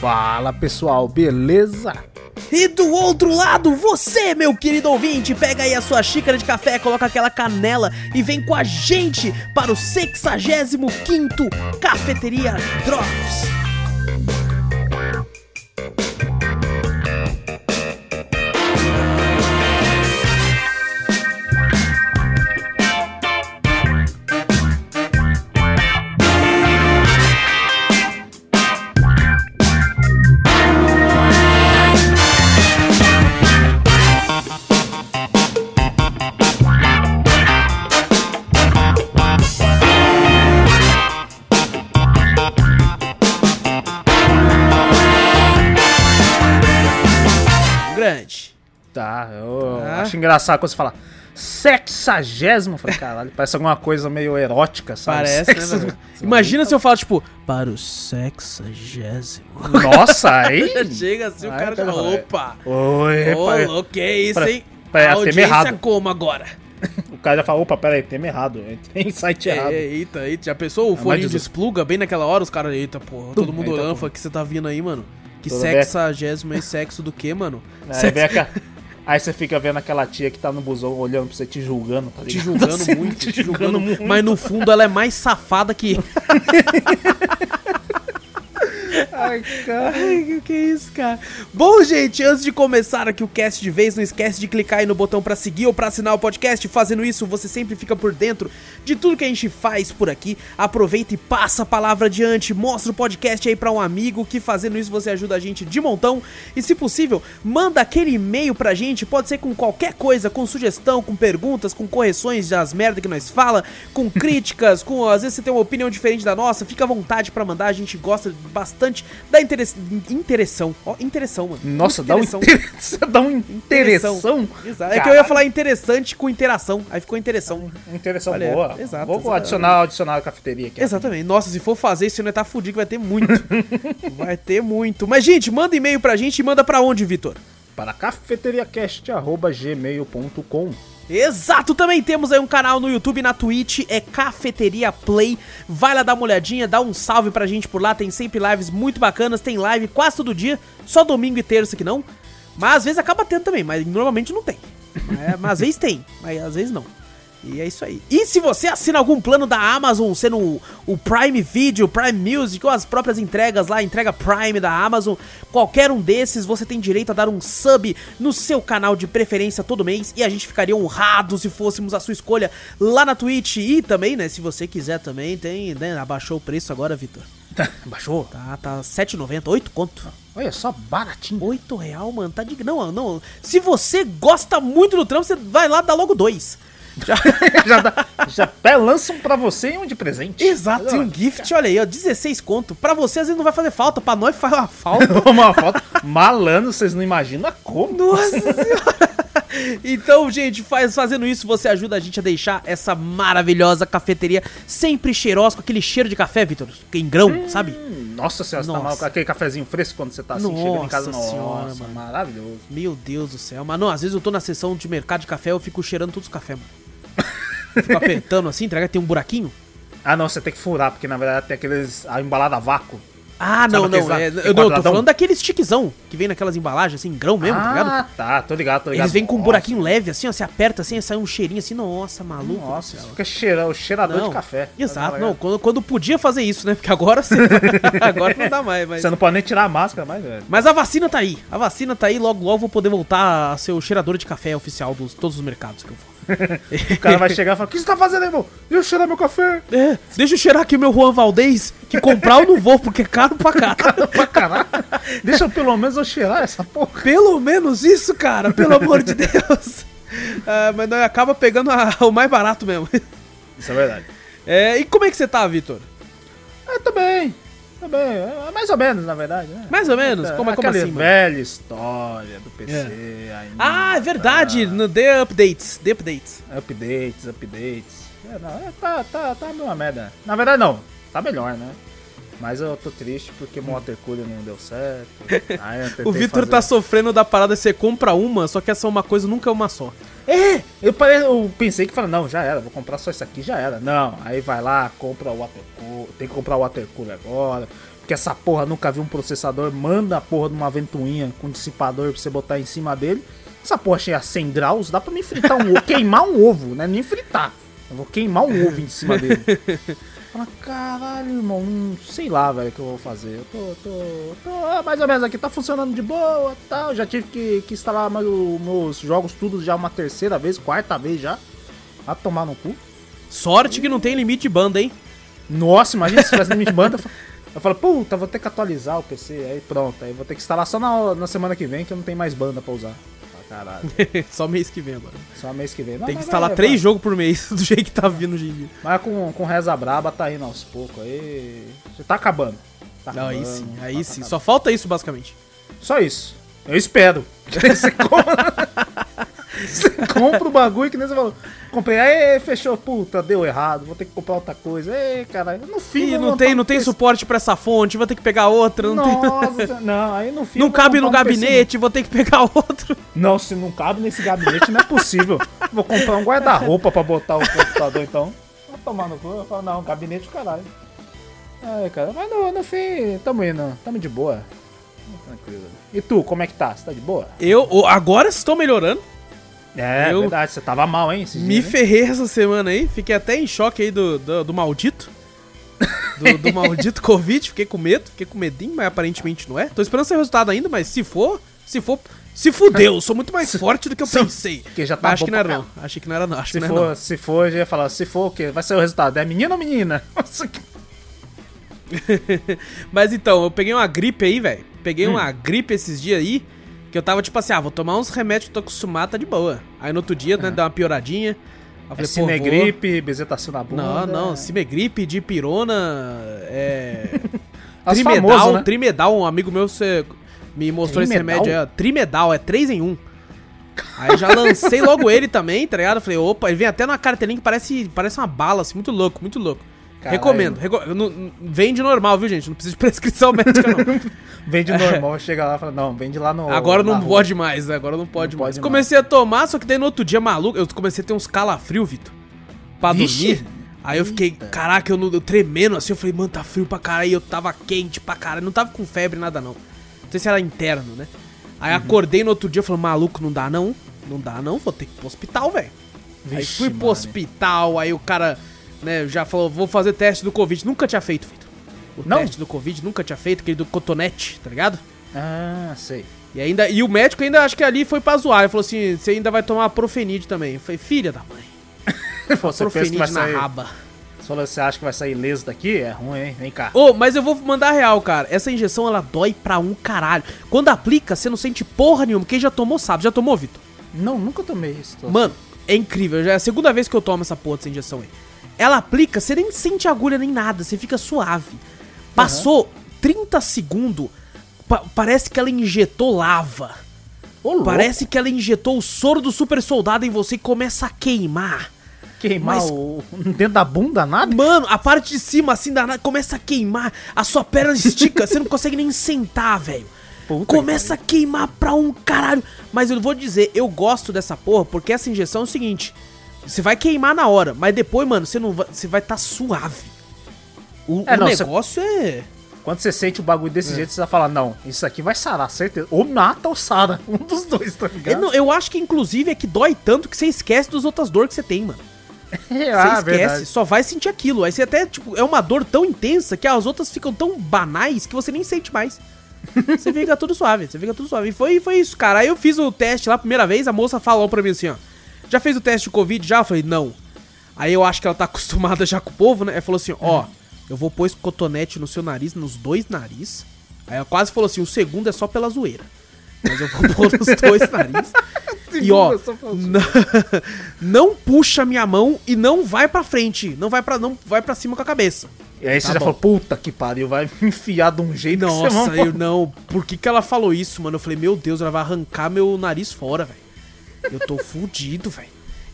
Fala pessoal, beleza? E do outro lado, você, meu querido ouvinte, pega aí a sua xícara de café, coloca aquela canela e vem com a gente para o 65º Cafeteria Drops. Engraçado quando você fala sexagésimo. Eu falei, caralho, parece alguma coisa meio erótica, sabe? Parece, Sexo- né? Imagina se eu falo, tipo, para o sexagésimo. Nossa, aí. Chega assim, o Ai, cara já. Opa! Oi, Ô, pai. louco, que é isso, Pra- hein? pra- a é, audiência errado. como agora? O cara já fala, opa, peraí, tem errado. Tem site errado. É, eita, eita, já pensou o mas foninho Jesus. despluga bem naquela hora, os caras, eita, porra, todo mundo Eita, olhando, porra. fala, que você tá vindo aí, mano? Que Tudo sexagésimo é sexo do que, mano? Aí, Sexo- aí você fica vendo aquela tia que tá no busão olhando pra você, te julgando, tá ligado? Te julgando Assim, muito, te te julgando julgando muito. Mas no fundo ela é mais safada que. Ai, cara. Que, que isso, cara? Bom, gente, antes de começar aqui o cast de vez, não esquece de clicar aí no botão pra seguir ou pra assinar o podcast. Fazendo isso, você sempre fica por dentro de tudo que a gente faz por aqui. Aproveita e passa a palavra adiante, mostra o podcast aí pra um amigo, que fazendo isso você ajuda a gente de montão. E se possível, manda aquele e-mail pra gente, pode ser com qualquer coisa, com sugestão, com perguntas, com correções das merda que nós fala, com críticas, com às vezes você tem uma opinião diferente da nossa, fica à vontade pra mandar, a gente gosta bastante da interess... interação. Ó, interação, mano. Nossa, dá um, Interação. inter... Dá um interessão. Exato. É que eu ia falar interessante com interação, aí ficou interação. Interessão Olha, boa. exato, Vou exato. adicionar, adicionar a cafeteria aqui. Exatamente. Nossa, se for fazer isso, não tá fudido que vai ter muito. vai ter muito. Mas, gente, manda e-mail pra gente e manda pra onde, Vitor? Para cafeteriacast.gmail.com Exato, também temos aí um canal no YouTube na Twitch, é Cafeteria Play. Vai lá dar uma olhadinha, dá um salve pra gente por lá, tem sempre lives muito bacanas, tem live quase todo dia, só domingo e terça que não. Mas às vezes acaba tendo também, mas normalmente não tem. Mas às vezes tem, mas às vezes não. E é isso aí. E se você assina algum plano da Amazon, sendo o, o Prime Video, Prime Music ou as próprias entregas lá, entrega Prime da Amazon, qualquer um desses, você tem direito a dar um sub no seu canal de preferência todo mês e a gente ficaria honrado se fôssemos a sua escolha lá na Twitch. E também, né, se você quiser também, tem, né, abaixou o preço agora, Vitor. Baixou? Tá, tá 7,90, 8 conto. Olha só, baratinho. 8 real, mano, tá de... Não, não, se você gosta muito do trampo, você vai lá dar logo dois. Já... já, dá, já até lançam pra você e um de presente. Exato, e um gift, olha aí, ó, 16 conto. Pra você às vezes não vai fazer falta, pra nós faz uma falta. Uma foto malandro, vocês não imaginam como. Nossa senhora. Então, gente, faz, fazendo isso, você ajuda a gente a deixar essa maravilhosa cafeteria sempre cheirosa, com aquele cheiro de café, Vitor, em grão, sabe? Hum, Nossa senhora, você tá Nossa. mal com aquele cafezinho fresco quando você tá assim, chegando em casa. Nossa senhora, Nossa, mano. maravilhoso. Meu Deus do céu. Mas não, às vezes eu tô na sessão de mercado de café, eu fico cheirando todos os cafés, mano. Fico apertando assim, entrega, tem um buraquinho. Ah, não, você tem que furar, porque na verdade tem aqueles. a embalada a vácuo. Ah, não, não. É, eu, não, eu tô falando daquele stickzão que vem naquelas embalagens, assim, em grão mesmo, tá ligado? ah, tá, tô ligado, tô ligado. Eles vêm com um buraquinho leve, assim, ó, você aperta assim, sai um cheirinho assim, nossa, maluco. Nossa, céu. fica cheirando, o cheirador Não, de café. Exato, Tá não, quando, quando podia fazer isso, né? Porque agora você, agora não dá mais, mas... Você não pode nem tirar a máscara mais, velho. Mas a vacina tá aí, a vacina tá aí, logo logo vou poder voltar a ser o cheirador de café oficial dos todos os mercados que eu vou. O cara vai chegar e falar: O que você tá fazendo, irmão? Deixa eu cheirar meu café. É, deixa eu cheirar aqui o meu Juan Valdez, que comprar eu não vou, porque é caro pra caralho. Pra caralho. Deixa eu pelo menos eu cheirar essa porra. Pelo menos isso, cara, pelo amor de Deus. Ah, mas nós acaba pegando a- o mais barato mesmo. Isso é verdade. É, e como é que você tá, Vitor? Ah, tô bem. Também, é mais ou menos, na verdade, né? Mais ou menos? Como, como Aquela assim, mano? velha história do PC. ainda, Ah, é verdade, no The Updates, The Updates. Updates, updates. É, não, é, tá, tá, tá uma merda. Na verdade, não. Tá melhor, né? Mas eu tô triste porque meu water cooler não deu certo. O Vitor fazer- tá sofrendo da parada, você compra uma, só que essa uma coisa nunca é uma só. É! Eu, pare- eu pensei que falei, não, já era, vou comprar só isso aqui, já era. Não, aí vai lá, compra o water cooler, tem que comprar o water cooler agora. Porque essa porra nunca viu um processador, manda a porra de uma ventoinha com dissipador pra você botar em cima dele. Essa porra cheia a 100 graus, dá pra me fritar um ovo, queimar um ovo, né? Nem fritar. Eu vou queimar um ovo em cima dele. Fala, caralho, irmão, não sei lá, velho, o que eu vou fazer. Eu tô, tô, tô ah, mais ou menos aqui, tá funcionando de boa tal. Já tive que, que instalar meu- meus jogos tudo já uma terceira vez, quarta vez já. A tomar no cu. Sorte que não tem limite de banda, hein? Nossa, imagina se tivesse limite de banda. Eu falo, puta, vou ter que atualizar o PC. Aí pronto, aí vou ter que instalar só na, na semana que vem que eu não tenho mais banda pra usar. Caralho, Só mês que vem agora. só mês que vem. Não, Tem que instalar três jogos por mês, do jeito que tá vindo hoje em dia. Mas com, com Reza Braba tá indo aos poucos. Aí. Você tá acabando. Tá Não, aí acabando, sim, tá- aí tá sim. acabando. Só falta isso, basicamente. Só isso. Eu espero. Você compra, o bagulho que nem você falou. Comprei, aí fechou, puta, deu errado, vou ter que comprar outra coisa. Ei, caralho, no fim. Ih, vou não tem, não tem PC. suporte pra essa fonte, vou ter que pegar outra. Não, tem... Nossa, não, aí no fim. não cabe no um PC. gabinete, vou ter que pegar outro. Não, se não cabe nesse gabinete, não é possível. Vou comprar um guarda-roupa pra botar o computador, então. Vou tomar no cu, eu falo, não, gabinete caralho. Ai, cara, mas no, no fim, tamo indo, tamo de boa. Tranquilo. E tu, como é que tá? Você tá de boa? Eu, agora estou melhorando. É, Eu- verdade, você tava mal, hein? Me dias, hein? ferrei essa semana aí, fiquei até em choque aí do, do, do maldito. Do, do maldito Covid, fiquei com medo, fiquei com medinho, mas aparentemente não é. Tô esperando ser o resultado ainda, mas se for, se for, se fudeu, sou muito mais forte do que eu Se- pensei. que já tá acho que não era não, achei que não era não, acho Se que não for, se for, eu já ia falar, se for o quê? Vai ser o resultado. É menino ou menina? Não. Mas então, eu peguei uma gripe aí, velho. Peguei Hum. uma gripe esses dias aí, que eu tava tipo assim, ah, vou tomar uns remédios que eu tô acostumado, tá de boa. Aí no outro dia, né, deu uma pioradinha. Eu É falei, vou- cinegripe, bezetacil na bunda. Não, não, cimegripe, dipirona, é... Trimedal, né? Trimedal, um amigo meu você me mostrou esse Trimedal? remédio aí, ó. Trimedal, é 3 em 1. Aí já lancei logo ele também, tá ligado? Falei, opa, ele vem até numa cartelinha que parece, parece uma bala, assim, muito louco, muito louco. Caralho. Recomendo. reco- não- vende normal, viu, gente? Não precisa de prescrição médica, não. Vende normal, chega lá e fala, não, vende lá no. Agora não rua. pode mais, né? Agora não pode Não mais. pode comecei a tomar, só que daí no outro dia, maluco, eu comecei a ter uns calafrios, Vitor. Pra Vixe. dormir. Aí eu fiquei, caraca, eu, eu tremendo assim, eu falei, mano, tá frio pra caralho, e eu tava quente pra caralho, não tava com febre, nada não. Não sei se era interno, né? Aí Uhum. acordei no outro dia, falei, maluco, não dá não, não dá não, vou ter que ir pro hospital, velho. Aí fui pro mano. hospital, aí o cara, né, já falou, vou fazer teste do Covid. Nunca tinha feito, Vitor. O Não? teste do Covid, nunca tinha feito, aquele do cotonete, tá ligado? Ah, sei. E ainda e o médico ainda acho que ali foi pra zoar. Ele falou assim: você ainda vai tomar profenide também. Eu falei, filha da mãe, Você profenide na sair. raba. Você falou, você acha que vai sair ileso daqui? É ruim, hein? Vem cá. Ô, mas eu vou mandar real, cara. Essa injeção ela dói pra um caralho. Quando aplica, você não sente porra nenhuma. Quem já tomou sabe. Já tomou, Vitor? Não, nunca tomei isso. Mano, é incrível. Já é a segunda vez que eu tomo essa porra dessa injeção aí. Ela aplica, você nem sente agulha nem nada, você fica suave. Passou 30 segundos, pa- parece que ela injetou lava. Ô, Parece que ela injetou o soro do super soldado em você e começa a queimar. queimar mas- o... dentro da bunda, nada? Mano, a parte de cima, assim, da, começa a queimar. A sua perna estica, você não consegue nem sentar, velho. Começa a queimar pra um caralho. Mas eu vou dizer, eu gosto dessa porra, porque essa injeção é o seguinte: você vai queimar na hora, mas depois, mano, você não vai. Você vai estar suave. O, É, o não, você- negócio é. Quando você sente o bagulho desse jeito, você vai falar, não, isso aqui vai sarar, certeza. Ou mata ou sara. Um dos dois, tá Eu, ligado? não- eu acho que, inclusive, é que dói tanto que você esquece das outras dores que você tem, mano. Você Ah, esquece, verdade. só vai sentir aquilo. Aí você até, tipo, é uma dor tão intensa que as outras ficam tão banais que você nem sente mais. Você fica tudo suave, você fica tudo suave. E foi, foi isso, cara. Aí eu fiz o teste lá a primeira vez, a moça falou pra mim assim, ó. Já fez o teste de Covid já? Eu falei, não. Aí eu acho que ela tá acostumada já com o povo, né? Ela falou assim, ó, eu vou pôr esse cotonete no seu nariz, nos dois narizes. Aí ela quase falou assim, o segundo é só pela zoeira. Mas eu vou pôr nos dois narizes. E ó, é não, não puxa minha mão e não vai pra frente, não vai para não vai para cima com a cabeça. E aí você Tá já bom. falou, puta que pariu, vai me enfiar de um jeito que Nossa, você eu não. Por que, que ela falou isso, mano? Eu falei, meu Deus, ela vai arrancar meu nariz fora, velho. Eu tô fudido, velho.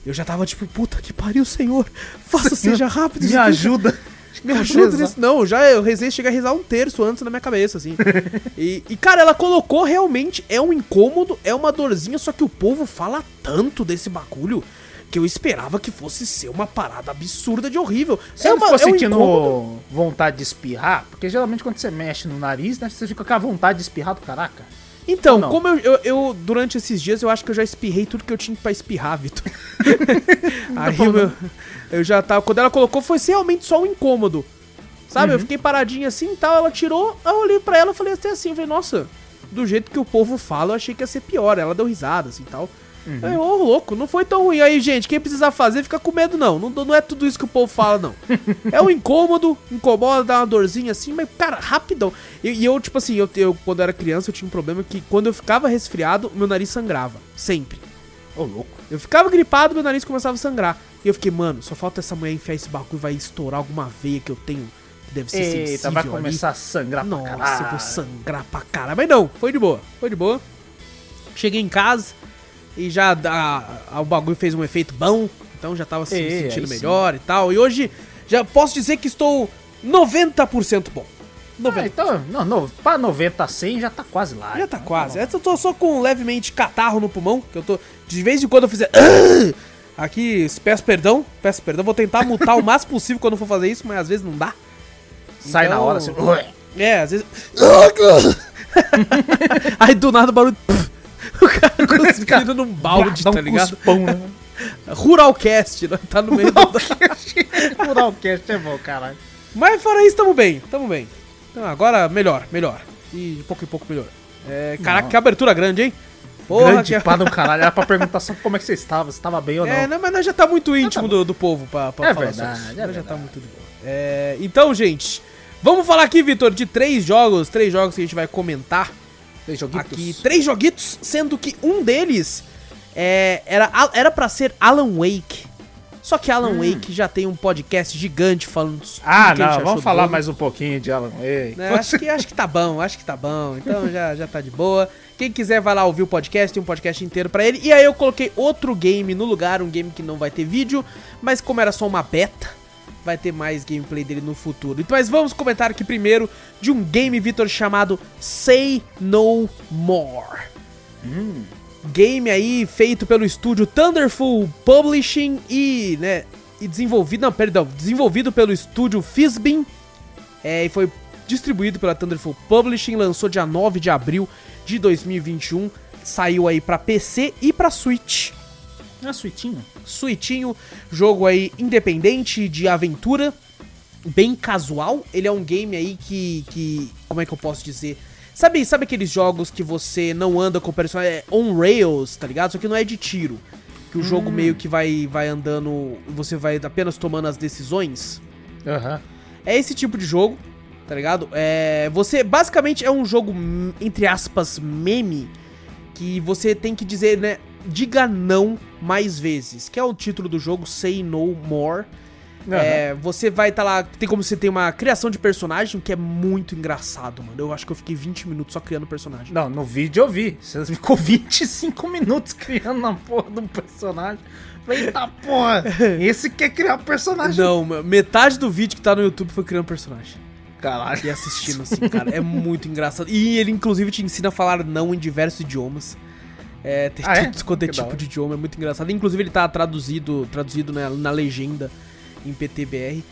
Eu já tava tipo, puta que pariu, senhor. Faça, seja rápido. Me ajuda. Me ajuda nisso. Não, já eu rezei, cheguei a rezar um terço antes na minha cabeça, assim. e, e, cara, ela colocou realmente, é um incômodo, é uma dorzinha, só que o povo fala tanto desse bagulho que eu esperava que fosse ser uma parada absurda de horrível. Você é uma, ficou é um sentindo incômodo. vontade de espirrar? Porque geralmente quando você mexe no nariz, né, você fica com a vontade de espirrar do caraca. Então, não? como eu, eu, eu, durante esses dias, eu acho que eu já espirrei tudo que eu tinha pra espirrar, Vitor. Aí falando. eu, eu já tava. Quando ela colocou, foi realmente só um incômodo. Sabe? Uhum. Eu fiquei paradinho assim e tal. Ela tirou, eu olhei pra ela e falei até assim, eu falei, nossa, do jeito que o povo fala, eu achei que ia ser pior. Ela deu risada assim e tal. Uhum. Aí, ô, louco, não foi tão ruim. Aí, gente, quem precisar fazer, fica com medo, não. Não, não é tudo isso que o povo fala, não. é um incômodo, incomoda, dá uma dorzinha assim, mas, cara, rapidão. E, e eu, tipo assim, eu, eu, quando era criança, eu tinha um problema que quando eu ficava resfriado, meu nariz sangrava. Sempre. Ô, louco. Eu ficava gripado, meu nariz começava a sangrar. E eu fiquei, mano, só falta essa mulher enfiar esse bagulho e vai estourar alguma veia que eu tenho. Que deve ser Eita, sensível vai ali. começar a sangrar Nossa, pra caralho. eu vou sangrar pra caralho. Mas não, foi de boa, foi de boa. Cheguei em casa e já a- a- o bagulho fez um efeito bom, então já tava se Ei, sentindo aí sim. melhor e tal. E hoje já posso dizer que estou 90% bom. 90%. Ah, então, não, no, pra 90 a 100 já tá quase lá. Já tá Então, quase. eu tô só com levemente catarro no pulmão, que eu tô. De vez em quando eu fizer. Aqui, peço perdão, peço perdão. Vou tentar mutar o máximo possível quando for fazer isso, mas às vezes não dá. Sai na Então- hora assim. É, às vezes. Aí do nada o barulho. O cara cuspindo num balde, tá ligado? cuspão, né? Ruralcast, né? tá no meio do. Ruralcast é bom, caralho. Mas fora isso, tamo bem, tamo bem. Então agora melhor, melhor. E de pouco em pouco melhor. É, caraca, que abertura grande, hein? Porra, Grande que... pá do caralho. Era pra perguntar só como é que você estava, se tava bem ou não. É, não, mas nós já tá muito íntimo do, do povo pra, pra É falar verdade, sobre isso. é Nós já tá verdade. muito de boa. É, então, gente, vamos falar aqui, Vitor, de três jogos, três jogos que a gente vai comentar Três joguitos. aqui. Três joguitos, sendo que um deles é, era, era pra ser Alan Wake. Só que Alan Wake já tem um podcast gigante falando Hum. Ah, não, vamos falar mais um pouquinho de Alan Wake. Né, acho, que, acho que tá bom, acho que tá bom. Então já, já tá de boa. Quem quiser vai lá ouvir o podcast, tem um podcast inteiro pra ele. E aí eu coloquei outro game no lugar, um game que não vai ter vídeo, mas como era só uma beta, vai ter mais gameplay dele no futuro. Então, mas vamos comentar aqui primeiro de um game, Vitor, chamado Say No More. Game aí feito pelo estúdio Thunderful Publishing e, né, e desenvolvido, não, perdão, desenvolvido pelo estúdio Fizbin é, e foi distribuído pela Thunderful Publishing, lançou dia 9 de abril de 2021, saiu aí pra PC e pra Switch. É suitinho. Switchinho, jogo aí independente de aventura, bem casual. Ele é um game aí que, que como é que eu posso dizer? Sabe, sabe aqueles jogos que você não anda com o personagem é on rails, tá ligado? Só que não é de tiro. Que o jogo meio que vai vai andando, você vai apenas tomando as decisões. Aham. É esse tipo de jogo, tá ligado? É, você basicamente é um jogo hum, entre aspas meme que você tem que dizer, né, diga não mais vezes, que é o título do jogo Say No More. Aham. É, você vai estar lá, tem como você ter uma criação de personagem que é muito engraçado, mano. Eu acho que eu fiquei 20 minutos só criando personagem. Não, no vídeo eu vi. Você ficou 25 minutos criando a porra de um personagem. Eita porra, esse quer criar personagem. Não, metade do vídeo que tá no YouTube foi criando personagem. Caralho. E assistindo, assim, cara, é muito engraçado. E ele, inclusive, te ensina a falar não em diversos idiomas. É, tem Ah, é? tudo quanto é Que da tipo de idioma, é muito engraçado. Inclusive, ele tá traduzido, traduzido na, na legenda em PTBR.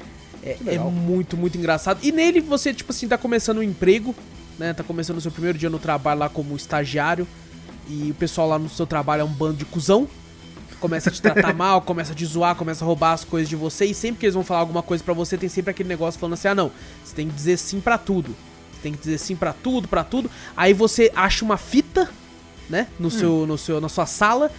É, é muito, muito engraçado. E nele você, tipo assim, tá começando um emprego, né? Tá começando o seu primeiro dia no trabalho lá como estagiário. E o pessoal lá no seu trabalho é um bando de cuzão. Começa a te tratar mal, começa a te zoar, começa a roubar as coisas de você. E sempre que eles vão falar alguma coisa pra você, tem sempre aquele negócio falando assim: ah, não, você tem que dizer sim pra tudo. Você tem que dizer sim pra tudo, pra tudo. Aí você acha uma fita, né, no seu, no seu, na sua sala,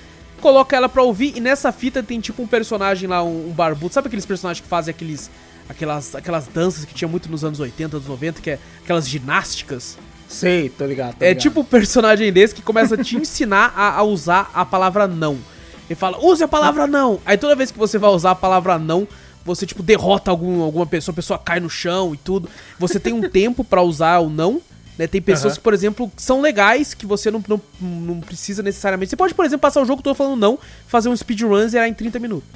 coloca ela pra ouvir. E nessa fita tem tipo um personagem lá, um, um barbudo. Sabe aqueles personagens que fazem aqueles, aquelas, aquelas danças que tinha muito nos anos 80, anos 90, que é aquelas ginásticas? Sei, tô ligado. tô É ligado. tipo um personagem desse que começa a te ensinar a, a usar a palavra não. Ele fala, use a palavra não. Aí toda vez que você vai usar a palavra não, você, tipo, derrota algum, alguma pessoa, a pessoa cai no chão e tudo. Você tem um tempo pra usar ou não. Né? Tem pessoas Aham. que, por exemplo, são legais, que você não, não, não precisa necessariamente. Você pode, por exemplo, passar o jogo todo falando não, fazer um speedrun e zerar em 30 minutos.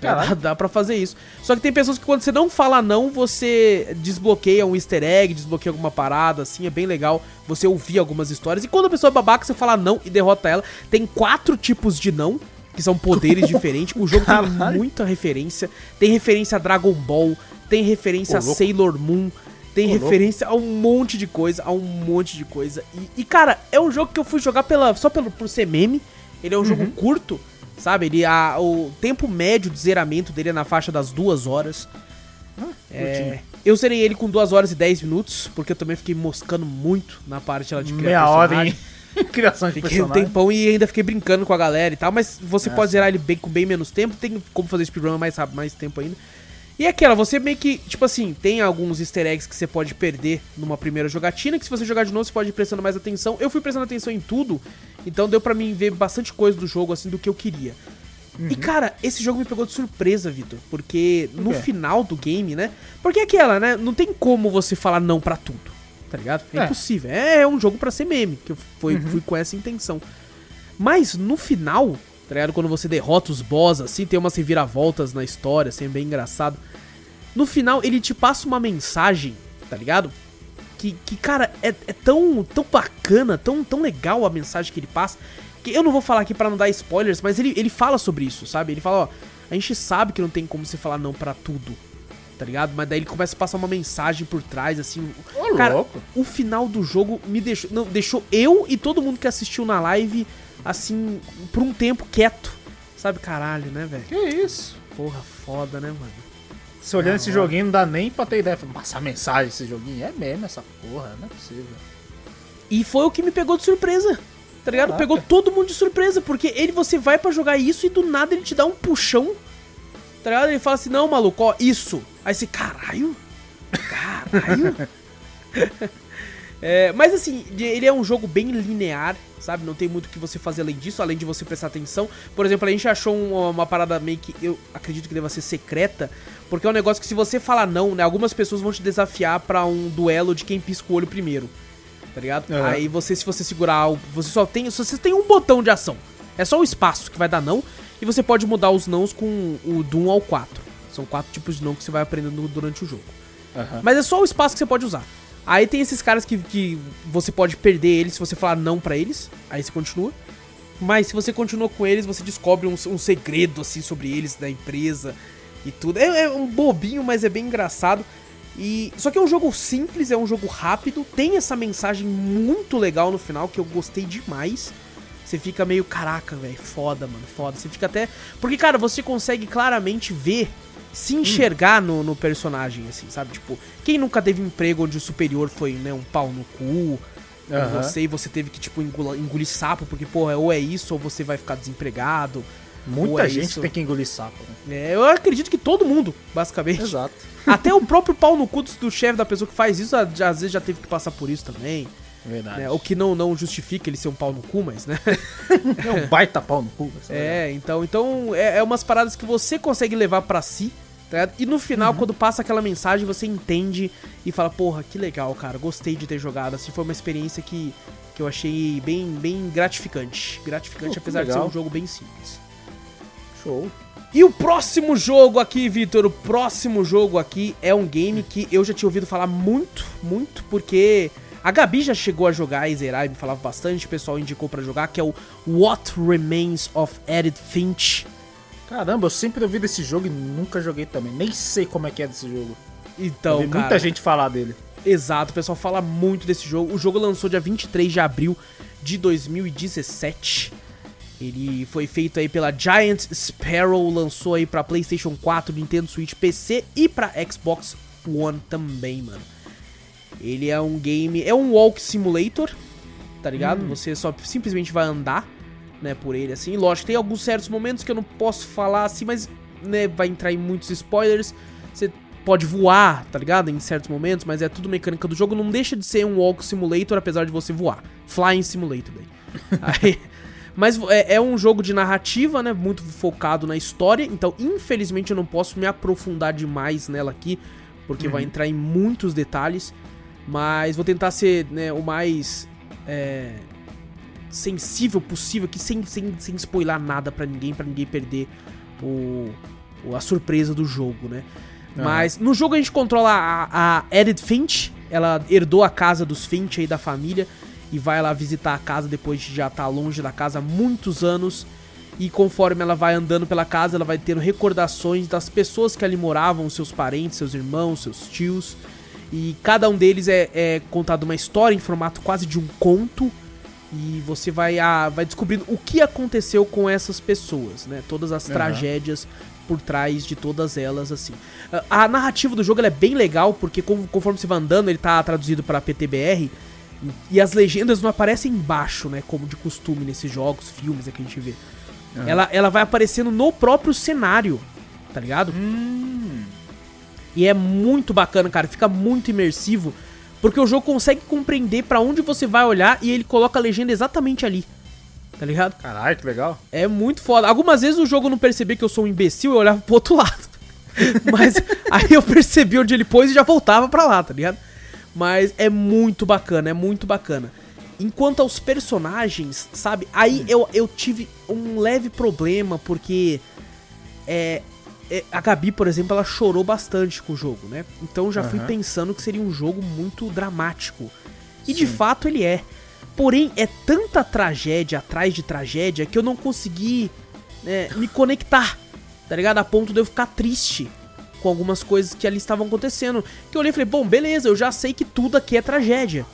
Caralho. Dá, dá pra fazer isso. Só que tem pessoas que quando você não fala não, você desbloqueia um easter egg, desbloqueia alguma parada, assim, é bem legal você ouvir algumas histórias. E quando a pessoa é babaca, você fala não e derrota ela. Tem quatro tipos de não, que são poderes diferentes. O jogo tem Caralho. muita referência. Tem referência a Dragon Ball, tem referência Ô, a. Sailor Moon. Tem Ô, louco. referência a um monte de coisa, a um monte de coisa. E, e, cara, é um jogo que eu fui jogar pela, só pelo, por ser meme. Ele é um Uhum. jogo curto, sabe? Ele, a, o tempo médio de zeramento dele é na faixa das duas horas. É, curtinho. eu zerei ele com 2 horas e 10 minutos, porque eu também fiquei moscando muito na parte lá de criar Meia hora em criação de Fiquei um tempão e ainda fiquei brincando com a galera e tal, mas você Ah, pode sim. zerar ele bem, com bem menos tempo, tem como fazer speedrun mais rápido, mais tempo ainda. E é aquela, você meio que, tipo assim, tem alguns easter eggs que você pode perder numa primeira jogatina, que se você jogar de novo você pode ir prestando mais atenção. Eu fui prestando atenção em tudo, então deu pra mim ver bastante coisa do jogo, assim, do que eu queria. E cara, esse jogo me pegou de surpresa, Vitor, porque no quê? final do game, né? Porque é aquela, né? Não tem como você falar não pra tudo, tá ligado? É, É. impossível. É um jogo pra ser meme, que eu fui, fui com essa intenção. Mas no final, tá ligado? Quando você derrota os boss, assim, tem umas reviravoltas na história, assim, é bem engraçado. No final, ele te passa uma mensagem, tá ligado? Que, que cara, é, é tão, tão bacana, tão, tão legal a mensagem que ele passa. Que eu não vou falar aqui pra não dar spoilers, mas ele, ele fala sobre isso, sabe? Ele fala, ó, a gente sabe que não tem como você falar não pra tudo, tá ligado? Mas daí ele começa a passar uma mensagem por trás, assim. Ô, cara, louco. o final do jogo me deixou. Não, deixou eu e todo mundo que assistiu na live, assim, por um tempo quieto. Sabe, caralho, né, velho? Que isso? Porra, foda, né, mano? Se olhando Ah, esse joguinho, não dá nem pra ter ideia. Passar mensagem esse joguinho. É mesmo essa porra, não é possível. E foi o que me pegou de surpresa. Tá ligado? Caraca. Pegou todo mundo de surpresa, porque ele você vai pra jogar isso e do nada ele te dá um puxão. Tá ligado? Ele fala assim: "Não, maluco, ó, isso". Aí você, caralho? Caralho? É, mas assim, ele é um jogo bem linear, sabe? Não tem muito o que você fazer além disso, além de você prestar atenção. Por exemplo, a gente achou uma, uma parada meio que eu acredito que deva ser secreta, porque é um negócio que se você falar não, né, algumas pessoas vão te desafiar pra um duelo de quem pisca o olho primeiro. Tá ligado? Aham. Aí você, se você segurar, o- você só tem, você tem um botão de ação. É só o espaço que vai dar não, e você pode mudar os nãos com o do 1 ao 4. São quatro tipos de não que você vai aprendendo durante o jogo. Aham. Mas é só o espaço que você pode usar. Aí tem esses caras que, que você pode perder eles se você falar não pra eles. Aí você continua. Mas se você continua com eles, você descobre um, um segredo assim sobre eles, da empresa e tudo. É, é um bobinho, mas é bem engraçado. E só que é um jogo simples, é um jogo rápido, tem essa mensagem muito legal no final que eu gostei demais. Você fica meio, caraca, velho, foda, mano, foda. Você fica até. Porque, cara, você consegue claramente ver, se enxergar no, no personagem, assim, sabe? Tipo, quem nunca teve emprego onde o superior foi, né, um pau no cu, Aham. você e você teve que, tipo, engula- engolir sapo, porque, porra, ou é isso ou você vai ficar desempregado. Muita é gente isso. tem que engolir sapo, né? É, eu acredito que todo mundo, basicamente. Exato. Até o próprio pau no cu do, chefe da pessoa que faz isso, às vezes já teve que passar por isso também. Verdade. Né? O que não, não justifica ele ser um pau no cu, mas, né? É um baita pau no cu. essa É, então, então é, é umas paradas que você consegue levar pra si, tá ligado? E no final, quando passa aquela mensagem, você entende e fala, porra, que legal, cara, gostei de ter jogado. Assim, foi uma experiência que, que eu achei bem, bem gratificante. Gratificante, apesar de ser legal. um jogo bem simples. Show. E o próximo jogo aqui, Vitor, o próximo jogo aqui é um game que eu já tinha ouvido falar muito, muito, porque a Gabi já chegou a jogar e zerar e me falava bastante, o pessoal indicou pra jogar, que é o What Remains of Edith Finch. Caramba, eu sempre ouvi desse jogo e nunca joguei também. Nem sei como é que é desse jogo. Então, ouvi cara, muita gente falar dele. Exato, o pessoal fala muito desse jogo. O jogo lançou dia 23 de abril de 2017. Ele foi feito aí pela Giant Sparrow, lançou aí pra PlayStation 4, Nintendo Switch, PC e pra Xbox One também, mano. Ele é um game, é um walk simulator, tá ligado? Você só simplesmente vai andar, né, por ele assim. Lógico, tem alguns certos momentos que eu não posso falar assim, mas né, vai entrar em muitos spoilers. Você pode voar, tá ligado? Em certos momentos, mas é tudo mecânica do jogo. Não deixa de ser um walk simulator, apesar de você voar. Flying simulator daí. Aí, Mas é, é, um jogo de narrativa, né? Muito focado na história. Então, infelizmente, eu não posso me aprofundar demais nela aqui, porque uhum. vai entrar em muitos detalhes. Mas vou tentar ser né, o mais é, sensível possível aqui, sem, sem, sem spoiler nada para ninguém, para ninguém perder o, a surpresa do jogo, né? Uhum. Mas no jogo a gente controla a, a Edith Finch, ela herdou a casa dos Finch aí da família e vai lá visitar a casa depois de já estar tá longe da casa há muitos anos. E conforme ela vai andando pela casa, ela vai tendo recordações das pessoas que ali moravam, seus parentes, seus irmãos, seus tios. E cada um deles é, é contado uma história em formato quase de um conto. E você vai, a, vai descobrindo o que aconteceu com essas pessoas, né? Todas as uhum. tragédias por trás de todas elas, assim. A narrativa do jogo é bem legal, porque conforme você vai andando, ele tá traduzido para PTBR, e as legendas não aparecem embaixo, né? Como de costume nesses jogos, filmes é que a gente vê. Uhum. Ela, ela vai aparecendo no próprio cenário, tá ligado? Hum. E é muito bacana, cara. Fica muito imersivo. Porque o jogo consegue compreender para onde você vai olhar e ele coloca a legenda exatamente ali. Tá ligado? Caralho, que legal. É muito foda. Algumas vezes o jogo não percebia que eu sou um imbecil e eu olhava pro outro lado. Mas aí eu percebi onde ele pôs e já voltava pra lá, tá ligado? Mas é muito bacana, é muito bacana. Enquanto aos personagens, sabe? Aí hum. eu, eu tive um leve problema, porque. É, a Gabi, por exemplo, ela chorou bastante com o jogo, né? Então já uhum. fui pensando que seria um jogo muito dramático. E Sim. de fato ele é. Porém, é tanta tragédia atrás de tragédia que eu não consegui né, me conectar, tá ligado? A ponto de eu ficar triste com algumas coisas que ali estavam acontecendo. Que eu olhei e falei, bom, beleza, eu já sei que tudo aqui é tragédia.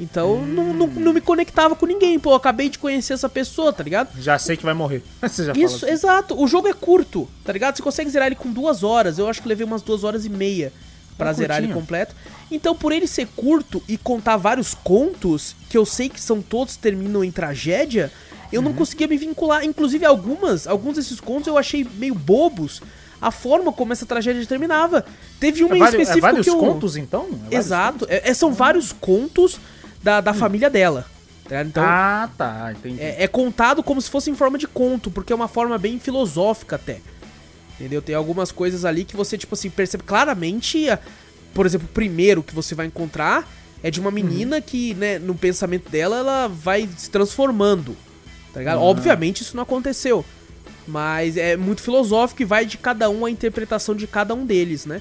Então hum. não, não, não, me conectava com ninguém, pô, eu acabei de conhecer essa pessoa, tá ligado? Já sei que vai morrer. Você já Isso, assim. exato. O jogo é curto, tá ligado? Você consegue zerar ele com duas horas. Eu acho que levei umas duas horas e meia para é zerar ele completo. Então, por ele ser curto e contar vários contos, que eu sei que são todos terminam em tragédia, eu uhum. não conseguia me vincular. Inclusive, algumas, alguns desses contos eu achei meio bobos a forma como essa tragédia terminava. Teve uma é em específico é vários que eu... contos, então? É Exato. É, é, são vários contos da, da hum. família dela. Tá então, ah, tá, entendi. É, é, contado como se fosse em forma de conto, porque é uma forma bem filosófica até. Entendeu? Tem algumas coisas ali que você, tipo assim, percebe claramente. Por exemplo, o primeiro que você vai encontrar é de uma menina uhum. que, né, no pensamento dela, ela vai se transformando. Tá ligado? Uhum. Obviamente isso não aconteceu. Mas é muito filosófico e vai de cada um a interpretação de cada um deles, né?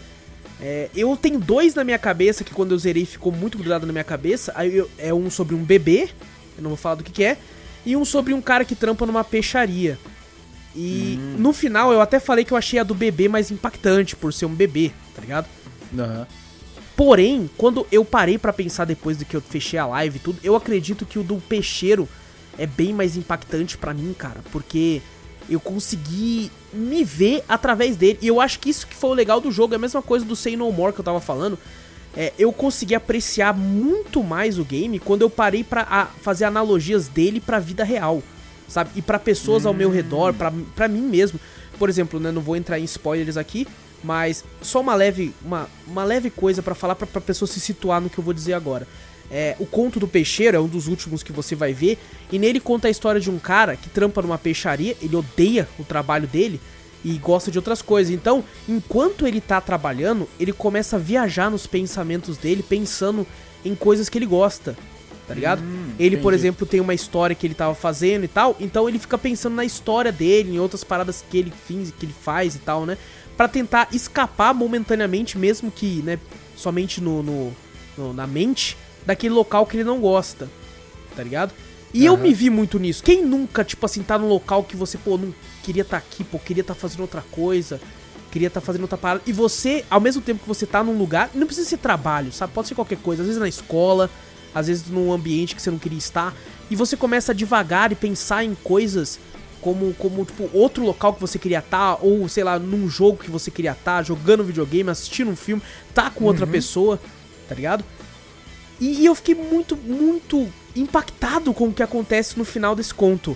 É, eu tenho dois na minha cabeça que quando eu zerei ficou muito grudado na minha cabeça. Aí eu, é um sobre um bebê, eu não vou falar do que, que é, e um sobre um cara que trampa numa peixaria. E hum. no final eu até falei que eu achei a do bebê mais impactante por ser um bebê, tá ligado? Uhum. Porém, quando eu parei para pensar depois do que eu fechei a live e tudo, eu acredito que o do peixeiro é bem mais impactante para mim, cara, porque eu consegui me ver através dele. E eu acho que isso que foi o legal do jogo, é a mesma coisa do Say No More que eu tava falando. É, eu consegui apreciar muito mais o game quando eu parei para fazer analogias dele pra vida real, sabe? E para pessoas ao meu redor, para mim mesmo. Por exemplo, né, não vou entrar em spoilers aqui, mas só uma leve, uma, uma leve coisa para falar pra, pra pessoa se situar no que eu vou dizer agora. É, o Conto do Peixeiro é um dos últimos que você vai ver, e nele conta a história de um cara que trampa numa peixaria, ele odeia o trabalho dele e gosta de outras coisas. Então, enquanto ele tá trabalhando, ele começa a viajar nos pensamentos dele, pensando em coisas que ele gosta. Tá ligado? Hum, ele, por exemplo, tem uma história que ele tava fazendo e tal, então ele fica pensando na história dele, em outras paradas que ele, fins, que ele faz e tal, né? Pra tentar escapar momentaneamente, mesmo que, né, somente no, no, no na mente, daquele local que ele não gosta, tá ligado? E uhum. eu me vi muito nisso. Quem nunca, tipo assim, tá num local que você, pô, não queria estar tá aqui, pô, queria estar tá fazendo outra coisa, queria estar tá fazendo outra parada. E você, ao mesmo tempo que você tá num lugar, não precisa ser trabalho, sabe? Pode ser qualquer coisa. Às vezes na escola, às vezes num ambiente que você não queria estar. E você começa a devagar e pensar em coisas como, como tipo, outro local que você queria estar, tá, ou sei lá, num jogo que você queria estar, tá, jogando videogame, assistindo um filme, tá com outra uhum. pessoa, tá ligado? E, e, eu fiquei muito, muito impactado com o que acontece no final desse conto.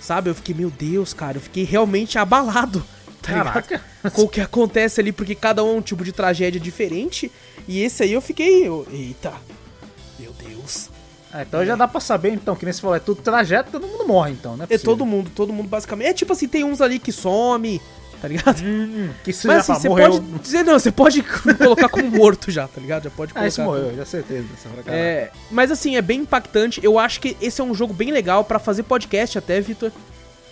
Sabe? Eu fiquei, meu Deus, cara, eu fiquei realmente abalado. Tá Caraca. Com o que acontece ali, porque cada um é um tipo de tragédia diferente. E esse aí eu fiquei. Eu, eita, meu Deus. Ah, então já dá pra saber, então, que nem você falou, é tudo trajeto, todo mundo morre, então, né? É todo mundo, todo mundo basicamente. É tipo assim, tem uns ali que some, tá ligado? Hum, que se Mas já assim, você morreu. pode dizer, não, você pode colocar como morto já, tá ligado? Já pode colocar. Ah, esse morreu, já certeza. Caralho. É, mas assim, é bem impactante. Eu acho que esse é um jogo bem legal pra fazer podcast até, Vitor.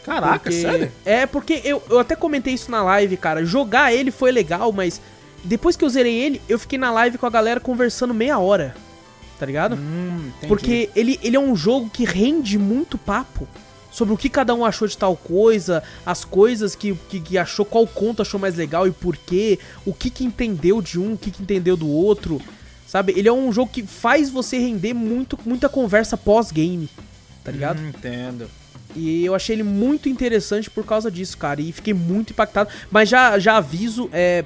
Caraca, porque- sério? É, porque eu, eu até comentei isso na live, cara. Jogar ele foi legal, mas depois que eu zerei ele, eu fiquei na live com a galera conversando meia hora. Tá ligado? Hum. Porque ele, ele é um jogo que rende muito papo sobre o que cada um achou de tal coisa, as coisas que, que, que achou, qual conto achou mais legal e por quê, o que que entendeu de um, o que que entendeu do outro, sabe? Ele é um jogo que faz você render muito, muita conversa pós-game, tá ligado? Hum, entendo. E eu achei ele muito interessante por causa disso, cara. E fiquei muito impactado. Mas já, já aviso é,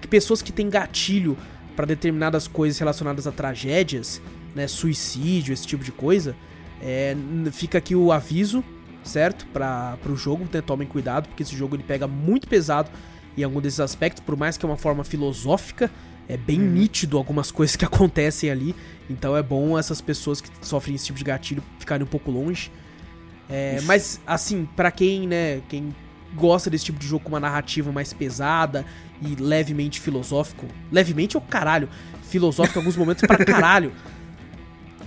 que pessoas que têm gatilho pra determinadas coisas relacionadas a tragédias, né? Suicídio, esse tipo de coisa. É, fica aqui o aviso, certo? Para pro jogo, né? Tomem cuidado, porque esse jogo ele pega muito pesado em algum desses aspectos, por mais que é uma forma filosófica. É bem nítido algumas coisas que acontecem ali. Então é bom essas pessoas que sofrem esse tipo de gatilho ficarem um pouco longe. É, mas, assim, pra quem, né, quem gosta desse tipo de jogo com uma narrativa mais pesada e levemente filosófico, levemente é o caralho, filosófico em alguns momentos pra caralho,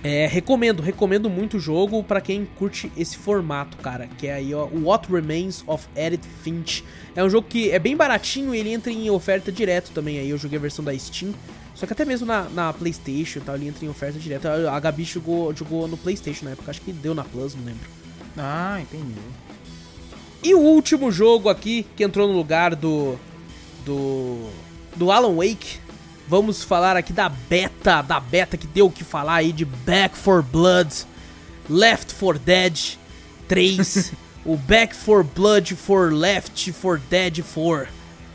é, recomendo, recomendo muito o jogo pra quem curte esse formato, cara, que é aí, ó, o What Remains of Edith Finch. É um jogo que é bem baratinho e ele entra em oferta direto também, aí eu joguei a versão da Steam, só que até mesmo na, na Playstation e tal, ele entra em oferta direto. A a Gabi jogou, jogou no Playstation na época, acho que deu na Plus, não lembro. Ah, entendi. E o último jogo aqui, que entrou no lugar do. Do. Do Alan Wake. Vamos falar aqui da beta, da beta que deu o que falar aí de Back for Blood, Left 4 Dead 3, o Back for Blood for Left 4 Dead 4.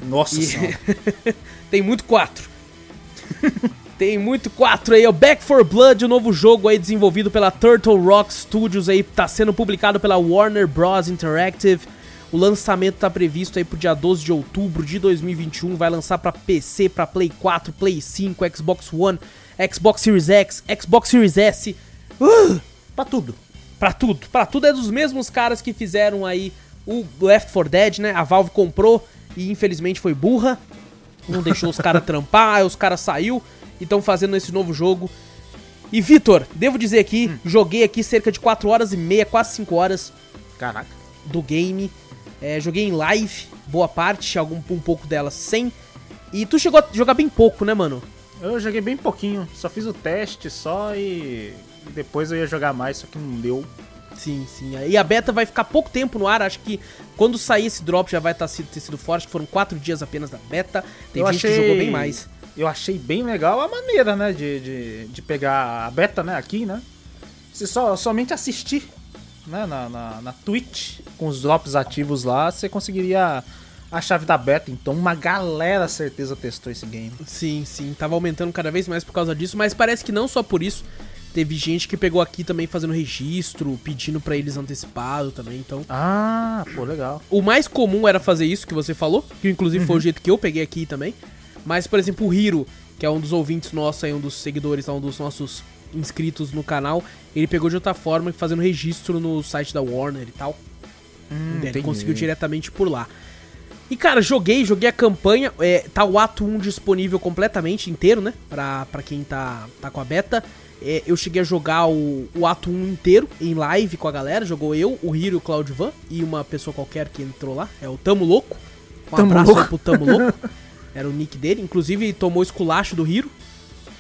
Nossa E- senhora. Tem muito 4. Tem muito 4 aí, o Back for Blood, o novo jogo aí desenvolvido pela Turtle Rock Studios aí, tá sendo publicado pela Warner Bros Interactive. O lançamento tá previsto aí pro dia 12 de outubro de 2021, vai lançar pra PC, pra Play 4, Play 5, Xbox One, Xbox Series X, Xbox Series S. Uh! pra tudo. Pra tudo, pra tudo é dos mesmos caras que fizeram aí o Left 4 Dead, né? A Valve comprou e infelizmente foi burra. Não deixou os caras trampar, aí os caras saiu e estão fazendo esse novo jogo. E Vitor, devo dizer aqui, joguei aqui cerca de 4 horas e meia, quase 5 horas Caraca. do game. É, joguei em live, boa parte, algum um pouco delas sem. E tu chegou a jogar bem pouco, né, mano? Eu joguei bem pouquinho, só fiz o teste só e... e depois eu ia jogar mais, só que não deu. Sim, sim. E a beta vai ficar pouco tempo no ar. Acho que quando sair esse drop já vai tá, sido- ter sido forte. Foram quatro dias apenas da beta. Tem Eu gente achei- que jogou bem mais. Eu achei bem legal a maneira, né, de, de, de pegar a beta, né, aqui, né? Você só, somente assistir, né, na, na, na Twitch, com os drops ativos lá, você conseguiria a chave da beta. Então uma galera, certeza, testou esse game. Sim, sim. Tava aumentando cada vez mais por causa disso. Mas parece que não só por isso. Teve gente que pegou aqui também fazendo registro, pedindo pra eles antecipado também. Então, Ah, pô, legal. o mais comum era fazer isso que você falou, que inclusive Uhum. foi o jeito que eu peguei aqui também. Mas, por exemplo, o Hiro, que é um dos ouvintes nossos aí, um dos seguidores, um dos nossos inscritos no canal, ele pegou de outra forma, fazendo registro no site da Warner e tal. Hum, ele entendi. conseguiu diretamente por lá. E, cara, joguei, joguei a campanha. É, tá o ato 1 disponível completamente inteiro, né? Pra, pra quem tá, tá com a beta. É, eu cheguei a jogar o, o ato 1 inteiro em live com a galera. Jogou eu, o Hiro e o Claudivan. E uma pessoa qualquer que entrou lá. É o Tamo Louco. Um Tamo abraço Louco. pro Tamo Louco. Era o nick dele. Inclusive, tomou esculacho do Hiro.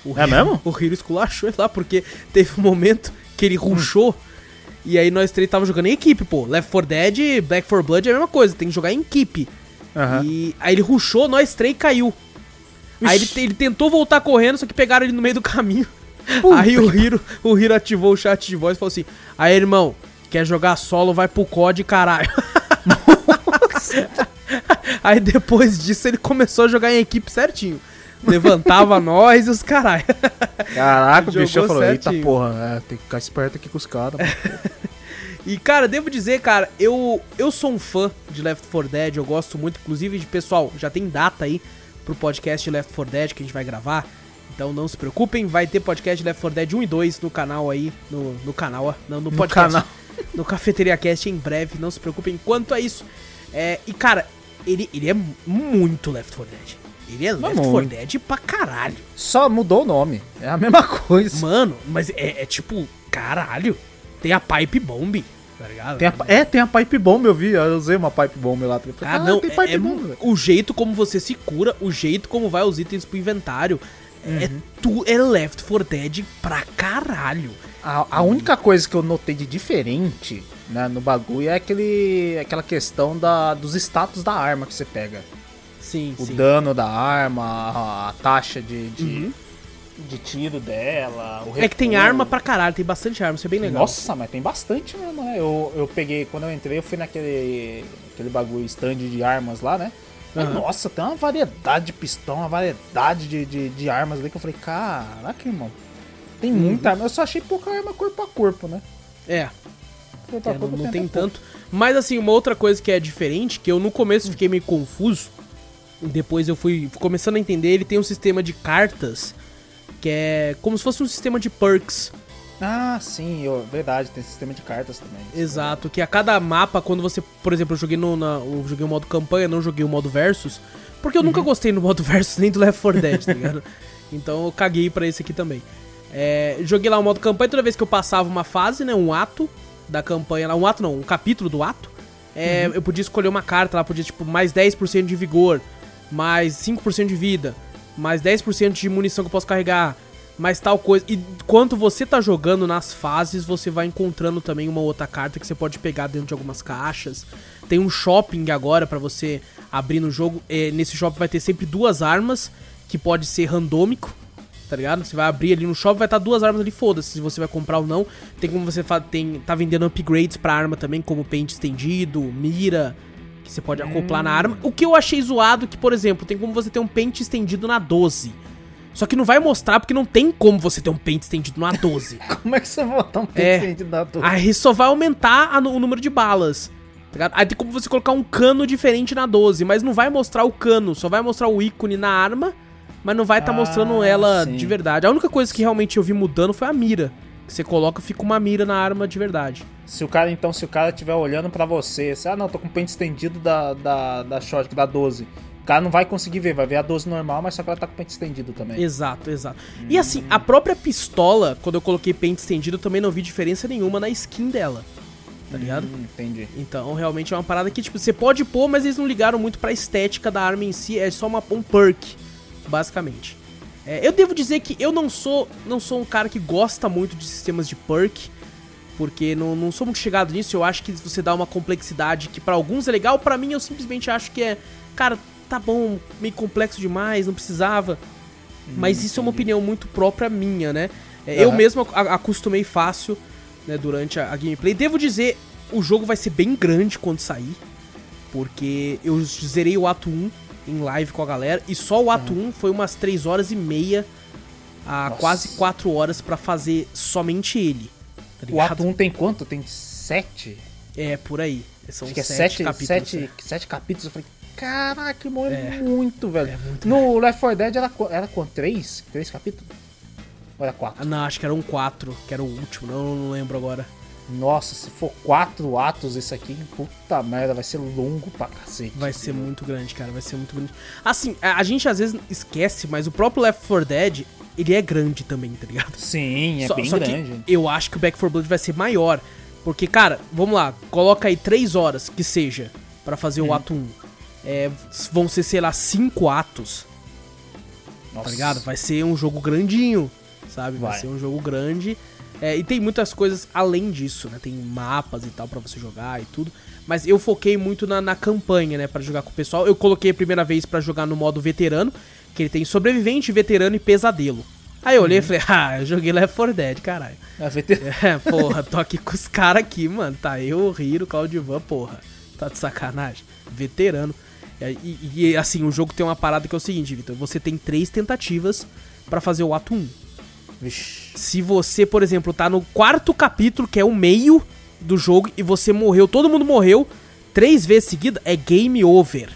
O É Hiro- mesmo? O Hiro esculachou ele lá, porque teve um momento que ele rushou. E aí nós três tava jogando em equipe, pô. Left 4 Dead e Back 4 Blood é a mesma coisa, tem que jogar em equipe. Aham. E aí ele rushou, nós três caiu. Aí ele, Ixi. ele tentou voltar correndo, só que pegaram ele no meio do caminho. Puta Aí o Hiro, o Hiro ativou o chat de voz e falou assim: Aí, irmão, quer jogar solo, vai pro COD, caralho. Aí depois disso ele começou a jogar em equipe certinho. Levantava nós e os caralho. Caraca, o bicho falou, eita certinho. porra, é, tem que ficar esperto aqui com os caras. mano." E, cara, devo dizer, cara, eu, eu sou um fã de Left 4 Dead, eu gosto muito, inclusive, de pessoal, já tem data aí pro podcast Left 4 Dead que a gente vai gravar. Então não se preocupem, vai ter podcast Left 4 Dead 1 e 2 no canal aí, no, no canal, ó, não, no podcast. canal. No Cafeteria Cast em breve, não se preocupem quanto a isso. É, e cara, ele, ele é muito Left 4 Dead. Ele é Left 4 muito. Dead pra caralho. Só mudou o nome. É a mesma coisa. Mano, mas é, é tipo, caralho. Tem a Pipe Bomb, tá ligado? Tem a, é, tem a pipe bomb, eu vi. Eu usei uma pipe bomb lá. Falei, Ah, não, tem é, pipe é bomb, velho. o jeito como você se cura, o jeito como vai os itens pro inventário. É, tu, é Left 4 Dead pra caralho. A, a única coisa que eu notei de diferente né, no bagulho é aquele, aquela questão da, dos status da arma que você pega. Sim, O sim. dano da arma, a, a taxa de, de, Uhum. de tiro dela. O É que tem arma pra caralho, tem bastante arma, isso é bem legal. Nossa, mas tem bastante mesmo, né? Eu, eu peguei, quando eu entrei, eu fui naquele aquele bagulho stand de armas lá, né? Mas, Aham. Nossa, tem uma variedade de pistão, uma variedade de, de, de armas ali que eu falei, caraca, irmão. Tem Uhum. muita arma. Eu só achei pouca arma corpo a corpo, né? É, Corpo a é, não, corpo não até tem pouco. tanto. Mas assim, uma outra coisa que é diferente, que eu no começo fiquei meio confuso, depois eu fui começando a entender, ele tem um sistema de cartas, que é como se fosse um sistema de perks. Ah, sim, eu- verdade, tem sistema de cartas também. Exato, que a cada mapa, quando você, por exemplo, eu joguei no na, eu joguei o modo campanha, não joguei o modo versus, porque eu Uhum. nunca gostei no modo versus nem do Left 4 Dead, tá ligado? Então eu caguei pra esse aqui também. É, joguei lá o modo campanha, toda vez que eu passava uma fase, né, um ato da campanha, lá, um ato não, um capítulo do ato, é, Uhum. eu podia escolher uma carta lá, podia tipo mais 10% de vigor, mais 5% de vida, mais 10% de munição que eu posso carregar, mais tal coisa. E enquanto você tá jogando nas fases, você vai encontrando também uma outra carta que você pode pegar dentro de algumas caixas. Tem um shopping agora pra você abrir no jogo. É, nesse shopping vai ter sempre duas armas, que pode ser randômico, tá ligado? Você vai abrir ali no shopping, vai estar duas armas ali, foda-se se você vai comprar ou não. Tem como você tem tá vendendo upgrades pra arma também, como pente estendido, mira, que você pode acoplar na arma. O que eu achei zoado que, por exemplo, tem como você ter um pente estendido na 12. Só que não vai mostrar porque não tem como você ter um pente estendido na 12. Como é que você vai botar um É. pente da tua? Aí só vai aumentar a o número de balas. tá? Aí tem como você colocar um cano diferente na 12, mas não vai mostrar o cano, só vai mostrar o ícone na arma, mas não vai estar Ah, mostrando ela sim. de verdade. A única coisa que realmente eu vi mudando foi a mira. Que você coloca, fica uma mira na arma de verdade. Se o cara, então, se o cara estiver olhando pra você, você, ah não, tô com o pente estendido da, da, da shot, da 12. O cara não vai conseguir ver, vai ver a 12 normal, mas só que ela tá com o pente estendido também. Exato, exato. E assim, a própria pistola, quando eu coloquei pente estendido, também não vi diferença nenhuma na skin dela. Tá ligado? Hum, entendi. Então, realmente é uma parada que, tipo, você pode pôr, mas eles não ligaram muito pra estética da arma em si, é só uma, um perk, basicamente. É, eu devo dizer que eu não sou, não sou um cara que gosta muito de sistemas de perk, porque não, não sou muito chegado nisso, eu acho que você dá uma complexidade que pra alguns é legal, pra mim eu simplesmente acho que é, cara, tá bom, meio complexo demais, não precisava. Mas isso é uma opinião muito própria minha, né? É, Eu mesmo acostumei fácil né, durante a, a gameplay. Devo dizer, o jogo vai ser bem grande quando sair. Porque eu zerei o ato 1 em live com a galera. E só o ato 1 foi umas 3 horas e meia a Nossa. quase 4 horas pra fazer somente ele. Tá O ato 1 tem quanto? Tem 7? É, por aí. São Acho que é 7 7 capítulos. sete, né? sete capítulos. Eu falei, caraca, mano, É. é muito, velho. É muito no Left 4 Dead era, era quanto? 3? 3 capítulos? Ou era 4? Ah, não, acho que era um 4, que era o último, não, não lembro agora. Nossa, se for 4 atos isso aqui, puta merda, vai ser longo pra cacete. Vai ser muito grande, cara, vai ser muito grande. Assim, a, a gente às vezes esquece, mas o próprio Left 4 Dead, ele é grande também, tá ligado? Sim, é Só- bem só grande. eu acho que o Back 4 Blood vai ser maior. Porque, cara, vamos lá, coloca aí 3 horas que seja pra fazer Uhum. o ato 1. É, vão ser, sei lá, 5 atos, Nossa. tá ligado? Vai ser um jogo grandinho, sabe? Vai, Vai. ser um jogo grande. É, e tem muitas coisas além disso, né? Tem mapas e tal pra você jogar e tudo. Mas eu foquei muito na, na campanha, né? Pra jogar com o pessoal. Eu coloquei a primeira vez pra jogar no modo veterano, que ele tem sobrevivente, veterano e pesadelo. Aí eu olhei Uhum. e falei, ah, eu joguei Left 4 Dead, caralho. É, veter- É, porra, tô aqui com os caras aqui, mano. Tá eu, o Hiro, o Claudivan, porra. Tá de sacanagem. Veterano. E, e, assim, o jogo tem uma parada que é o seguinte, Vitor. Você tem três tentativas pra fazer o ato 1. Vixe. Se você, por exemplo, tá no quarto capítulo, que é o meio do jogo, e você morreu, todo mundo morreu, três vezes seguida, é game over.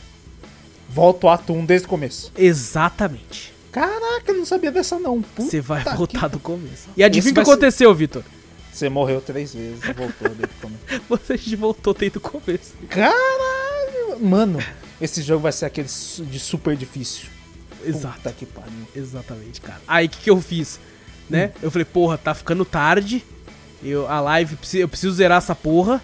Volta o ato 1 desde o começo. Exatamente. Caraca, eu não sabia dessa não. Você vai que- voltar do começo. E adivinha o que vai ser- aconteceu, Vitor? Você morreu três vezes e voltou desde o começo. Você voltou desde o começo. Caralho! Mano, esse jogo vai ser aquele de super difícil. Exato. Puta que pariu. Exatamente, cara. Aí o que, que eu fiz? Né? Eu falei, porra, tá ficando tarde. Eu, a live, eu preciso zerar essa porra.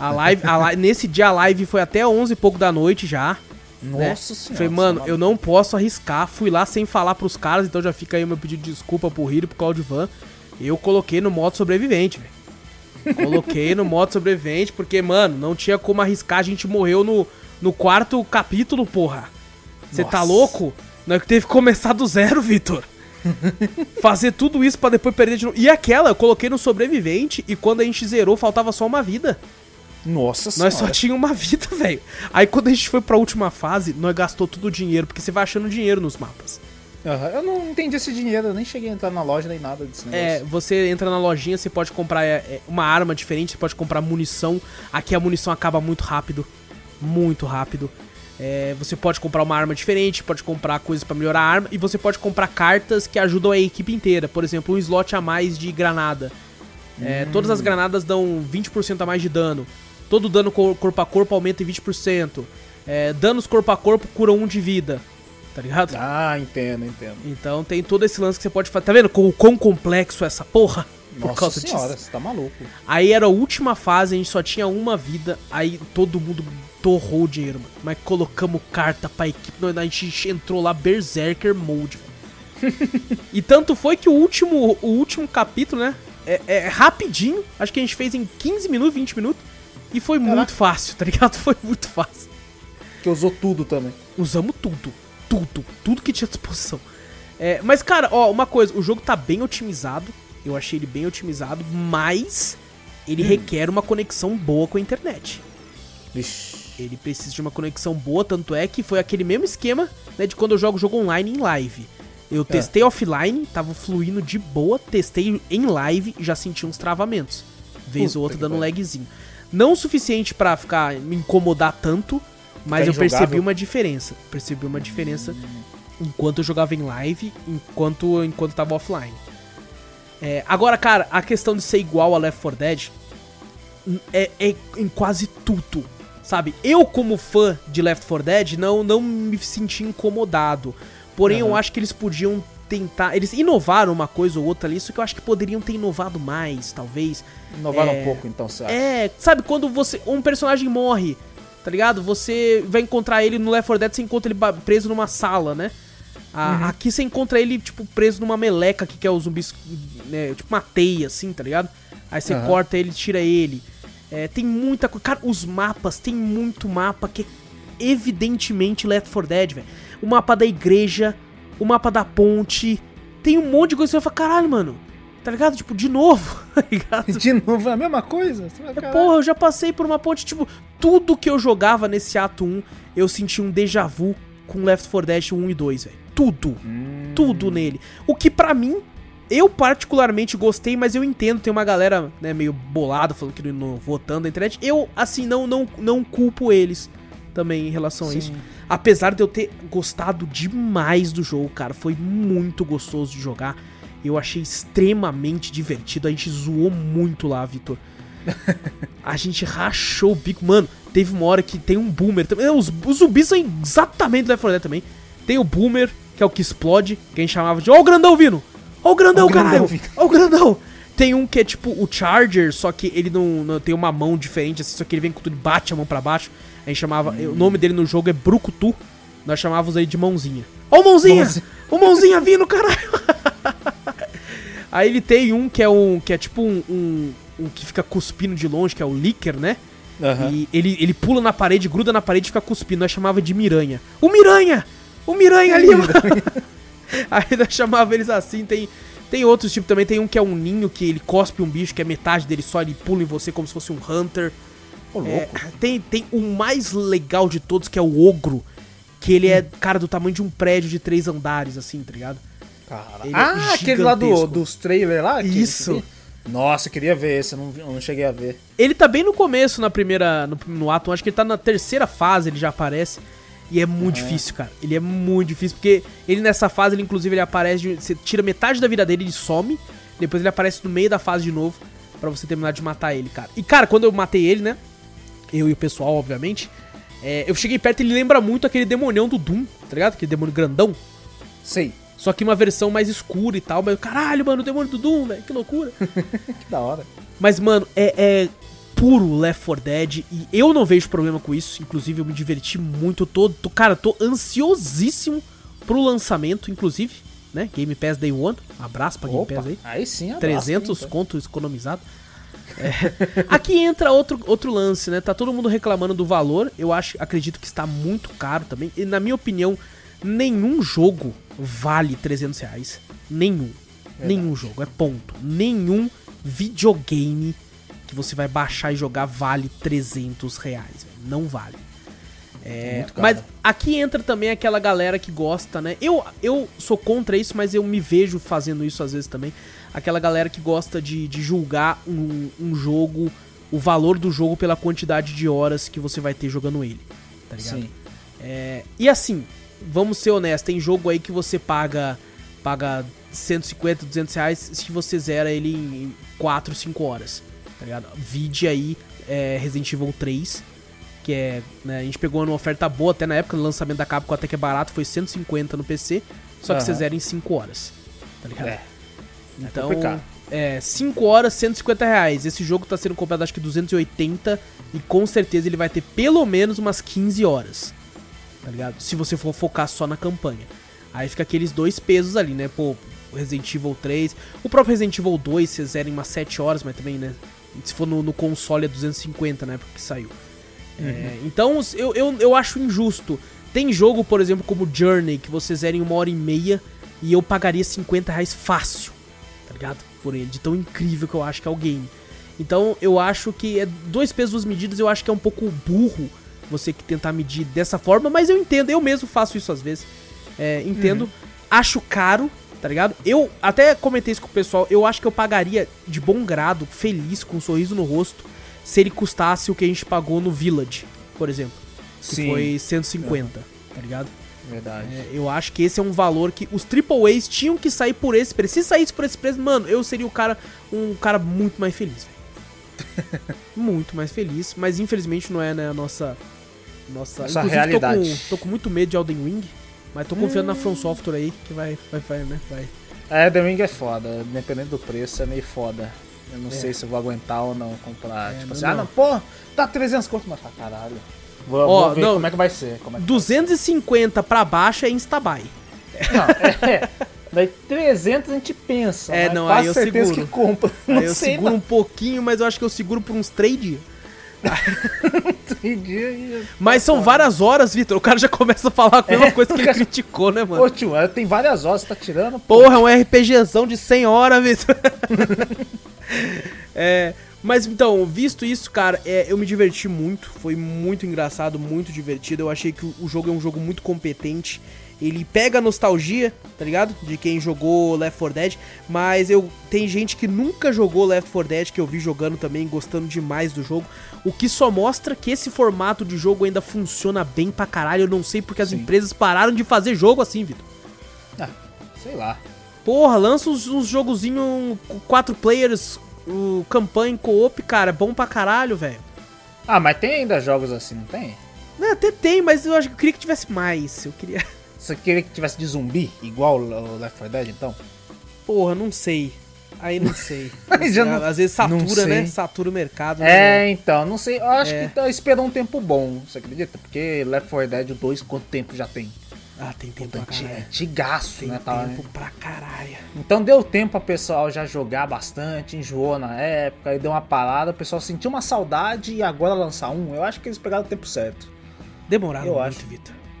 A live, a live- nesse dia a live foi até 11 e pouco da noite já. Né? Nossa senhora. Falei, mano, é eu não posso arriscar. Fui lá sem falar pros caras, então já fica aí o meu pedido de desculpa pro Hiro e pro Claudivan. Eu coloquei no modo sobrevivente, velho. Coloquei no modo sobrevivente, porque, mano, não tinha como arriscar. A gente morreu no, no quarto capítulo, porra. Você tá louco? Nós teve que começar do zero, Vitor. Fazer tudo isso pra depois perder de novo. E aquela, eu coloquei no sobrevivente e quando a gente zerou, faltava só uma vida. Nossa Nós só senhora. tínhamos uma vida, velho. Aí quando a gente foi pra última fase, nós gastou todo o dinheiro, porque você vai achando dinheiro nos mapas. Aham, Eu não entendi esse dinheiro, eu nem cheguei a entrar na loja nem nada desse É, negócio. você entra na lojinha, você pode comprar é, é, uma arma diferente, você pode comprar munição. Aqui a munição acaba muito rápido. Muito rápido. É, você pode comprar uma arma diferente, pode comprar coisas pra melhorar a arma. E você pode comprar cartas que ajudam a equipe inteira. Por exemplo, um slot a mais de granada. É, Todas as granadas dão 20% a mais de dano. Todo dano cor- corpo a corpo aumenta em 20%. É, danos corpo a corpo curam 1 de vida. Tá ligado? Ah, entendo, entendo. Então tem todo esse lance que você pode fazer. Tá vendo o quão complexo é essa porra? Por Nossa causa senhora, disso. você tá maluco. Aí era a última fase, a gente só tinha uma vida. Aí todo mundo torrou o dinheiro, mano. Mas colocamos carta pra equipe. A gente entrou lá Berserker Mode. e tanto foi que o último, o último capítulo, né? É, é rapidinho. Acho que a gente fez em 15 minutos, 20 minutos. E foi muito fácil, tá ligado? Foi muito fácil. Que usou tudo também. Usamos tudo. Tudo. Tudo que tinha à disposição. É, mas, cara, ó, uma coisa. O jogo tá bem otimizado. Eu achei ele bem otimizado. Mas ele requer uma conexão boa com a internet. Vixe. Ele precisa de uma conexão boa. Tanto é que foi aquele mesmo esquema né, de quando eu jogo jogo online em live. Eu testei offline, tava fluindo de boa. Testei em live e já senti uns travamentos. Vez Puta ou outra dando um lagzinho. Não o suficiente pra ficar me incomodar tanto. Mas eu percebi uma diferença. Percebi uma diferença enquanto eu jogava em live, enquanto enquanto tava offline. É, agora, cara, a questão de ser igual a Left 4 Dead é, é em quase tudo, sabe? Eu, como fã de Left 4 Dead, não, não me senti incomodado. Porém, eu Aham. acho que eles podiam tentar. Eles inovaram uma coisa ou outra ali, isso que eu acho que poderiam ter inovado mais, talvez. Inovaram É, um pouco, então, você acha? É, sabe quando você um personagem morre, tá ligado? Você vai encontrar ele no Left 4 Dead, você encontra ele preso numa sala, né? A- Aqui você encontra ele, tipo, preso numa meleca que que é os zumbis, né, tipo uma teia, assim, tá ligado? Aí você Aham. corta ele, tira ele. É, tem muita coisa. Cara, os mapas, tem muito mapa que é evidentemente Left 4 Dead, velho. O mapa da igreja, o mapa da ponte. Tem um monte de coisa que você vai falar, caralho, mano. Tá ligado? Tipo, de novo, tá ligado? De novo, é a mesma coisa? Você vai, É, porra, eu já passei por uma ponte, tipo, tudo que eu jogava nesse ato 1, eu senti um déjà vu com Left 4 Dead 1 e 2, velho. Tudo. Hum. Tudo nele. O que pra mim, eu particularmente gostei, mas eu entendo, tem uma galera, né, meio bolada falando que não votando na internet. Eu, assim, não, não, não culpo eles também em relação a Sim. isso. Apesar de eu ter gostado demais do jogo, cara, foi muito gostoso de jogar. Eu achei extremamente divertido. A gente zoou muito lá, Vitor. A gente rachou o bico. Mano, teve uma hora que tem um boomer também. Os, os zumbis são exatamente Left 4 Dead também. Tem o boomer, que é o que explode, que a gente chamava de Ó o grandão vindo! Ó o grandão, Ó o grandão caralho! vindo. Ó o grandão! Tem um que é tipo o Charger, só que ele não, não tem uma mão diferente, assim, só que ele vem com tudo e bate a mão pra baixo. A gente chamava. O nome dele no jogo é Brucutu. Nós chamávamos ele de mãozinha. Ó o mãozinha! Mãozinha. O mãozinha vindo, caralho! Aí ele tem um que é um. que é tipo um, um, um que fica cuspindo de longe, que é o Licker, né? Aham. E ele, ele pula na parede, gruda na parede e fica cuspindo. Nós chamava de Miranha. O Miranha! O Miranha ali, mano! Aí nós chamava eles assim, tem. Tem outros tipos também, tem um que é um ninho, que ele cospe um bicho, que é metade dele só, ele pula em você como se fosse um Hunter. Ô, É, tem, tem o mais legal de todos, que é o Ogro. Que ele é, cara, do tamanho de um prédio de três andares, assim, tá ligado? Caralho. ele é ah, aquele lá do, dos trailers lá? que- Isso. que- Nossa, eu queria ver esse, eu não, eu não cheguei a ver. Ele tá bem no começo, na primeira. No, no ato, acho que ele tá na terceira fase, ele já aparece. E é muito difícil, cara. Ele é muito difícil, porque ele nessa fase, ele inclusive ele aparece, de- você tira metade da vida dele, ele some, depois ele aparece no meio da fase de novo, pra você terminar de matar ele, cara. E cara, quando eu matei ele, né, eu e o pessoal, obviamente, é, eu cheguei perto e ele lembra muito aquele demonião do Doom, tá ligado? Aquele demônio grandão. Sei. Só que uma versão mais escura e tal, mas caralho, mano, o demônio do Doom, velho, que loucura. Que da hora. Mas, mano, é, é puro Left 4 Dead e eu não vejo problema com isso. Inclusive, eu me diverti muito. Eu Tô, tô, cara, tô ansiosíssimo pro lançamento, inclusive, né? Game Pass Day One. Abraço pra Game Opa, Pass aí. aí sim, abraço, 300 hein, conto economizado. É. Aqui entra outro, outro lance, né? Tá todo mundo reclamando do valor. Eu acho, acredito que está muito caro também. E na minha opinião, nenhum jogo vale 300 reais. Nenhum. Nenhum jogo, é ponto. Nenhum videogame que você vai baixar e jogar vale 300 reais. velho. Não vale. É, caro. mas aqui entra também aquela galera que gosta, né? Eu, eu sou contra isso, mas eu me vejo fazendo isso às vezes também. Aquela galera que gosta de, de julgar um, um jogo, o valor do jogo pela quantidade de horas que você vai ter jogando ele. Tá ligado? Sim. É, e assim, vamos ser honestos, tem jogo aí que você paga paga 150, 200 reais se você zera ele em 4, 5 horas, tá ligado? Vide aí é, Resident Evil 3, que é, né, a gente pegou numa oferta boa, até na época do lançamento da Capcom até que é barato, foi 150 no PC, só que Aham. você zera em 5 horas, tá ligado? É. Então, complicado. é, 5 horas, 150 reais. Esse jogo tá sendo comprado acho que 280 e com certeza ele vai ter pelo menos umas 15 horas. Tá ligado? Se você for focar só na campanha. Aí fica aqueles dois pesos ali, né? Pô, o Resident Evil 3, o próprio Resident Evil 2, vocês zerem umas 7 horas, mas também, né? Se for no, no console é 250 na época que saiu. É, então eu, eu, eu acho injusto. Tem jogo, por exemplo, como Journey, que você zera em uma hora e meia e eu pagaria 50 reais fácil tá ligado? Por ele, de tão incrível que eu acho que é o game. Então eu acho que é dois pesos duas medidas, eu acho que é um pouco burro você que tentar medir dessa forma, mas eu entendo, eu mesmo faço isso às vezes. É, entendo, acho caro, tá ligado? Eu até comentei isso com o pessoal, eu acho que eu pagaria de bom grado, feliz, com um sorriso no rosto, se ele custasse o que a gente pagou no Village, por exemplo. Que Sim. foi 150, tá ligado? Verdade. É, eu acho que esse é um valor que os Triple A's tinham que sair por esse preço. Se saísse por esse preço, mano, eu seria o cara, um cara muito mais feliz, velho. muito mais feliz, mas infelizmente não é, né, a nossa nossa, Nossa realidade. Tô com, tô com muito medo de Elden Ring, mas tô confiando na From Software aí que vai vai vai, né, vai. É, The Ring é foda. Dependendo do preço, é meio foda. Eu não sei se eu vou aguentar ou não comprar. É, tipo assim, não. ah, não, pô, tá 300 conto, mas pra caralho. Vou, Ó, vou ver não, como é que vai ser. Como é que 250 pra baixo é instabuy. Não, é. Daí 300 a gente pensa. É, não, aí eu certeza seguro. que compra. Aí Não eu sei, seguro não. um pouquinho, mas eu acho que eu seguro por uns 3 dias. Mas são várias horas, Vitor. O cara já começa a falar a mesma coisa que ele criticou, né, mano? Ô tio, tem várias horas, você tá tirando? Pô, Porra, é um RPGzão de 100 horas, Vitor. é, mas então, visto isso, cara, é, eu me diverti muito. Foi muito engraçado, muito divertido. Eu achei que o, o jogo é um jogo muito competente. Ele pega a nostalgia, tá ligado? De quem jogou Left 4 Dead. Mas eu tem gente que nunca jogou Left 4 Dead, que eu vi jogando também, gostando demais do jogo. O que só mostra que esse formato de jogo ainda funciona bem pra caralho. Eu não sei porque as Sim. empresas pararam de fazer jogo assim, Vitor. ah, sei lá. Porra, lança uns, uns jogozinhos com quatro players, o campanha co-op, cara, é bom pra caralho, velho. Ah, mas tem ainda jogos assim, não tem? Né, até tem, mas eu acho que eu queria que tivesse mais. Eu queria. Você queria que tivesse de zumbi, igual o Left 4 Dead, então? Porra, não sei. Aí não sei. Não já sei, não- Às vezes satura, né? Satura o mercado. né? É, então, não sei. Eu acho É. que tá, esperou um tempo bom, você acredita? Porque Left 4 Dead 2, quanto tempo já tem? Ah, tem tempo pra Anti- caralho. Antigaço, Tem né? Tá, tempo pra caralho. Então deu tempo pra pessoal já jogar bastante, enjoou na época, aí deu uma parada, o pessoal sentiu uma saudade e agora lançar um. Eu acho que eles pegaram o tempo certo. Demoraram Eu muito, acho.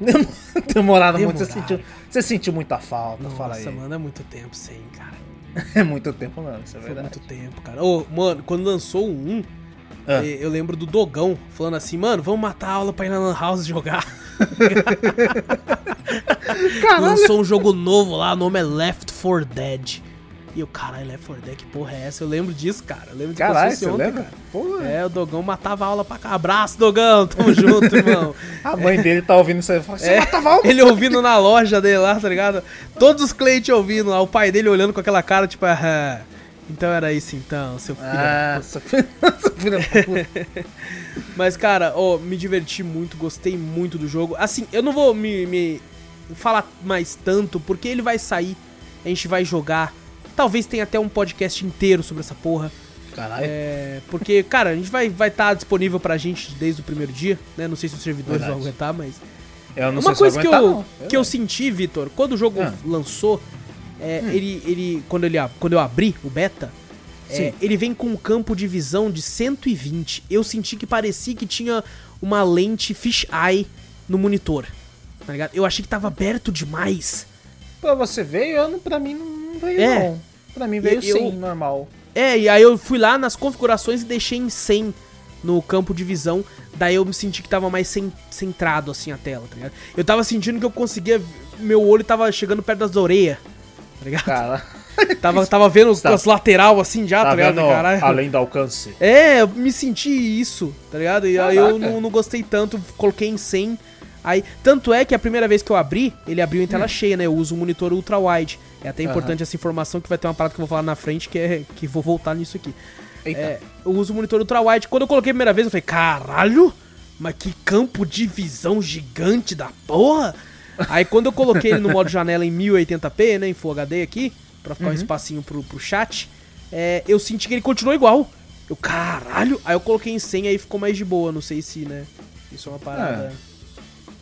Vitor. Demoraram muito, você sentiu, você sentiu muita falta, fala aí. Nossa, mano, é muito tempo sem, cara. É muito tempo não, isso é Foi verdade. muito tempo, cara. Ô, mano, quando lançou o 1, Ah. eh, eu lembro do Dogão falando assim, mano, vamos matar a aula pra ir na Lan House jogar. Lançou um jogo novo lá, o nome é Left 4 Dead. E eu, caralho, Left 4 Dead, que porra é essa? Eu lembro disso, cara. Eu lembro disso Caralho, você ontem, lembra? cara. Porra. É, o Dogão matava a aula pra cá. Abraço, Dogão, tamo junto, irmão. A mãe dele tá ouvindo isso aí você É, matava aula? ele ouvindo na loja dele lá, tá ligado? Todos os clientes ouvindo lá, o pai dele olhando com aquela cara, tipo, ah, então era isso então, seu filho. Ah, seu filho, seu filho. Mas, cara, ó, me diverti muito, gostei muito do jogo. Assim, eu não vou me, me falar mais tanto, porque ele vai sair, a gente vai jogar. Talvez tenha até um podcast inteiro sobre essa porra. Caralho. É, porque, cara, a gente vai estar vai tá disponível pra gente desde o primeiro dia, né? Não sei se os servidores Verdade. vão aguentar, mas. Eu não Uma sei coisa se que, vai eu, aguentar, não. que eu senti, Vitor, quando o jogo Ah. lançou, é, ele, ele, quando, ele, quando eu abri o beta, é, ele vem com um campo de visão de 120. Eu senti que parecia que tinha uma lente fisheye no monitor. Tá ligado? Eu achei que tava aberto demais. Pra você veio, eu não, pra mim não veio É. não. Pra mim veio Eu- sim, normal. É, e aí eu fui lá nas configurações e deixei em 100 no campo de visão. Daí eu me senti que tava mais cen- centrado assim a tela, tá ligado? Eu tava sentindo que eu conseguia. Meu olho tava chegando perto das orelhas, tá ligado? Cara, Tava, tava vendo Tá. as lateral assim já, tá, tá ligado? Caralho. além do alcance. É, eu me senti isso, tá ligado? E aí eu não, não gostei tanto, coloquei em 100. Aí, tanto é que a primeira vez que eu abri, ele abriu em tela cheia, né? Eu uso um monitor ultra wide. É até importante essa informação que vai ter uma parada que eu vou falar na frente, que é que vou voltar nisso aqui. É, eu uso o monitor ultra wide. Quando eu coloquei a primeira vez, eu falei, caralho, mas que campo de visão gigante da porra! Aí quando eu coloquei ele no modo janela em 1080p, né, em Full HD aqui, pra ficar um espacinho pro, pro chat, é, eu senti que ele continuou igual. Eu, caralho! Aí eu coloquei em 100, aí ficou mais de boa, não sei se, né, isso é uma parada...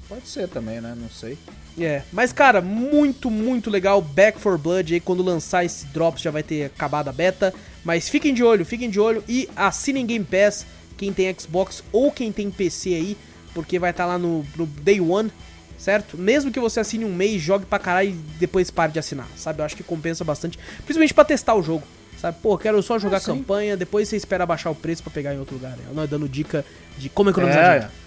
Pode ser também, né? Não sei. É, mas cara, muito, muito legal. Back for Blood aí, quando lançar esse Drops já vai ter acabado a beta. Mas fiquem de olho, fiquem de olho e assinem Game Pass, quem tem Xbox ou quem tem PC aí, porque vai estar lá no, no Day One, certo? Mesmo que você assine um mês, jogue pra caralho e depois pare de assinar, sabe? Eu acho que compensa bastante, principalmente pra testar o jogo. Sabe, pô, quero só jogar Ah, campanha, depois você espera baixar o preço pra pegar em outro lugar. Né? Não dando dica de como economizar dinheiro. É,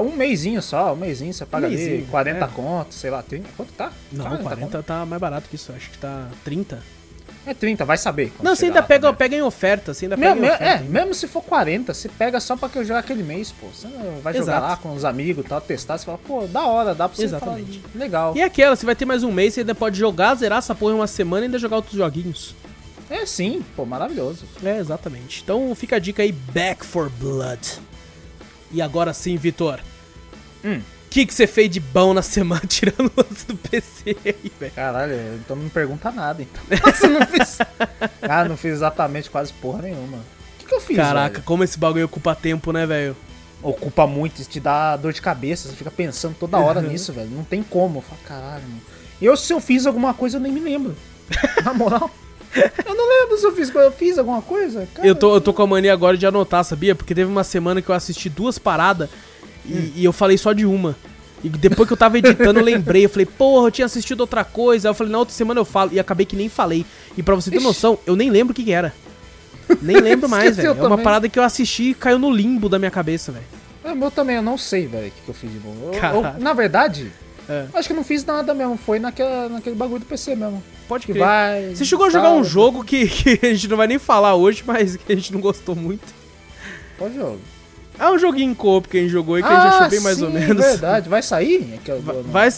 um mêsinho só, um mêsinho, você paga ali mêsinho, 40 é. contos, sei lá, 30. Quanto tá? Não, 40 tá mais barato que isso, acho que tá 30. conto. É 30, vai saber. Não, você ainda lá pega, também. pega em oferta, você ainda pega em me- oferta. é, ainda. mesmo se for 40, você pega só pra que eu jogar aquele mês, pô. Você vai jogar Exato. lá com os amigos e tal, testar, você fala, pô, da hora, dá pra você Exatamente. falar, legal. E aquela, você vai ter mais um mês, você ainda pode jogar, zerar essa porra em uma semana e ainda jogar outros joguinhos. É sim, pô, maravilhoso. É, exatamente. Então fica a dica aí, Back for Blood. E agora sim, Vitor. Hum. O que, você fez de bom na semana, tirando o lance do PC aí, velho? Caralho, então não me pergunta nada, então. Nossa, não fiz. Ah, não fiz exatamente quase porra nenhuma. O que, que eu fiz? Caraca, velho? como esse bagulho ocupa tempo, né, velho? Ocupa muito, isso te dá dor de cabeça, você fica pensando toda hora Uhum. nisso, velho. Não tem como. Eu falo, caralho, mano. Eu, se eu fiz alguma coisa, eu nem me lembro. Na moral. Eu não lembro se eu fiz, eu fiz alguma coisa. Cara, Eu tô, eu tô com a mania agora de anotar, sabia? Porque teve uma semana que eu assisti duas paradas e, Hum. e eu falei só de uma. E depois que eu tava editando, eu lembrei. Eu falei, porra, eu tinha assistido outra coisa. Aí eu falei, na outra semana eu falo. E acabei que nem falei. E pra você ter Ixi. noção, eu nem lembro o que, que era. Nem lembro mais, velho. É uma também. parada que eu assisti e caiu no limbo da minha cabeça, velho. É, meu também, eu não sei, velho, o que, que eu fiz de bom. Eu- eu- na verdade, É. acho que eu não fiz nada mesmo. Foi naquela, naquele bagulho do PC mesmo. Pode Que crer. vai. Você chegou a jogar um jogo que, que a gente não vai nem falar hoje, mas que a gente não gostou muito. Qual jogo? É um joguinho em coop que a gente jogou e que a gente achou bem mais ou Ah, sim, menos. verdade. Vai sair? É que eu- Vai, não- vai-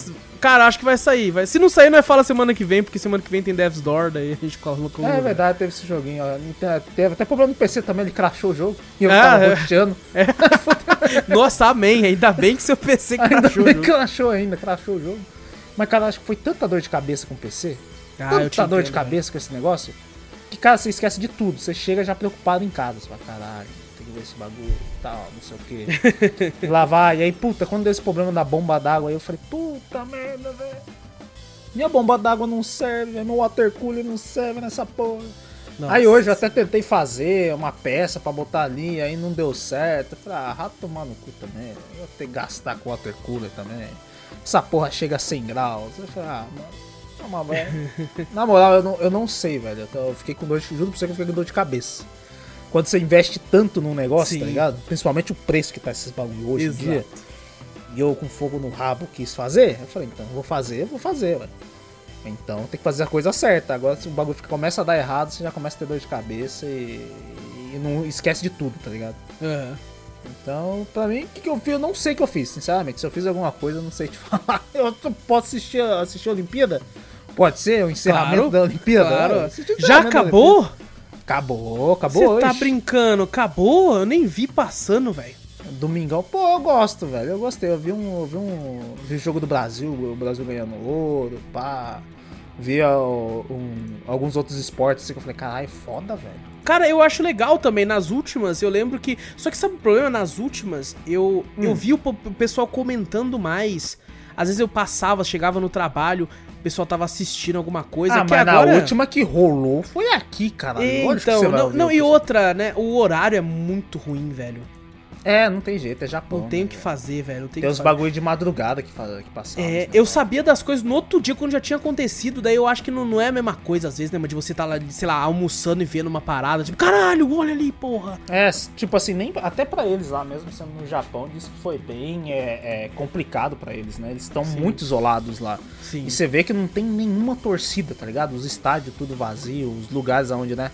Cara, acho que vai sair. Vai. Se não sair, nós fala semana que vem, porque semana que vem tem Death's Door, daí a gente coloca É verdade, teve esse joguinho. ó. Te- Teve até problema no PC também, ele crashou o jogo. E eu Ah, tava é. roteando. Nossa, amém. Ainda bem que seu PC Ainda crashou o bem crashou ainda, crashou o jogo. Mas, cara, acho que foi tanta dor de cabeça com o PC. Ah, eu te tanta dor de entendo, cabeça com esse negócio. Que, cara, você esquece de tudo. Você chega já preocupado em casa. Você fala, caralho, tem que ver esse bagulho e tal, não sei o quê. e lá vai. E aí, puta, quando deu esse problema da bomba d'água aí, eu falei, puta merda, velho. Minha bomba d'água não serve, meu water cooler não serve nessa porra. Nossa. Aí hoje eu até tentei fazer uma peça pra botar ali, aí não deu certo. Eu falei, ah, rato tomar no cu também. Eu vou ter que gastar com water cooler também. Essa porra chega a 100 graus. Eu falei, ah, mano. Toma banho. Na moral, eu não, eu não sei, velho. Eu, fiquei com dor de. Juro pra você que eu fiquei com dor de cabeça. Quando você investe tanto num negócio, Sim. tá ligado? Principalmente o preço que tá esses bagulho hoje em Exato. dia. E eu com fogo no rabo quis fazer. Eu falei, então, vou fazer, vou fazer, velho. Então tem que fazer a coisa certa. Agora se o bagulho começa a dar errado, você já começa a ter dor de cabeça e, e não esquece de tudo, tá ligado? Aham. Então, pra mim, o que, que eu fiz? Eu não sei o que eu fiz, sinceramente. Se eu fiz alguma coisa, eu não sei te falar. Eu posso assistir, assistir a Olimpíada? Pode ser, o encerramento Claro, da Olimpíada? Claro. Já da acabou? Acabou, acabou Você hoje. tá brincando? Acabou? Eu nem vi passando, velho. Domingão, pô, eu gosto, velho. Eu gostei. Eu vi um. Eu vi um. Vi o jogo do Brasil, o Brasil ganhando ouro, pá. Vi um- alguns outros esportes assim que eu falei, caralho, foda, velho. Cara, eu acho legal também. Nas últimas, eu lembro que. Só que sabe o problema? Nas últimas, eu, Hum. eu vi o pessoal comentando mais. Às vezes eu passava, chegava no trabalho, o pessoal tava assistindo alguma coisa. ah, que mas agora... na última que rolou foi aqui, cara. Então, não, não, e outra, né? O horário é muito ruim, velho. É, não tem jeito, é Japão. Não tem o né, que velho? fazer, velho. Tem Tem fazer. bagulho de madrugada que, faz, que passavam. É, eu sabia das coisas no outro dia, quando já tinha acontecido, daí eu acho que não, não é a mesma coisa, às vezes, né? Mas de você tá lá, sei lá, almoçando e vendo uma parada, tipo, caralho, olha ali, porra. É, tipo assim, nem, até pra eles lá, mesmo sendo no Japão, disse que foi bem é, é, complicado pra eles, né? Eles estão muito isolados lá. Sim. E você vê que não tem nenhuma torcida, tá ligado? Os estádios tudo vazio, os lugares onde, né,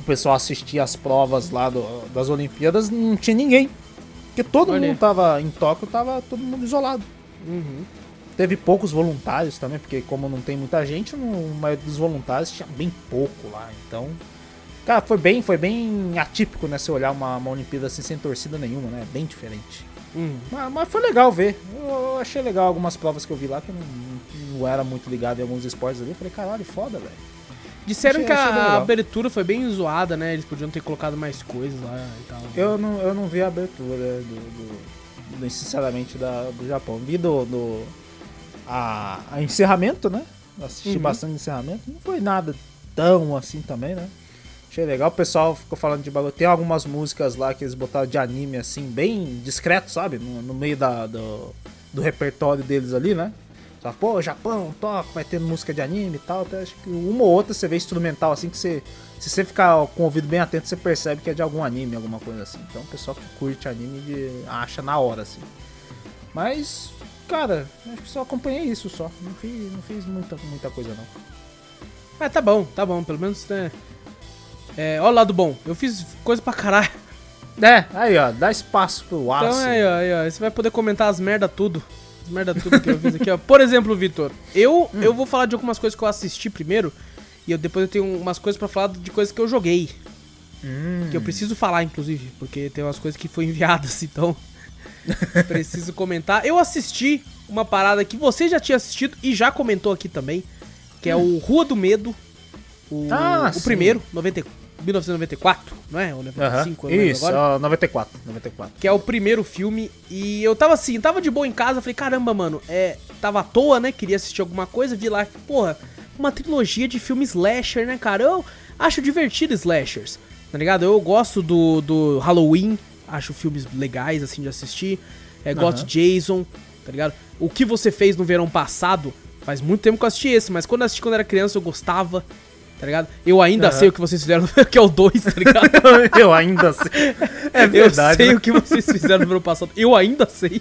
o pessoal assistia as provas lá do- das Olimpíadas, não tinha ninguém. Porque todo Olha. mundo tava em Tóquio, tava todo mundo isolado. Uhum. Teve poucos voluntários também, porque como não tem muita gente, no- a maioria dos voluntários tinha bem pouco lá. Então, cara, foi bem, foi bem atípico, né? Se olhar uma, uma Olimpíada assim sem torcida nenhuma, né? Bem diferente. Uhum. Mas, mas foi legal ver. Eu, achei legal algumas provas que eu vi lá que eu não, não era muito ligado em alguns esportes ali. Eu falei, caralho, foda, velho. Disseram Achei- que achei a abertura foi bem zoada, né? Eles podiam ter colocado mais coisas lá e tal. Eu não, eu não vi a abertura do, do- do- sinceramente, da, do Japão. Vi do, do a, a encerramento, né? Assisti Uhum. bastante encerramento. Não foi nada tão assim também, né? Achei legal. O pessoal ficou falando de bagulho. Tem algumas músicas lá que eles botaram de anime, assim, bem discreto, sabe? No, no meio da, do, do repertório deles ali, né? Só, pô, Japão, toca, vai ter música de anime e tal. Até acho que uma ou outra você vê instrumental, assim, que você. Se você ficar com o ouvido bem atento, você percebe que é de algum anime, alguma coisa assim. Então o pessoal que curte anime de- acha na hora, assim. Mas, cara, acho que só acompanhei isso só. Não fiz, não fiz muita, muita coisa não. Ah, tá bom, tá bom. Pelo menos, né? É, ó o lado bom. Eu fiz coisa pra caralho. É, aí ó, dá espaço pro aço. Então aí, ó, aí, ó. Você vai poder comentar as merda tudo. Merda tudo que eu fiz aqui, ó. Por exemplo, Vitor, eu, Hum. eu vou falar de algumas coisas que eu assisti primeiro. E eu, depois eu tenho umas coisas pra falar de coisas que eu joguei. Hum. Que eu preciso falar, inclusive, porque tem umas coisas que foram enviadas, então. preciso comentar. Eu assisti uma parada que você já tinha assistido e já comentou aqui também. Que é o Rua do Medo. O, Ah, o primeiro, 90, 1994, não é? Ou Aham, 95, eu não lembro Isso, agora. ó, 94, 94. Que é o primeiro filme. E eu tava assim, tava de boa em casa, falei, caramba, mano, é. Tava à toa, né? Queria assistir alguma coisa, vi lá, porra, uma trilogia de filmes slasher, né, cara? Eu acho divertido slashers, tá ligado? Eu gosto do, do Halloween, acho filmes legais, assim, de assistir. É, de Jason, tá ligado? O que você fez no verão passado, faz muito tempo que eu assisti esse, mas quando eu assisti quando era criança eu gostava. Tá ligado? Eu ainda Aham. sei o que vocês fizeram, que é o 2, tá ligado? eu ainda sei. É verdade. Eu sei né? o que vocês fizeram no ano passado. Eu ainda sei.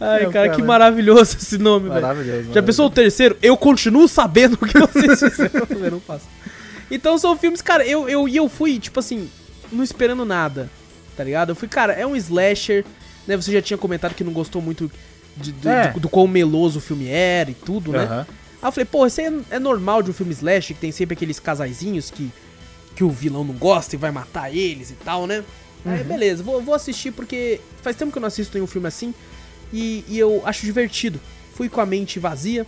Ai, É, cara, que maravilhoso esse nome, velho. Maravilhoso. Já pensou o terceiro? Eu continuo sabendo o que vocês fizeram no ano passado. Então são filmes, cara, eu, eu, e eu fui, tipo assim, não esperando nada, tá ligado? Eu fui, cara, é um slasher, né? Você já tinha comentado que não gostou muito de- de- É. de- do quão meloso o filme era e tudo, né? Aí eu falei, pô, isso é, é normal de um filme slash, que tem sempre aqueles casaizinhos que, que o vilão não gosta e vai matar eles e tal, né? Aí beleza, vou, vou assistir porque faz tempo que eu não assisto nenhum filme assim e, e eu acho divertido. Fui com a mente vazia,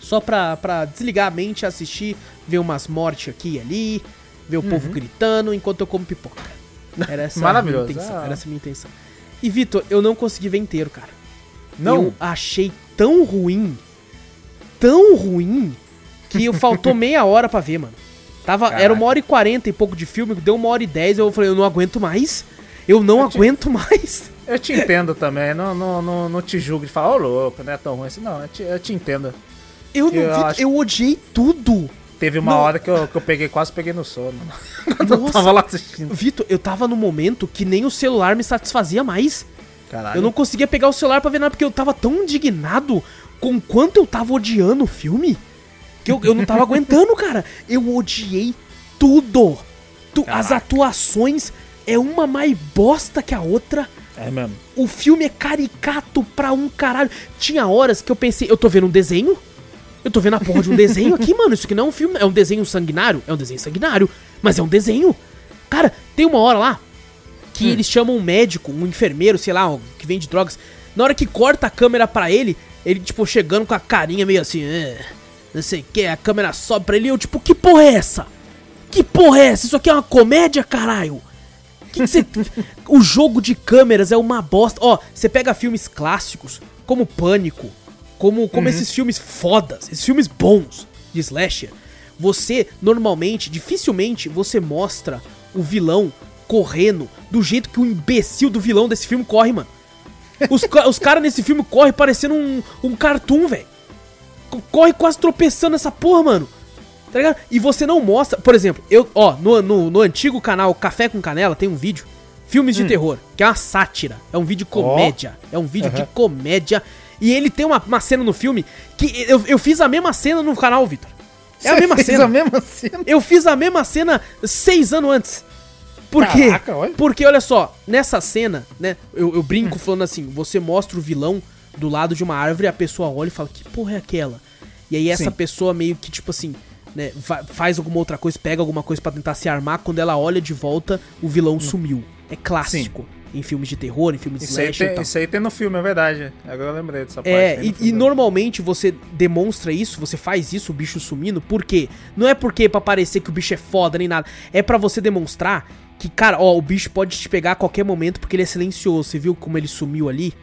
só pra, pra desligar a mente, assistir, ver umas mortes aqui e ali, ver o povo gritando enquanto eu como pipoca. Era essa a minha Maravilhoso, intenção. ah. Era essa a minha intenção. E Vitor, eu não consegui ver inteiro, cara. Não? Eu achei tão ruim, tão ruim, que eu faltou meia hora pra ver, mano. Tava, era uma hora e quarenta e pouco de filme, deu uma hora e dez, eu falei, eu não aguento mais. Eu não Eu te- aguento mais. Eu te entendo também, não, não, não, não te julgo de falar, ô louco, não é tão ruim assim. Não, eu te, eu te entendo. Eu não Eu vi, acho- eu odiei tudo. Teve uma Não. hora que eu, que eu peguei, quase peguei no sono. Quando eu Nossa. tava lá assistindo. Vitor, eu tava no momento que nem o celular me satisfazia mais. Caralho. Eu não conseguia pegar o celular pra ver nada, porque eu tava tão indignado com quanto eu tava odiando o filme. que eu, eu não tava aguentando, cara. Eu odiei tudo. Tu- as atuações é uma mais bosta que a outra. É mesmo. O filme é caricato pra um caralho. Tinha horas que eu pensei, eu tô vendo um desenho? Eu tô vendo a porra de um desenho aqui, mano. Isso aqui não é um filme, é um desenho sanguinário? É um desenho sanguinário, mas é um desenho. Cara, tem uma hora lá que eles chamam um médico, um enfermeiro, sei lá, que vende drogas. Na hora que corta a câmera pra ele, ele, tipo, chegando com a carinha meio assim, é, não sei o que, a câmera sobe pra ele e eu, tipo, que porra é essa? Que porra é essa? Isso aqui é uma comédia, caralho? Que que você... o jogo de câmeras é uma bosta. Ó, você pega filmes clássicos, como Pânico, como, como esses filmes fodas, esses filmes bons de slasher. Você, normalmente, dificilmente, você mostra o vilão correndo do jeito que o imbecil do vilão desse filme corre, mano. Os, os caras nesse filme correm parecendo um, um cartoon, velho. Co- Corre quase tropeçando nessa porra, mano. Tá ligado? E você não mostra. Por exemplo, eu, ó, no, no, no antigo canal Café com Canela tem um vídeo. Filmes de terror, que é uma sátira. É um vídeo comédia. É um vídeo de Aham. comédia. E ele tem uma, uma cena no filme que eu, eu fiz a mesma cena no canal, Vitor. É a mesma fez cena. a mesma cena. Eu fiz a mesma cena seis anos antes. Por quê? Caraca, olha. Porque, olha só, nessa cena, né, eu, eu brinco falando assim, você mostra o vilão do lado de uma árvore, a pessoa olha e fala, que porra é aquela? E aí essa Sim. pessoa meio que, tipo assim, né, faz alguma outra coisa, pega alguma coisa pra tentar se armar, quando ela olha de volta, o vilão sumiu. É clássico. Em filmes de terror, em filmes de Isso aí, slasher e tem, isso aí tem no filme, é verdade. Agora eu lembrei dessa parte. É, tem no e, e normalmente você demonstra isso, você faz isso, o bicho sumindo, por quê? Não é porque é pra parecer que o bicho é foda nem nada, é pra você demonstrar que, cara, ó, o bicho pode te pegar a qualquer momento porque ele é silencioso. Você viu como ele sumiu ali?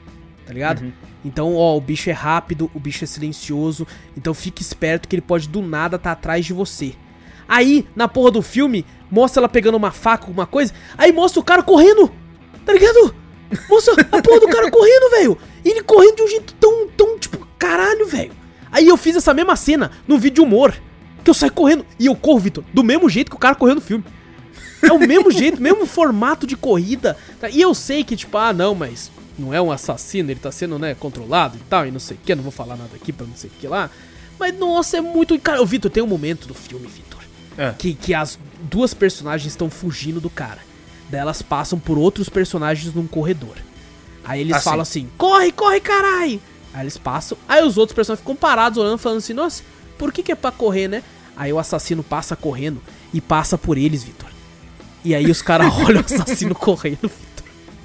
Tá ligado? Uhum. Então, ó, o bicho é rápido, o bicho é silencioso, então fique esperto que ele pode do nada tá atrás de você. Aí, na porra do filme, mostra ela pegando uma faca, alguma coisa, aí mostra o cara correndo, tá ligado? Mostra a porra do cara correndo, velho. E ele correndo de um jeito tão, tão, tipo, caralho, velho. Aí eu fiz essa mesma cena num vídeo de humor. Que eu saio correndo. E eu corro, Vitor, do mesmo jeito que o cara correu no filme. É o mesmo jeito, mesmo formato de corrida. tá? E eu sei que, tipo, ah, não, mas não é um assassino, ele tá sendo, né, controlado e tal, e não sei o que, não vou falar nada aqui pra não sei o que lá. Mas, nossa, é muito. Cara, ô, Vitor, tem um momento do filme, Vitor, É. que, que as duas personagens estão fugindo do cara. Daí elas passam por outros personagens num corredor. Aí eles Ah, sim. falam assim: corre, corre, carai! Aí eles passam, aí os outros personagens ficam parados olhando, falando assim: nossa, por que, que é pra correr, né? Aí o assassino passa correndo e passa por eles, Vitor. E aí os caras olham o assassino correndo, Vitor.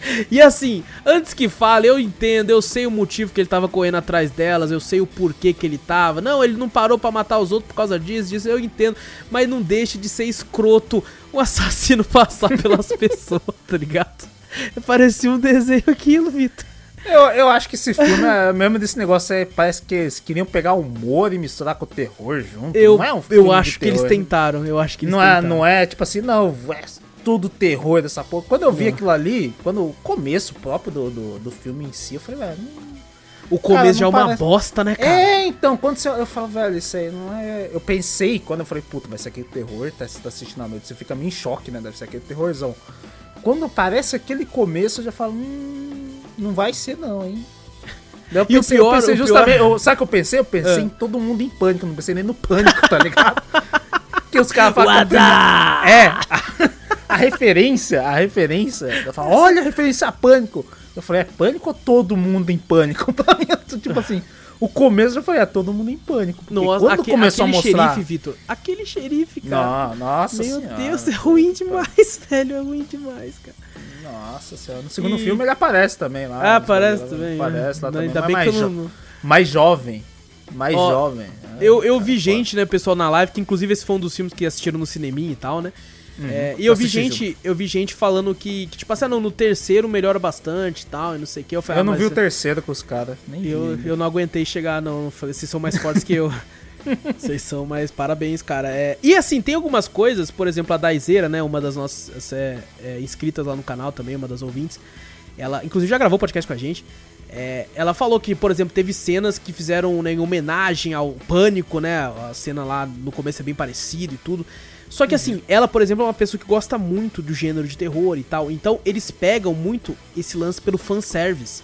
E assim, antes que fale, eu entendo, eu sei o motivo que ele tava correndo atrás delas, eu sei o porquê que ele tava. Não, ele não parou pra matar os outros por causa disso, disso, eu entendo. Mas não deixe de ser escroto o assassino passar pelas pessoas, tá ligado? Parecia um desenho aquilo, Vitor. Eu, eu acho que esse filme é mesmo desse negócio aí, parece que eles queriam pegar o humor e misturar com o terror junto. Eu, não é um filme eu acho que eles terror. tentaram, eu acho que eles Não é, tentaram. não é tipo assim, não, é tudo terror dessa porra. Quando eu vi aquilo ali, quando o começo próprio do, do, do filme em si, eu falei, velho, O começo Cara, já é uma parece- bosta, né, cara? É, então, quando você, eu falo, velho, isso aí não é. Eu pensei, quando eu falei, puta, vai ser aquele terror, tá, você tá assistindo à noite, você fica meio em choque, né? Deve ser aquele terrorzão. Quando aparece aquele começo, eu já falo, hum, não vai ser não, hein? Eu E o pior- eu pensei o justamente. pior- eu- sabe o que eu pensei? Eu pensei Ah. em todo mundo em pânico, não pensei nem no pânico, tá ligado? que os caras falam. É, a, referência, a referência. Eu falo, olha a referência a pânico. Eu falei, é pânico ou todo mundo em pânico? Pra mim, tipo assim, o começo eu falei, é todo mundo em pânico. Nossa, quando aque- começou a aquele mostrar. xerife, Vitor. Aquele xerife, cara. Não, nossa Meu senhora. Deus, é ruim demais, velho. É ruim demais, cara. Nossa senhora. No segundo E- filme ele aparece também lá. Ah, nos aparece bagulho, também. Aparece lá né? também. Ainda mas bem mais, que jo- não. mais jovem. Mais Ó, jovem. É, Eu, eu cara, vi foda. gente, né, pessoal na live, que inclusive esse foi um dos filmes que assistiram no cineminha e tal, né? Uhum. É, e eu vi gente, eu vi gente falando que, que, tipo assim, ah, não, no terceiro melhora bastante e tal, e não sei o que. Eu falei, Eu ah, não mas vi o terceiro com os caras. Nem Eu, vi. eu não aguentei chegar, não. Falei, vocês são mais fortes que eu. Vocês são mais. Parabéns, cara. É, e assim, tem algumas coisas, por exemplo, a Daizeira, né? Uma das nossas é, é, inscritas lá no canal também, uma das ouvintes. Ela, inclusive, já gravou podcast com a gente. É, ela falou que, por exemplo, teve cenas que fizeram né, em homenagem ao pânico, né? A cena lá no começo é bem parecida e tudo. Só que assim, ela, por exemplo, é uma pessoa que gosta muito do gênero de terror e tal. Então, eles pegam muito esse lance pelo fanservice.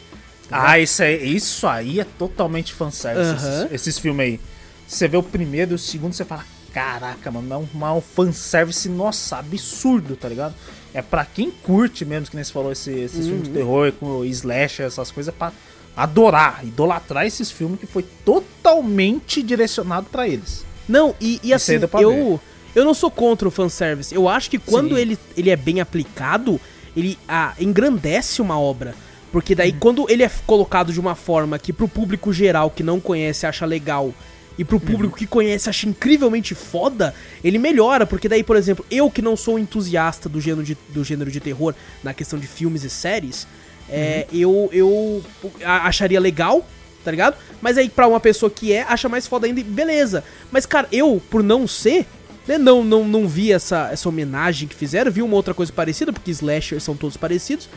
Ah, isso aí, isso aí é totalmente fanservice, Aham. esses, esses filmes aí. Você vê o primeiro e o segundo, você fala, caraca, mano, é um, é um fanservice, nossa, absurdo, tá ligado? É pra quem curte mesmo, que nem você falou, esse, esse Uhum. filme de terror com slasher, essas coisas, é pra adorar, idolatrar esses filmes que foi totalmente direcionado pra eles. Não, e, e assim, eu, eu não sou contra o fanservice. Eu acho que quando Sim. ele, ele é bem aplicado, ele ah, engrandece uma obra. Porque Uhum. daí, quando ele é colocado de uma forma que pro público geral que não conhece acha legal, e Uhum. pro público que conhece acha incrivelmente foda, ele melhora. Porque daí, por exemplo, eu que não sou entusiasta do gênero de, do gênero de terror na questão de filmes e séries, é, Uhum. eu, eu a- acharia legal, tá ligado? Mas aí pra uma pessoa que é, acha mais foda ainda, e beleza. Mas, cara, eu, por não ser, né, não, não, não vi essa, essa homenagem que fizeram, vi uma outra coisa parecida, porque slashers são todos parecidos.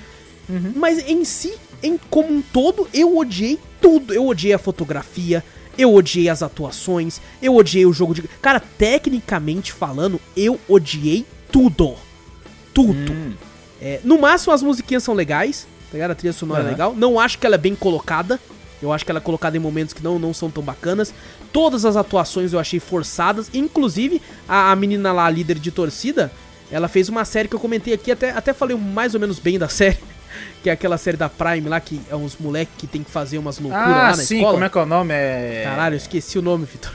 Mas em si, em como um todo, eu odiei tudo. Eu odiei a fotografia, eu odiei as atuações, eu odiei o jogo de. Cara, tecnicamente falando, eu odiei tudo. Tudo. É, no máximo as musiquinhas são legais, tá ligado? A trilha sonora é Aham. legal. Não acho que ela é bem colocada. Eu acho que ela é colocada em momentos que não, não são tão bacanas. Todas as atuações eu achei forçadas. Inclusive, a, a menina lá, a líder de torcida, ela fez uma série que eu comentei aqui, até, até falei mais ou menos bem da série. Que é aquela série da Prime lá, que é uns moleques que tem que fazer umas loucuras Ah, lá na sim, escola. como é que é o nome? É... Caralho, eu esqueci o nome, Vitor.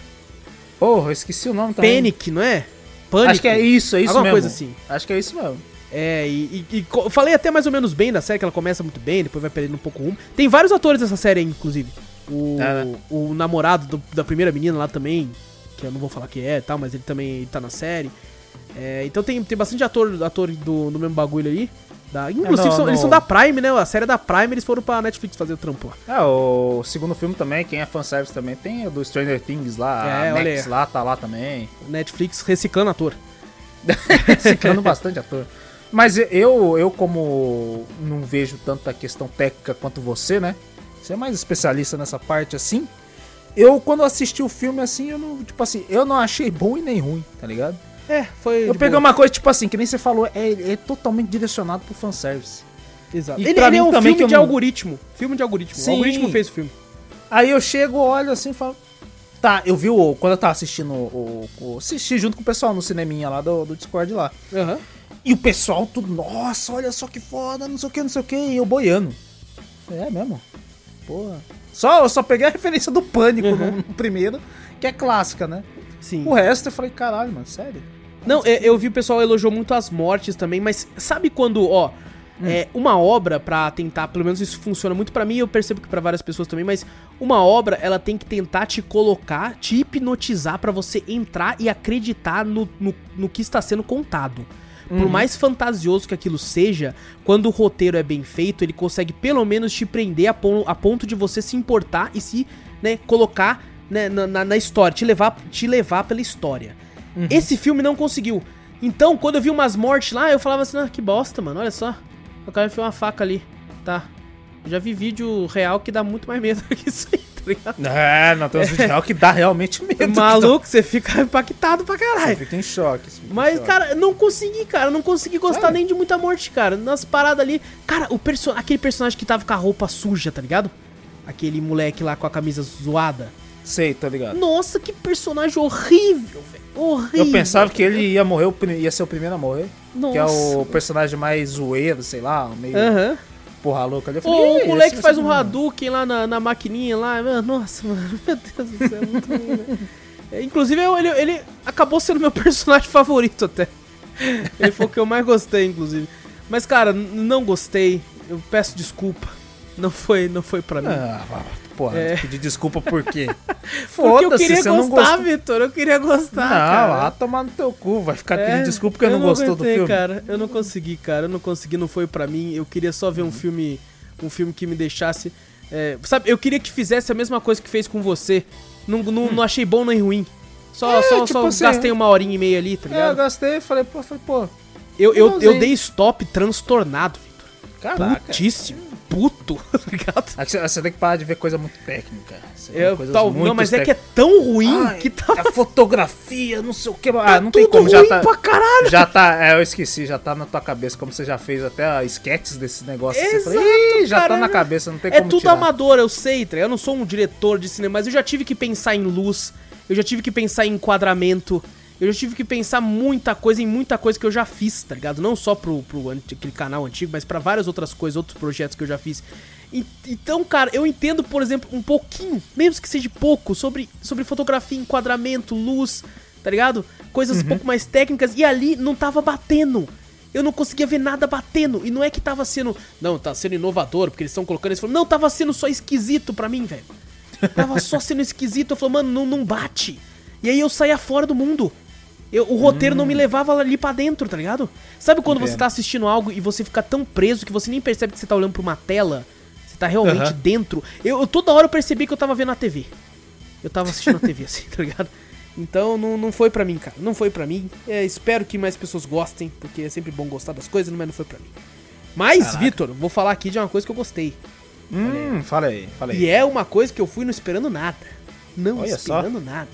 Porra, eu esqueci o nome também. Panic, não é? Pânico. Acho que é isso, é isso Alguma mesmo. coisa assim. Acho que é isso mesmo. É, e, e- e falei até mais ou menos bem da série, que ela começa muito bem, depois vai perdendo um pouco rumo. Tem vários atores dessa série aí, inclusive. O, É, né? o namorado do- da primeira menina lá também, que eu não vou falar que é e tal, mas ele também tá na série. É, então tem, tem bastante ator, ator do, do mesmo bagulho aí. Da, inclusive, não, são- eles não. são da Prime, né? A série é da Prime, eles foram pra Netflix fazer o trampo lá. É, o segundo filme também, quem é fanservice também, tem o do Stranger Things lá, É, a Max lá, tá lá também. Netflix reciclando ator. Ciclando bastante ator. Mas eu, eu, como não vejo tanto a questão técnica quanto você, né? Você é mais especialista nessa parte assim. Eu, quando assisti o filme assim, eu não, tipo assim, eu não achei bom e nem ruim, tá ligado? É, foi. Eu peguei boa. uma coisa, tipo assim, que nem você falou, é, é totalmente direcionado pro fanservice. Exato. e Ele, ele é um filme de não- algoritmo. Filme de algoritmo. Sim. O algoritmo fez o filme. Aí eu chego, olho assim e falo. Tá, eu vi o. Quando eu tava assistindo o. o assisti junto com o pessoal no cineminha lá do, do Discord lá. Aham. E o pessoal tudo, nossa, olha só que foda, não sei o que, não sei o que, e eu boiando. É mesmo? Porra. Só, eu só peguei a referência do pânico Uhum. no, no primeiro, que é clássica, né? Sim. O resto eu falei, caralho, mano, sério? Não, é, eu vi o pessoal elogiou muito as mortes também, mas sabe quando, ó, é uma obra pra tentar, pelo menos isso funciona muito pra mim, eu percebo que pra várias pessoas também, mas uma obra ela tem que tentar te colocar, te hipnotizar pra você entrar e acreditar no, no, no que está sendo contado. Por mais fantasioso que aquilo seja, quando o roteiro é bem feito, ele consegue pelo menos te prender a, pon- a ponto de você se importar e se né, colocar né, na, na- na história, te levar, te levar pela história. Esse filme não conseguiu. Então, quando eu vi umas mortes lá, eu falava assim, ah, que bosta, mano, olha só. O cara enfiou uma faca ali. Tá. Eu já vi vídeo real que dá muito mais medo que isso aí? É, não, tem uns vídeos real que dá realmente medo. Maluco, você fica impactado pra Você caralho. fica em choque. você fica em Mas, choque. cara, eu não consegui, cara. Não consegui gostar Sério? nem de muita morte, cara. Nas paradas ali. Cara, o perso aquele personagem que tava com a roupa suja, tá ligado? Aquele moleque lá com a camisa zoada. Sei, tá ligado? Nossa, que personagem horrível, velho. Horrível. Eu pensava que ele ia morrer, ia ser o primeiro a morrer. Nossa. Que é o personagem mais zoeiro, sei lá, meio Aham. Porra louca ali. Eu Ô, o "Ih, moleque faz um ser bom." Hadouken lá na, na maquininha lá. Mano, Nossa, mano. Meu Deus do céu. é Muito ruim, né? É, Inclusive, ele, ele acabou sendo meu personagem favorito até. Ele foi o que eu mais gostei, inclusive. Mas, cara, não gostei. Eu peço desculpa. Não foi, não foi pra mim. Ah, porra, É. pedir desculpa por quê? Porque eu Foda-se, queria você não gostar, gostou. Vitor. Eu queria gostar, Não, cara. lá tomar no teu cu, vai ficar É, pedindo desculpa porque não, gostou do aguentei, filme. cara. Eu não consegui, cara. Eu não consegui, não foi pra mim. Eu queria só ver um filme, um filme que me deixasse. é, sabe, eu queria que fizesse a mesma coisa que fez com você. Não, não, não achei bom nem ruim. Só, É, só, tipo só assim, gastei uma horinha e meia ali, tá É, eu ligado? gastei, falei, pô, falei, pô, Eu, eu, eu dei stop transtornado, Vitor. caraca. Putíssimo. Puto, tá ligado? Aqui Você tem que parar de ver coisa muito técnica. Eu, tal, não, mas é que é tão ruim Ai, que tá, A fotografia, não sei o que. tá Ah, não tem como, já ruim tá. pra caralho. Já tá, é, eu esqueci, já tá na tua cabeça, como você já fez até sketches desse negócio. assim, Exato, falei, "Ih, já tá na cabeça, não tem É como tudo tirar. amador, eu sei, tá? Eu não sou um diretor de cinema, mas eu já tive que pensar em luz. eu já tive que pensar em enquadramento, eu já tive que pensar muita coisa em muita coisa que eu já fiz, tá ligado? Não só pro, pro aquele canal antigo, mas para várias outras coisas, outros projetos que eu já fiz. E, então, cara, eu entendo, por exemplo, um pouquinho, mesmo que seja pouco, sobre, sobre fotografia, enquadramento, luz, tá ligado? Coisas uhum. um pouco mais técnicas, e ali não tava batendo. Eu não conseguia ver nada batendo. E não é que tava sendo. Não, tá sendo inovador, porque eles estão colocando isso. Não, tava sendo só esquisito pra mim, velho. Tava só sendo esquisito. Eu falei, mano, não, não bate. E aí eu saía fora do mundo. Eu, o roteiro hum. não me hum. levava ali pra dentro, tá ligado? Sabe quando Entendo. você tá assistindo algo e você fica tão preso que você nem percebe que você tá olhando pra uma tela? Você tá realmente uhum. dentro. Eu, eu, toda hora eu percebi que eu tava vendo a TV. Eu tava assistindo a TV assim, tá ligado? Então não, não foi pra mim, cara. Não foi pra mim. É, espero que mais pessoas gostem, porque é sempre bom gostar das coisas, mas não foi pra mim. Mas, Vitor, vou falar aqui de uma coisa que eu gostei. Hum, fala aí, fala aí. E é uma coisa que eu fui não esperando nada. Não Olha esperando só. nada.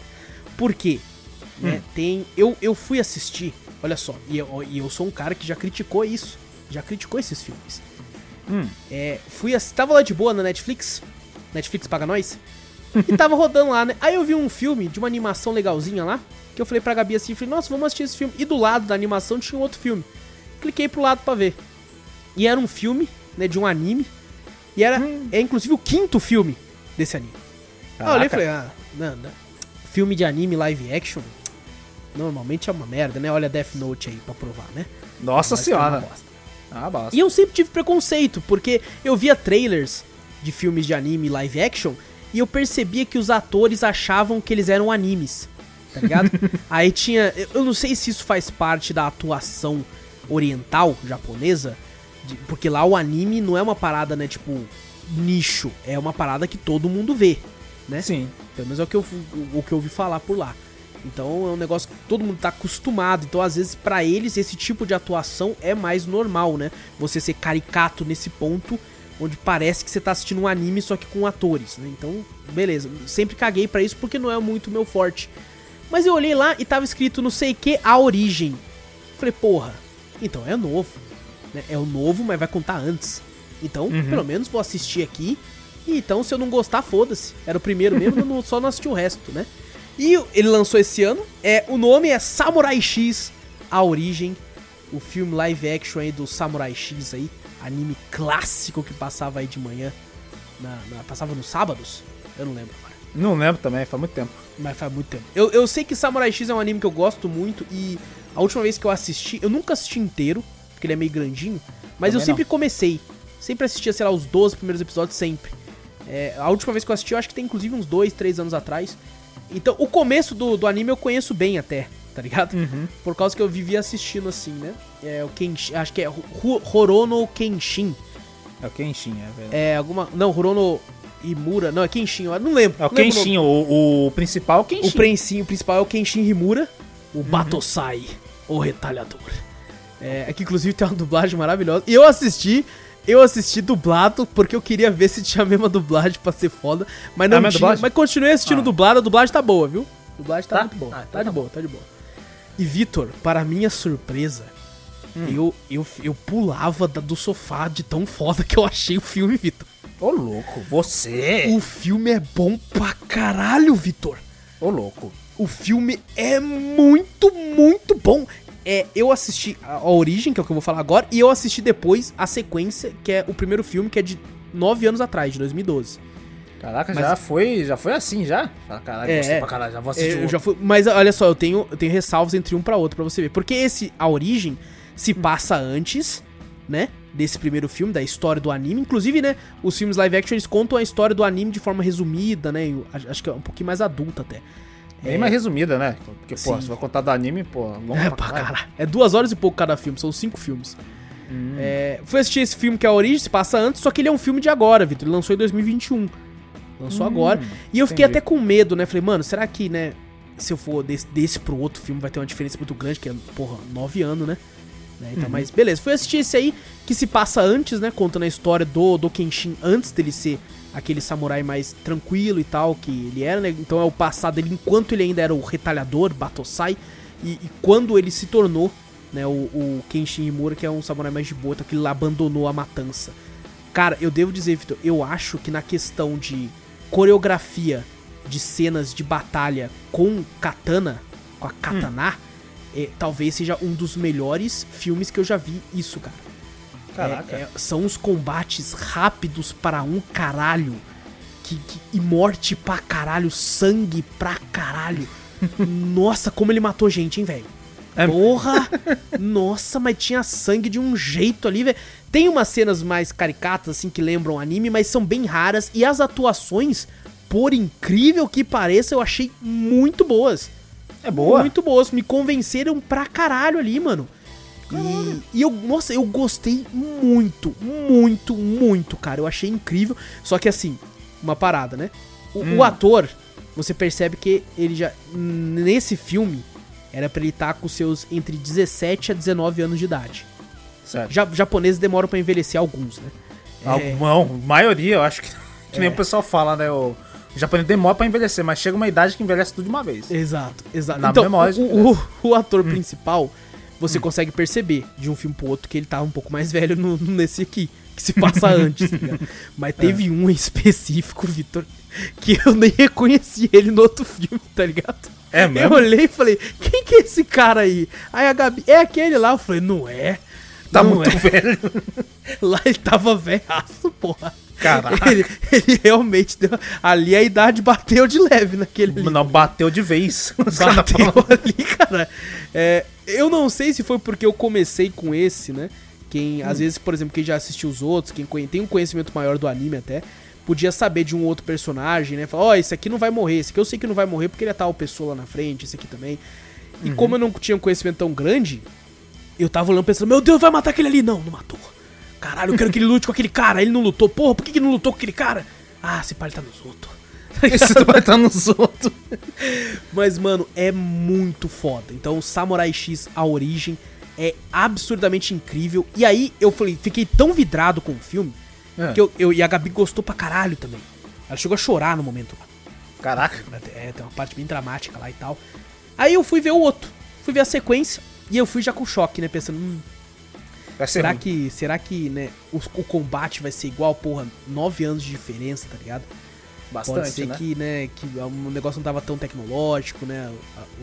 Por quê? Né, hum. Tem. Eu, eu fui assistir, olha só, e eu, e eu sou um cara que já criticou isso. Já criticou esses filmes. Hum. É, fui. Tava lá de boa na Netflix. Netflix paga nós. E tava rodando lá, né? Aí eu vi um filme de uma animação legalzinha lá. Que eu falei pra Gabi assim, falei, nossa, vamos assistir esse filme. E do lado da animação tinha um outro filme. Cliquei pro lado pra ver. E era um filme, né, de um anime. E era, hum. é inclusive o quinto filme desse anime. Caraca. Aí eu olhei e falei, ah, não, não. Filme de anime live action, normalmente é uma merda, né? Olha Death Note aí pra provar, né? Nossa senhora. Ah, basta. E eu sempre tive preconceito, porque eu via trailers de filmes de anime live action e eu percebia que os atores achavam que eles eram animes, tá ligado? Aí tinha. Eu não sei se isso faz parte da atuação oriental japonesa, de, porque lá o anime não é uma parada, né, tipo, nicho, é uma parada que todo mundo vê, né? Sim. Pelo menos é o que eu, o, o que eu ouvi falar por lá. Então é um negócio que todo mundo tá acostumado. Então, às vezes, para eles, esse tipo de atuação é mais normal, né? Você ser caricato nesse ponto onde parece que você tá assistindo um anime só que com atores, né? Então, beleza. Sempre caguei para isso porque não é muito meu forte. Mas eu olhei lá e tava escrito não sei que a origem. Falei, porra, então é novo. Né? É o novo, mas vai contar antes. Então, uhum. pelo menos vou assistir aqui. E então, se eu não gostar, foda-se. Era o primeiro mesmo, não, só não assisti o resto, né? E ele lançou esse ano. É, o nome é Samurai X, a origem. O filme live action aí do Samurai X aí anime clássico que passava aí de manhã. Na, na, passava nos sábados? Eu não lembro agora. Não lembro também, faz muito tempo. Mas faz muito tempo. Eu, eu sei que Samurai X é um anime que eu gosto muito e a última vez que eu assisti, eu nunca assisti inteiro, porque ele é meio grandinho, mas também eu sempre não. comecei. Sempre assistia, sei lá, os 12 primeiros episódios, sempre. É, a última vez que eu assisti, eu acho que tem inclusive uns 2, 3 anos atrás. Então, o começo do, do anime eu conheço bem até tá ligado? Uhum. Por causa que eu vivia assistindo assim, né? É o Kenshin, acho que é Horono Kenshin. É o Kenshin, é velho. É alguma, não, Horono Imura, não, é Kenshin, eu não lembro. É o Kenshin, o, o, principal é o Kenshin. O, o principal é o Kenshin Himura, o uhum. Batosai, o retalhador. É, aqui inclusive tem uma dublagem maravilhosa. E eu assisti, eu assisti dublado porque eu queria ver se tinha a mesma dublagem pra ser foda, mas não é tinha. Mas continuei assistindo ah. dublado, a dublagem tá boa, viu? A dublagem tá, tá? muito boa. Ah, tá, tá de boa, tá de boa. E Vitor, para minha surpresa, hum. eu, eu, eu pulava do sofá de tão foda que eu achei o filme, Vitor. Ô louco, você! O filme é bom pra caralho, Vitor. Ô louco. O filme é muito, muito bom. É, eu assisti a, a Origem, que é o que eu vou falar agora, e eu assisti depois a sequência, que é o primeiro filme, que é de nove anos atrás, de 2012. Caraca, mas, já foi, já foi assim já? Caraca, é, pra caralho, já vou assistir. É, já fui, mas olha só, eu tenho, eu tenho ressalvas entre um para outro para você ver, porque esse a origem se passa antes, né, desse primeiro filme, da história do anime. Inclusive, né, os filmes live action eles contam a história do anime de forma resumida, né? Acho que é um pouquinho mais adulta até. Bem é... mais resumida, né? Porque, pô, você vai contar do anime, pô, longo é, pra caralho. caralho. É duas horas e pouco cada filme, são cinco filmes. Hum. É, fui assistir esse filme que é a origem, se passa antes, só que ele é um filme de agora, Vitor. Ele lançou em 2021. Lançou hum, agora. E eu fiquei entendi. até com medo, né? Falei, mano, será que, né? Se eu for desse, desse pro outro filme, vai ter uma diferença muito grande, que é, porra, nove anos, né? né? Então, uhum. mas beleza. Fui assistir esse aí, que se passa antes, né? Contando a história do, do Kenshin antes dele ser aquele samurai mais tranquilo e tal, que ele era, né? Então é o passado dele enquanto ele ainda era o retalhador, Batosai, e, e quando ele se tornou, né? O, o Kenshin Imura, que é um samurai mais de boa, então que ele abandonou a matança. Cara, eu devo dizer, Vitor, eu acho que na questão de coreografia de cenas de batalha com katana, com a katana, é, talvez seja um dos melhores filmes que eu já vi isso, cara. Caraca. É, é, são os combates rápidos para um caralho. Que, que- e morte pra caralho, sangue pra caralho. Nossa, como ele matou gente, hein, velho? É. Porra! Nossa, mas tinha sangue de um jeito ali, velho. Tem umas cenas mais caricatas, assim, que lembram anime, mas são bem raras. E as atuações, por incrível que pareça, eu achei muito boas. É boa? Muito boas. Me convenceram pra caralho ali, mano. E, e eu, nossa, eu gostei muito, muito, muito, cara. Eu achei incrível. Só que assim, uma parada, né? O, o ator, você percebe que ele já. Nesse filme, era pra ele estar com seus entre 17 a 19 anos de idade. Certo. Já, japoneses demoram pra envelhecer alguns, né? É. Não, maioria, eu acho que. Que nem É. o pessoal fala, né? O, o japonês demora pra envelhecer, mas chega uma idade que envelhece tudo de uma vez. Exato, exato. Na então, memória o, o, o ator principal, você consegue perceber de um filme pro outro que ele tava um pouco mais velho no, nesse aqui, que se passa antes, tá ligado? Mas teve um em específico, Vitor, que eu nem reconheci ele no outro filme, tá ligado? É Eu mesmo? olhei e falei, quem que é esse cara aí? Aí a Gabi, é aquele lá. Eu falei, não é. Tá não muito é. velho. Lá ele tava velhaço, porra. Caraca. Ele, ele realmente deu. Ali a idade bateu de leve naquele ali. Não, bateu de vez. Bateu ali, cara. É, eu não sei se foi porque eu comecei com esse, né? Quem, às vezes, por exemplo, quem já assistiu os outros, quem tem um conhecimento maior do anime até, podia saber de um outro personagem, né? Falar, ó, esse aqui não vai morrer, esse aqui eu sei que não vai morrer porque ele é tal pessoa lá na frente, esse aqui também. E como eu não tinha um conhecimento tão grande, eu tava olhando pensando, meu Deus, vai matar aquele ali. Não, não matou. Caralho, eu quero que ele lute com aquele cara. Ele não lutou. Porra, por que, que não lutou com aquele cara? Ah, se pá, ele tá nos outros. Esse vai estar nos outros. Mas, mano, é muito foda. Então, Samurai X, a origem, é absurdamente incrível. E aí, eu falei, fiquei tão vidrado com o filme, É. que eu, eu- e a Gabi gostou pra caralho também. Ela chegou a chorar no momento lá. Caraca. É, tem uma parte bem dramática lá e tal. Aí eu fui ver o outro. Fui ver a sequência. E eu fui já com choque, né? Pensando, hum, Vai ser será ruim. que, será que, né, o, o combate vai ser igual, porra, nove anos de diferença, tá ligado? Bastante, Pode ser né? que, né, que o negócio não tava tão tecnológico, né?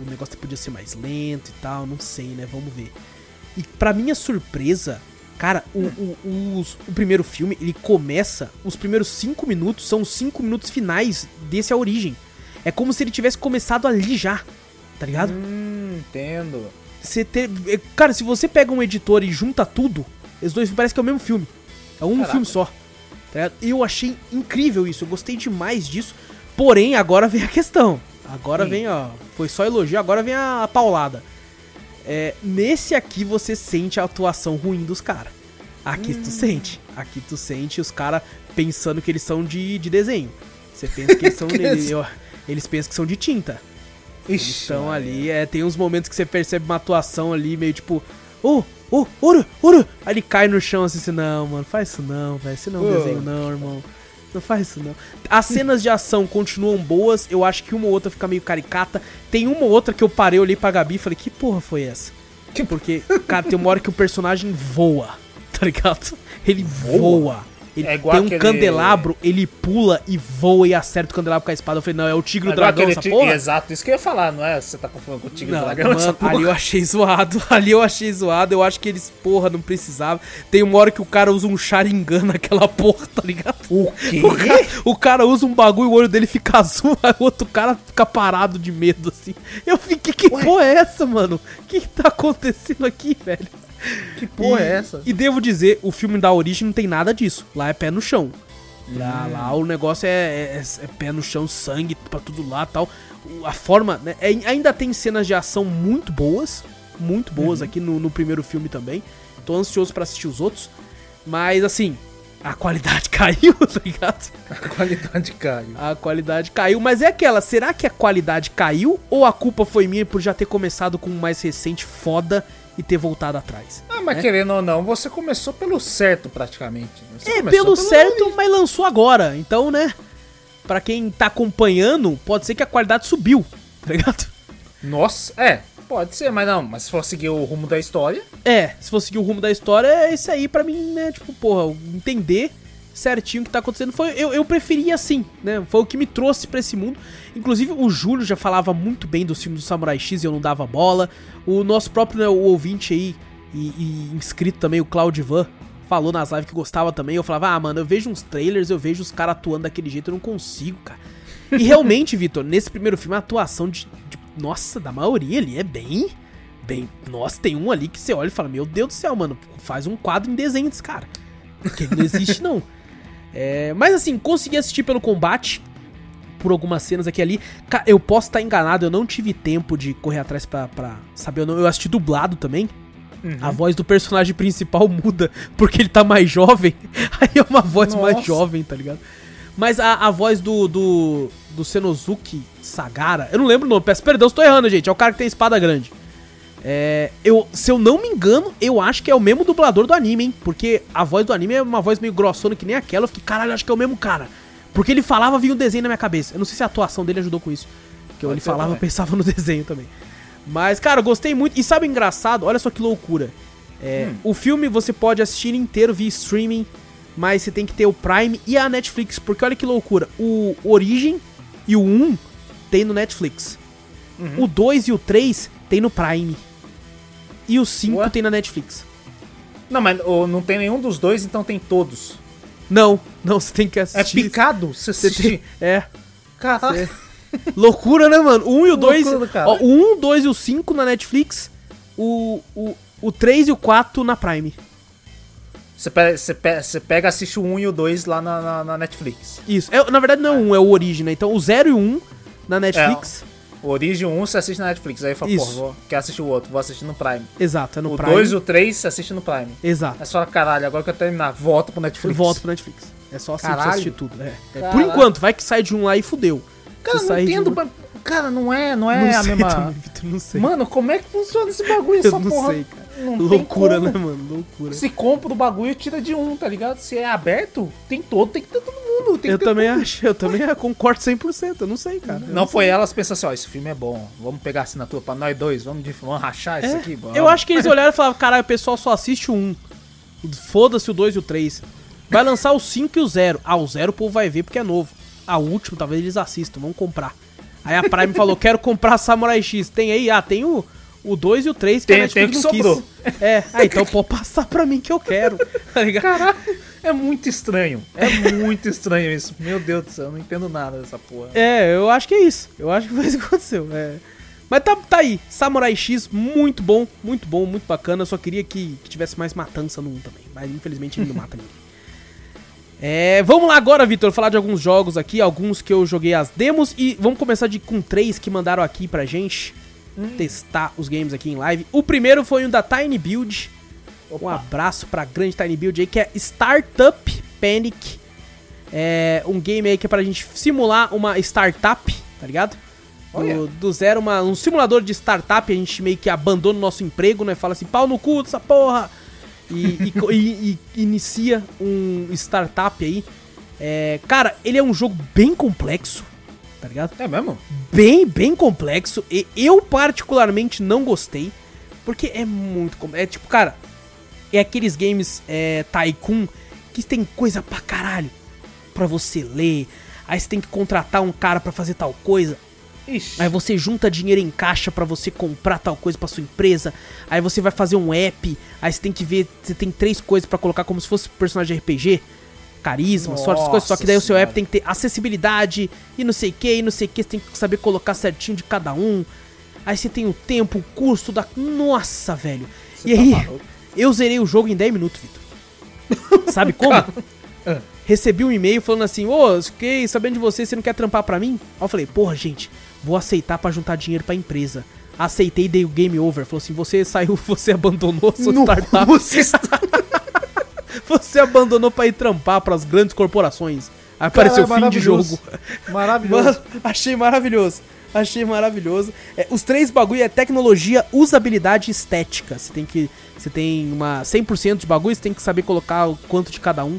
O negócio podia ser mais lento e tal, não sei, né? Vamos ver. E pra minha surpresa, cara, o, o, os- o primeiro filme, ele começa. Os primeiros cinco minutos são os cinco minutos finais desse A Origem. É como se ele tivesse começado ali já, tá ligado? Hum, entendo. Você ter, é, cara, se você pega um editor e junta tudo, os dois parece que é o mesmo filme. É um Caraca. filme só. Tá? Eu achei incrível isso, eu gostei demais disso. Porém, agora vem a questão. Agora Sim. vem, ó. Foi só elogio, agora vem a, a paulada. É, nesse aqui você sente a atuação ruim dos caras. Aqui Hum. tu sente. Aqui tu sente os caras pensando que eles são de, de desenho. Você pensa que eles são. Eles, eles pensam que são de tinta. Ixi. estão ali, é, tem uns momentos que você percebe uma atuação ali meio tipo, ô, ô, ouro, ouro. Aí ele cai no chão assim, assim não, mano, faz isso não, velho, isso não é um desenho não, irmão. Não faz isso não. As cenas de ação continuam boas, eu acho que uma ou outra fica meio caricata. Tem uma ou outra que eu parei, olhei pra Gabi e falei, que porra foi essa? Que- Porque, cara, tem uma hora que o personagem voa, tá ligado? Ele voa. Ele É tem um aquele- candelabro, ele pula e voa e acerta o candelabro com a espada. Eu falei, não, é o tigre o Agora dragão essa porra? Exato, isso que eu ia falar, não é? Você tá confundindo com o Tigre Não, Dragão? essa mano, porra. ali eu achei zoado. Ali eu achei zoado. Eu acho que eles, porra, não precisava. Tem uma hora que o cara usa um Sharingan naquela porra, tá ligado? O quê? O cara, o cara usa um bagulho e o olho dele fica azul, aí o outro cara fica parado de medo, assim. Eu fiquei, que Ué? porra é essa, mano? O que, que tá acontecendo aqui, velho? Que porra e, é essa? E devo dizer, o filme da origem não tem nada disso. Lá é pé no chão. Lá, lá o negócio é, é- é pé no chão, sangue pra tudo lá tal. O- A forma, né? é- ainda tem cenas de ação muito boas. Muito boas aqui no, no primeiro filme também. Tô ansioso pra assistir os outros. Mas assim, a qualidade caiu, tá ligado? A qualidade caiu. A qualidade caiu, mas é aquela, será que a qualidade caiu ou a culpa foi minha por já ter começado com um mais recente foda e ter voltado atrás? Ah, mas É. querendo ou não, você começou pelo certo praticamente. Você É, começou pelo certo, mas lançou agora. Então, né? Pra quem tá acompanhando, pode ser que a qualidade subiu, tá ligado? Nossa, é, pode ser, mas não. Mas se for seguir o rumo da história, É, se for seguir o rumo da história, é isso aí pra mim, né? Tipo, porra, entender certinho o que tá acontecendo. Foi, eu, eu preferi assim, né? Foi o que me trouxe pra esse mundo. Inclusive, o Júlio já falava muito bem dos filmes do Samurai X e eu não dava bola. O nosso próprio né, o ouvinte aí, e, e inscrito também, o Claudivan, falou nas lives que gostava também. Eu falava, ah, mano, eu vejo uns trailers, eu vejo os caras atuando daquele jeito, eu não consigo, cara. E realmente, Vitor, nesse primeiro filme, a atuação de, de, Nossa, da maioria ali é bem. Bem. Nossa, tem um ali que você olha e fala: Meu Deus do céu, mano, faz um quadro em desenho desse cara. Porque não existe, não. É, mas assim, consegui assistir pelo combate. Por algumas cenas aqui e ali. Eu posso estar enganado, eu não tive tempo de correr atrás pra, pra saber. Eu, não, eu assisti dublado também. Uhum. A voz do personagem principal muda porque ele tá mais jovem. Aí é uma voz Nossa. mais jovem, tá ligado? Mas a, a voz do, do, do Senozuki Sagara, eu não lembro o nome, peço perdão se tô errando, gente. É o cara que tem espada grande. É, eu, se eu não me engano, eu acho que é o mesmo dublador do anime, hein? Porque a voz do anime é uma voz meio grossona que nem aquela. Eu fiquei, caralho, acho que é o mesmo cara. Porque ele falava, vinha um desenho na minha cabeça. Eu não sei se a atuação dele ajudou com isso. Porque ele falava, eu pensava no desenho também. Mas, cara, eu gostei muito. E sabe o engraçado? Olha só que loucura. É, hum. O filme você pode assistir inteiro via streaming mas você tem que ter o Prime e a Netflix, porque olha que loucura, o Origin e o 1 tem no Netflix. Uhum. O 2 e o 3 tem no Prime. E o 5 tem na Netflix. Não, mas oh, não tem nenhum dos dois, então tem todos. Não, não, você tem que assistir. É picado? Você, você tem, É. Caralho. Loucura, né, mano? O 1 e o 2. Ó, o 1, o 2 e o 5 na Netflix. O, o, o 3 e o 4 na Prime. Você pega, você, pega, você pega, assiste o 1 e o 2 lá na, na, na Netflix. Isso. É, na verdade não é o 1, é o Origin, né? Então o 0 e o 1 na Netflix. É, o Origin 1 você assiste na Netflix. Aí fala, pô, vou, quer assistir o outro, vou assistir no Prime. Exato, é no o Prime. O 2 e o 3 você assiste no Prime. Exato. É só, caralho, agora que eu terminar, volto pro Netflix. Volto pro Netflix. É só assim caralho. assistir tudo. É. É, por enquanto, vai que sai de um lá e fudeu. Cara, você não entendo. Um... Cara, não é, não é não a mesma. Também, Victor, não sei. Mano, como é que funciona esse bagulho, essa eu não porra? Sei, cara. Não loucura, né, mano? Loucura. Se compra o bagulho, tira de um, tá ligado? Se é aberto, tem todo, tem que ter todo mundo. eu também tudo. acho, eu também concordo 100%, eu não sei, cara. Não, não foi sei. elas pensando assim, ó, esse filme é bom, vamos pegar a assinatura pra nós dois, vamos, vamos rachar é, isso aqui. Eu acho que eles olharam e falaram, caralho, o pessoal só assiste o um. Foda-se o 2 e o 3. Vai lançar o 5 e o 0. Ah, o 0 o povo vai ver porque é novo. Ah, o último talvez eles assistam, vamos comprar. Aí a Prime falou, quero comprar Samurai X. Tem aí? Ah, tem o o 2 e o 3 que tem, a Netflix tem que sobrou. Quis. É, ah, então pode passar pra mim que eu quero. Tá ligado? Caralho, é muito estranho. É muito estranho isso. Meu Deus do céu, eu não entendo nada dessa porra. É, eu acho que é isso. Eu acho que foi isso que aconteceu. É. Mas tá, tá aí, Samurai X, muito bom, muito bom, muito bacana. Eu só queria que, que tivesse mais matança no 1 também. Mas infelizmente ele não mata ninguém. É, vamos lá agora, Vitor, falar de alguns jogos aqui, alguns que eu joguei as demos e vamos começar de, com três que mandaram aqui pra gente hum. testar os games aqui em live. O primeiro foi um da Tiny Build. Opa. Um abraço pra grande Tiny Build aí, que é Startup Panic. É um game aí que é pra gente simular uma startup, tá ligado? Do, do, zero, uma, um simulador de startup, a gente meio que abandona o nosso emprego, né? Fala assim, pau no cu dessa porra! E, e, e, e inicia um startup aí. É, cara, ele é um jogo bem complexo tá ligado? É mesmo? Bem, bem complexo. E eu particularmente não gostei. Porque é muito complexo. É tipo, cara, é aqueles games é, Tycoon que tem coisa pra caralho pra você ler. Aí você tem que contratar um cara para fazer tal coisa. Ixi. Aí você junta dinheiro em caixa para você comprar tal coisa para sua empresa. Aí você vai fazer um app. Aí você tem que ver, você tem três coisas para colocar como se fosse personagem de RPG carisma, Nossa sorte, coisas. Só que daí o seu app tem que ter acessibilidade e não sei o que, e não sei o que. Você tem que saber colocar certinho de cada um. Aí você tem o tempo, o custo da. Nossa, velho. Você e tá aí, maluco. eu zerei o jogo em 10 minutos, Vitor. Sabe como? Ah. Recebi um e-mail falando assim: Ô, oh, fiquei sabendo de você, você não quer trampar pra mim? Aí eu falei: Porra, gente, vou aceitar para juntar dinheiro pra empresa. Aceitei, dei o game over. Falou assim: Você saiu, você abandonou sua startup. Você está... Você abandonou pra ir trampar pras grandes corporações. Aí apareceu o fim de jogo. Maravilhoso. Mano, achei maravilhoso. Achei maravilhoso. É, os três bagulho é tecnologia, usabilidade e estética. Você tem que. Você tem uma 100% de bagulho, você tem que saber colocar o quanto de cada um.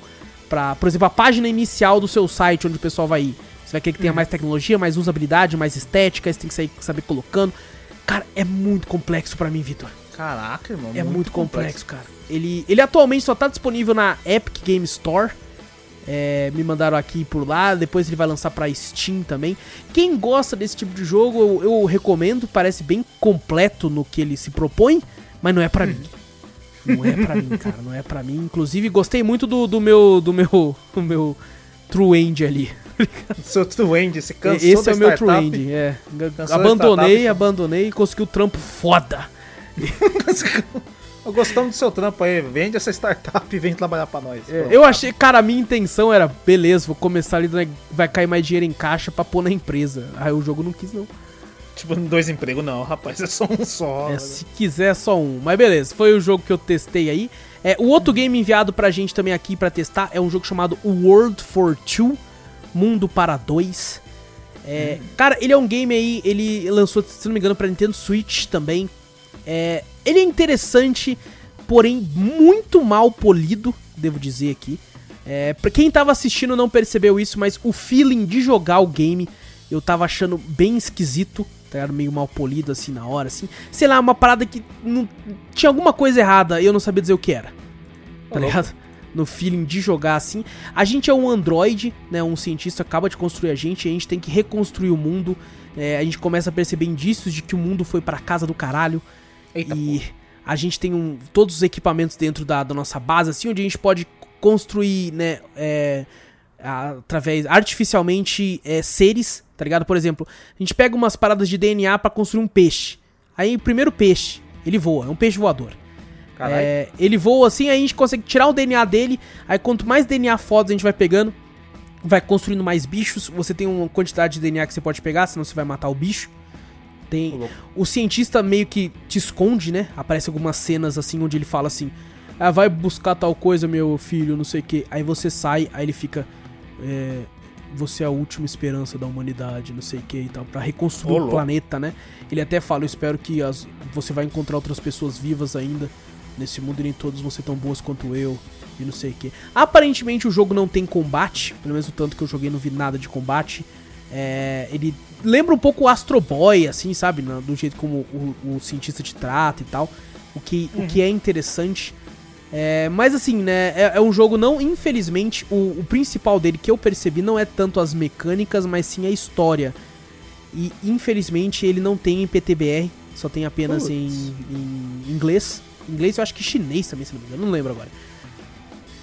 Pra, por exemplo, a página inicial do seu site onde o pessoal vai ir. Você vai querer que tenha uhum. mais tecnologia, mais usabilidade, mais estética, você tem que saber colocando. Cara, é muito complexo para mim, Vitor. Caraca, irmão. É muito, muito complexo, complexo, cara. Ele, ele atualmente só tá disponível na Epic Game Store. É, me mandaram aqui por lá, depois ele vai lançar pra Steam também. Quem gosta desse tipo de jogo, eu, eu recomendo, parece bem completo no que ele se propõe, mas não é pra mim. Não é pra mim, cara, não é pra mim. Inclusive, gostei muito do, do meu do meu do meu True End ali. Seu True End, se cansou Esse é o meu True. End, é. Cansou Abandonei, abandonei e consegui o trampo foda. Eu Gostamos do seu trampo aí, vende essa startup e vem trabalhar pra nós. É, eu achei, cara, a minha intenção era, beleza, vou começar ali, né, vai cair mais dinheiro em caixa pra pôr na empresa. Aí o jogo não quis, não. Tipo, dois empregos não, rapaz, é só um só. É, se quiser, só um. Mas beleza, foi o jogo que eu testei aí. É, o outro game enviado pra gente também aqui pra testar é um jogo chamado World for Two, Mundo para Dois. É, Cara, ele é um game aí, ele lançou, se não me engano, pra Nintendo Switch também. É, ele é interessante, porém muito mal polido, devo dizer aqui. É, pra quem tava assistindo não percebeu isso, mas o feeling de jogar o game eu tava achando bem esquisito, tá ligado? Meio mal polido assim na hora, assim. Sei lá, uma parada que não, tinha alguma coisa errada e eu não sabia dizer o que era. Tá ligado? No feeling de jogar assim. A gente é um androide, né? Um cientista acaba de construir a gente e a gente tem que reconstruir o mundo. É, a gente começa a perceber indícios de que o mundo foi pra casa do caralho. Eita, e a gente tem um, todos os equipamentos dentro da, da nossa base, assim, onde a gente pode construir, né, é, através, artificialmente, é, seres, tá ligado? Por exemplo, a gente pega umas paradas de DNA pra construir um peixe. Aí o primeiro peixe, ele voa, é um peixe voador. É, ele voa assim, aí a gente consegue tirar o DNA dele. Aí quanto mais DNA fodas a gente vai pegando, vai construindo mais bichos. Você tem uma quantidade de DNA que você pode pegar, senão você vai matar o bicho. Tem o cientista meio que te esconde, né? Aparece algumas cenas assim onde ele fala assim: "Ah, vai buscar tal coisa, meu filho, não sei o que". Aí você sai, aí ele fica é, você é a última esperança da humanidade, não sei o que e tal, pra reconstruir Ô, o planeta, né? Ele até fala: "Eu espero que as, você vai encontrar outras pessoas vivas ainda nesse mundo e nem todas vão ser tão boas quanto eu". E não sei o que. Aparentemente o jogo não tem combate, pelo menos o tanto que eu joguei não vi nada de combate. É, ele lembra um pouco o Astro Boy, assim, sabe? Do jeito como o, o cientista te trata e tal. O que, o que é interessante. É, mas assim, né? É, é um jogo não, infelizmente, o, o principal dele que eu percebi não é tanto as mecânicas, mas sim a história. E infelizmente ele não tem em PTBR, só tem apenas em, em inglês. Inglês eu acho que chinês também, se não me engano, não lembro agora.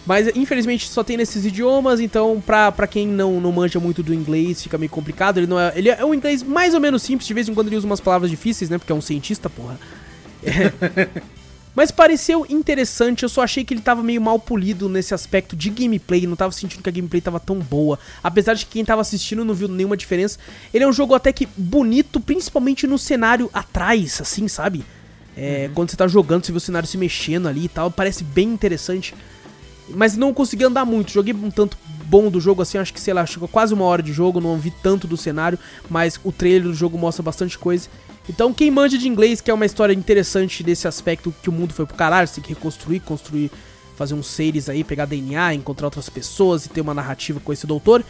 Mas infelizmente só tem nesses idiomas, então pra, pra quem não, não manja muito do inglês fica meio complicado. Ele não é. Ele é um inglês mais ou menos simples, de vez em quando ele usa umas palavras difíceis, né? Porque é um cientista, porra. É. Mas pareceu interessante, eu só achei que ele tava meio mal polido nesse aspecto de gameplay, não tava sentindo que a gameplay tava tão boa. Apesar de que quem tava assistindo não viu nenhuma diferença. Ele é um jogo até que bonito, principalmente no cenário atrás, assim, sabe? É, Quando você tá jogando, você vê o cenário se mexendo ali e tal, parece bem interessante. Mas não consegui andar muito. Joguei um tanto bom do jogo assim, acho que sei lá, chegou quase uma hora de jogo, não vi tanto do cenário, mas o trailer do jogo mostra bastante coisa. Então, quem manja de inglês, que é uma história interessante desse aspecto que o mundo foi pro caralho, você tem que reconstruir, construir, fazer uns seres aí, pegar DNA, encontrar outras pessoas e ter uma narrativa com esse doutor,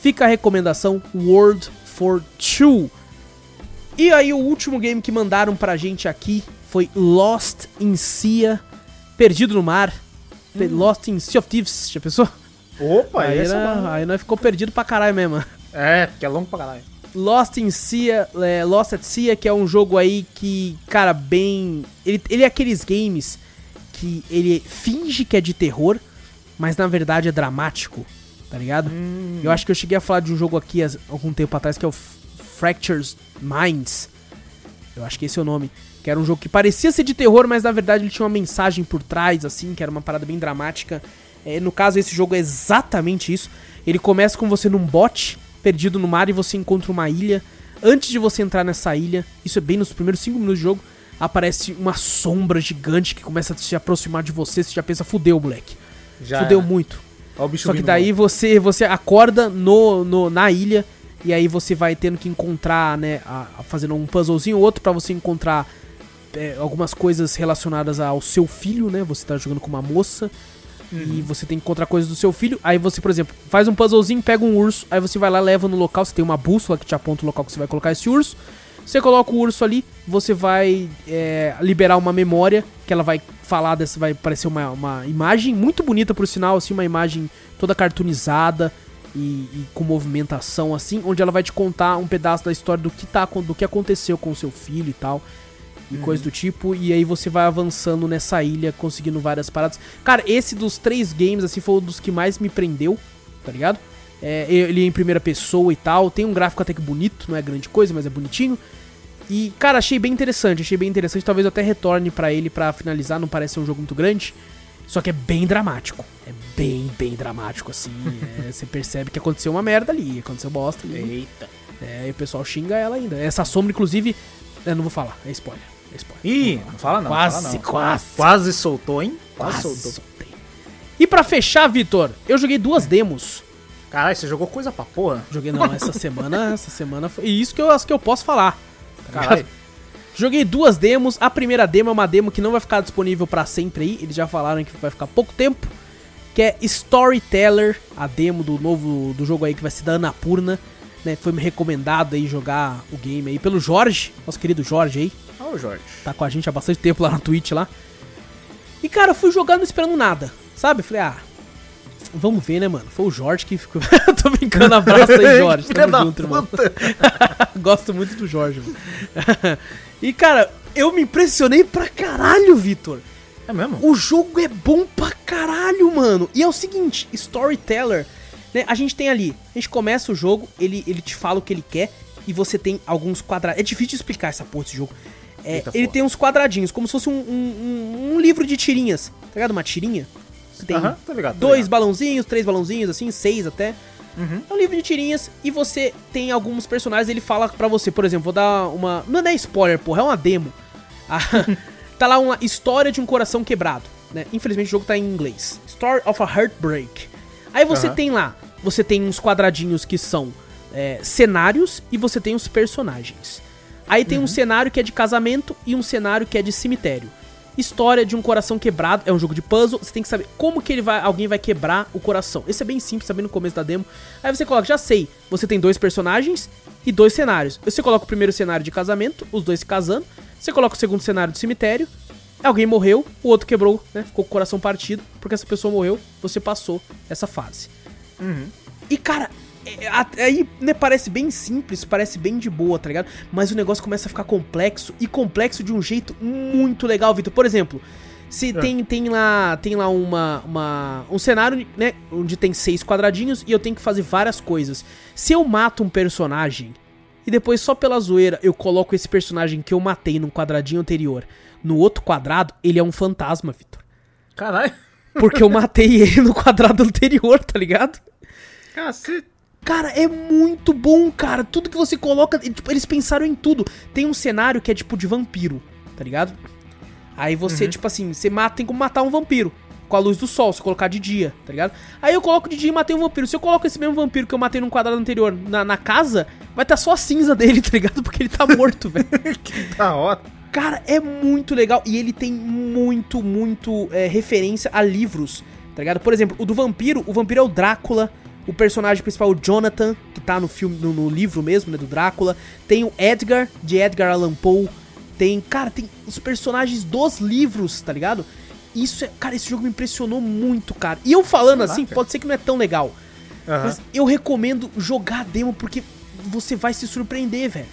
fica a recomendação World for Two. E aí, o último game que mandaram pra gente aqui foi Lost in Sea, Perdido no Mar, Lost in Sea of Thieves, já pensou? Opa, aí, esse é era- aí nós ficou perdido pra caralho mesmo. É, porque é longo pra caralho. Lost in Sea, é, Lost at Sea, que é um jogo aí que, cara, bem. Ele, ele é aqueles games que ele finge que é de terror, mas na verdade é dramático, tá ligado? Eu acho que eu cheguei a falar de um jogo aqui há algum tempo atrás que é o Fractures Minds. Eu acho que esse é o nome. Que era um jogo que parecia ser de terror, mas na verdade ele tinha uma mensagem por trás, assim, que era uma parada bem dramática. É, no caso, esse jogo é exatamente isso. Ele começa com você num bote, perdido no mar, e você encontra uma ilha. Antes de você entrar nessa ilha, isso é bem nos primeiros 5 minutos de jogo, aparece uma sombra gigante que começa a se aproximar de você. Você já pensa, fudeu, moleque. Já fudeu era. muito. Só que daí você, você acorda no, no- na ilha e aí você vai tendo que encontrar, né, a- a- fazendo um puzzlezinho ou outro pra você encontrar é, algumas coisas relacionadas ao seu filho, né? Você tá jogando com uma moça e você tem que encontrar coisas do seu filho. Aí você, por exemplo, faz um puzzlezinho, pega um urso, aí você vai lá, leva no local, você tem uma bússola que te aponta o local que você vai colocar esse urso. Você coloca o urso ali, você vai é, liberar uma memória que ela vai falar dessa, vai aparecer uma, uma imagem muito bonita por sinal, assim, uma imagem toda cartoonizada e, e, com movimentação assim, onde ela vai te contar um pedaço da história do que tá do que aconteceu com o seu filho e tal. E uhum. coisa do tipo, e aí você vai avançando nessa ilha, conseguindo várias paradas. Cara, esse dos três games, assim, foi um dos que mais me prendeu, tá ligado? É, ele é em primeira pessoa e tal, tem um gráfico até que bonito, não é grande coisa, mas é bonitinho. E, cara, achei bem interessante, achei bem interessante. Talvez eu até retorne para ele para finalizar, não parece ser um jogo muito grande. Só que é bem dramático. É bem, bem dramático, assim. é, você percebe que aconteceu uma merda ali, aconteceu bosta ali. Eita. É, e o pessoal xinga ela ainda. Essa sombra, inclusive, eu não vou falar, é spoiler. Ih, não fala não. Quase, fala não. quase. Quase soltou, hein? Quase, quase soltou. Soltei. E para fechar, Vitor, eu joguei duas demos. Caralho, você jogou coisa pra porra? Joguei não, essa semana, essa semana foi. E isso que eu acho que eu posso falar. Tá Caralho. Joguei duas demos. A primeira demo é uma demo que não vai ficar disponível para sempre aí. Eles já falaram que vai ficar pouco tempo. Que é Storyteller, a demo do novo do jogo aí que vai ser da Anapurna. Né, foi me recomendado aí jogar o game aí pelo Jorge, nosso querido Jorge aí. Ó, oh, Jorge. Tá com a gente há bastante tempo lá na Twitch lá. E cara, eu fui jogando esperando nada, sabe? Falei, ah, Vamos ver, né, mano? Foi o Jorge que ficou. Tô brincando, abraço aí, Jorge. Tamo junto, irmão. Gosto muito do Jorge, mano. e, cara, eu me impressionei pra caralho, Vitor. É mesmo? O jogo é bom pra caralho, mano. E é o seguinte, Storyteller, né? A gente tem ali, a gente começa o jogo, ele, ele te fala o que ele quer, e você tem alguns quadrados. É difícil explicar essa porra desse jogo. É, ele tem uns quadradinhos, como se fosse um, um, um, livro de tirinhas. Tá ligado? Uma tirinha? tem tá ligado, dois ligado. balãozinhos, três balãozinhos, assim, seis até. Uhum. É um livro de tirinhas e você tem alguns personagens, ele fala pra você, por exemplo, vou dar uma. Não é spoiler, porra, é uma demo. Ah, tá lá uma história de um coração quebrado. Né? Infelizmente o jogo tá em inglês. Story of a Heartbreak. Aí você uhum. tem lá, você tem uns quadradinhos que são é, cenários e você tem os personagens. Aí tem uhum. um cenário que é de casamento e um cenário que é de cemitério. História de um coração quebrado. É um jogo de puzzle. Você tem que saber como que ele vai, alguém vai quebrar o coração. Esse é bem simples, sabe no começo da demo. Aí você coloca, já sei. Você tem dois personagens e dois cenários. Você coloca o primeiro cenário de casamento, os dois se casando. Você coloca o segundo cenário de cemitério. Alguém morreu, o outro quebrou, né? Ficou com o coração partido. Porque essa pessoa morreu, você passou essa fase. Uhum. E cara, é, aí né, parece bem simples, parece bem de boa, tá ligado? Mas o negócio começa a ficar complexo e complexo de um jeito muito legal, Vitor. Por exemplo, se é. tem, tem lá, tem lá uma, uma, um cenário, né, onde tem seis quadradinhos e eu tenho que fazer várias coisas. Se eu mato um personagem e depois só pela zoeira eu coloco esse personagem que eu matei num quadradinho anterior no outro quadrado, ele é um fantasma, Vitor. Caralho. Porque eu matei ele no quadrado anterior, tá ligado? Cacete. Cara, é muito bom, cara. Tudo que você coloca, tipo, eles pensaram em tudo. Tem um cenário que é tipo de vampiro, tá ligado? Aí você, uhum. tipo assim, você mata, tem como matar um vampiro com a luz do sol, se colocar de dia, tá ligado? Aí eu coloco de dia e matei um vampiro. Se eu coloco esse mesmo vampiro que eu matei num quadrado anterior na, na casa, vai estar tá só a cinza dele, tá ligado? Porque ele tá morto, velho. que da hora. Cara, é muito legal. E ele tem muito, muito é, referência a livros, tá ligado? Por exemplo, o do vampiro, o vampiro é o Drácula. O personagem principal, o Jonathan, que tá no filme, no, no, livro mesmo, né, do Drácula. Tem o Edgar, de Edgar Allan Poe. Tem, cara, tem os personagens dos livros, tá ligado? Isso é, cara, esse jogo me impressionou muito, cara. E eu falando Caraca. assim, pode ser que não é tão legal. Uhum. Mas eu recomendo jogar a demo porque você vai se surpreender, velho.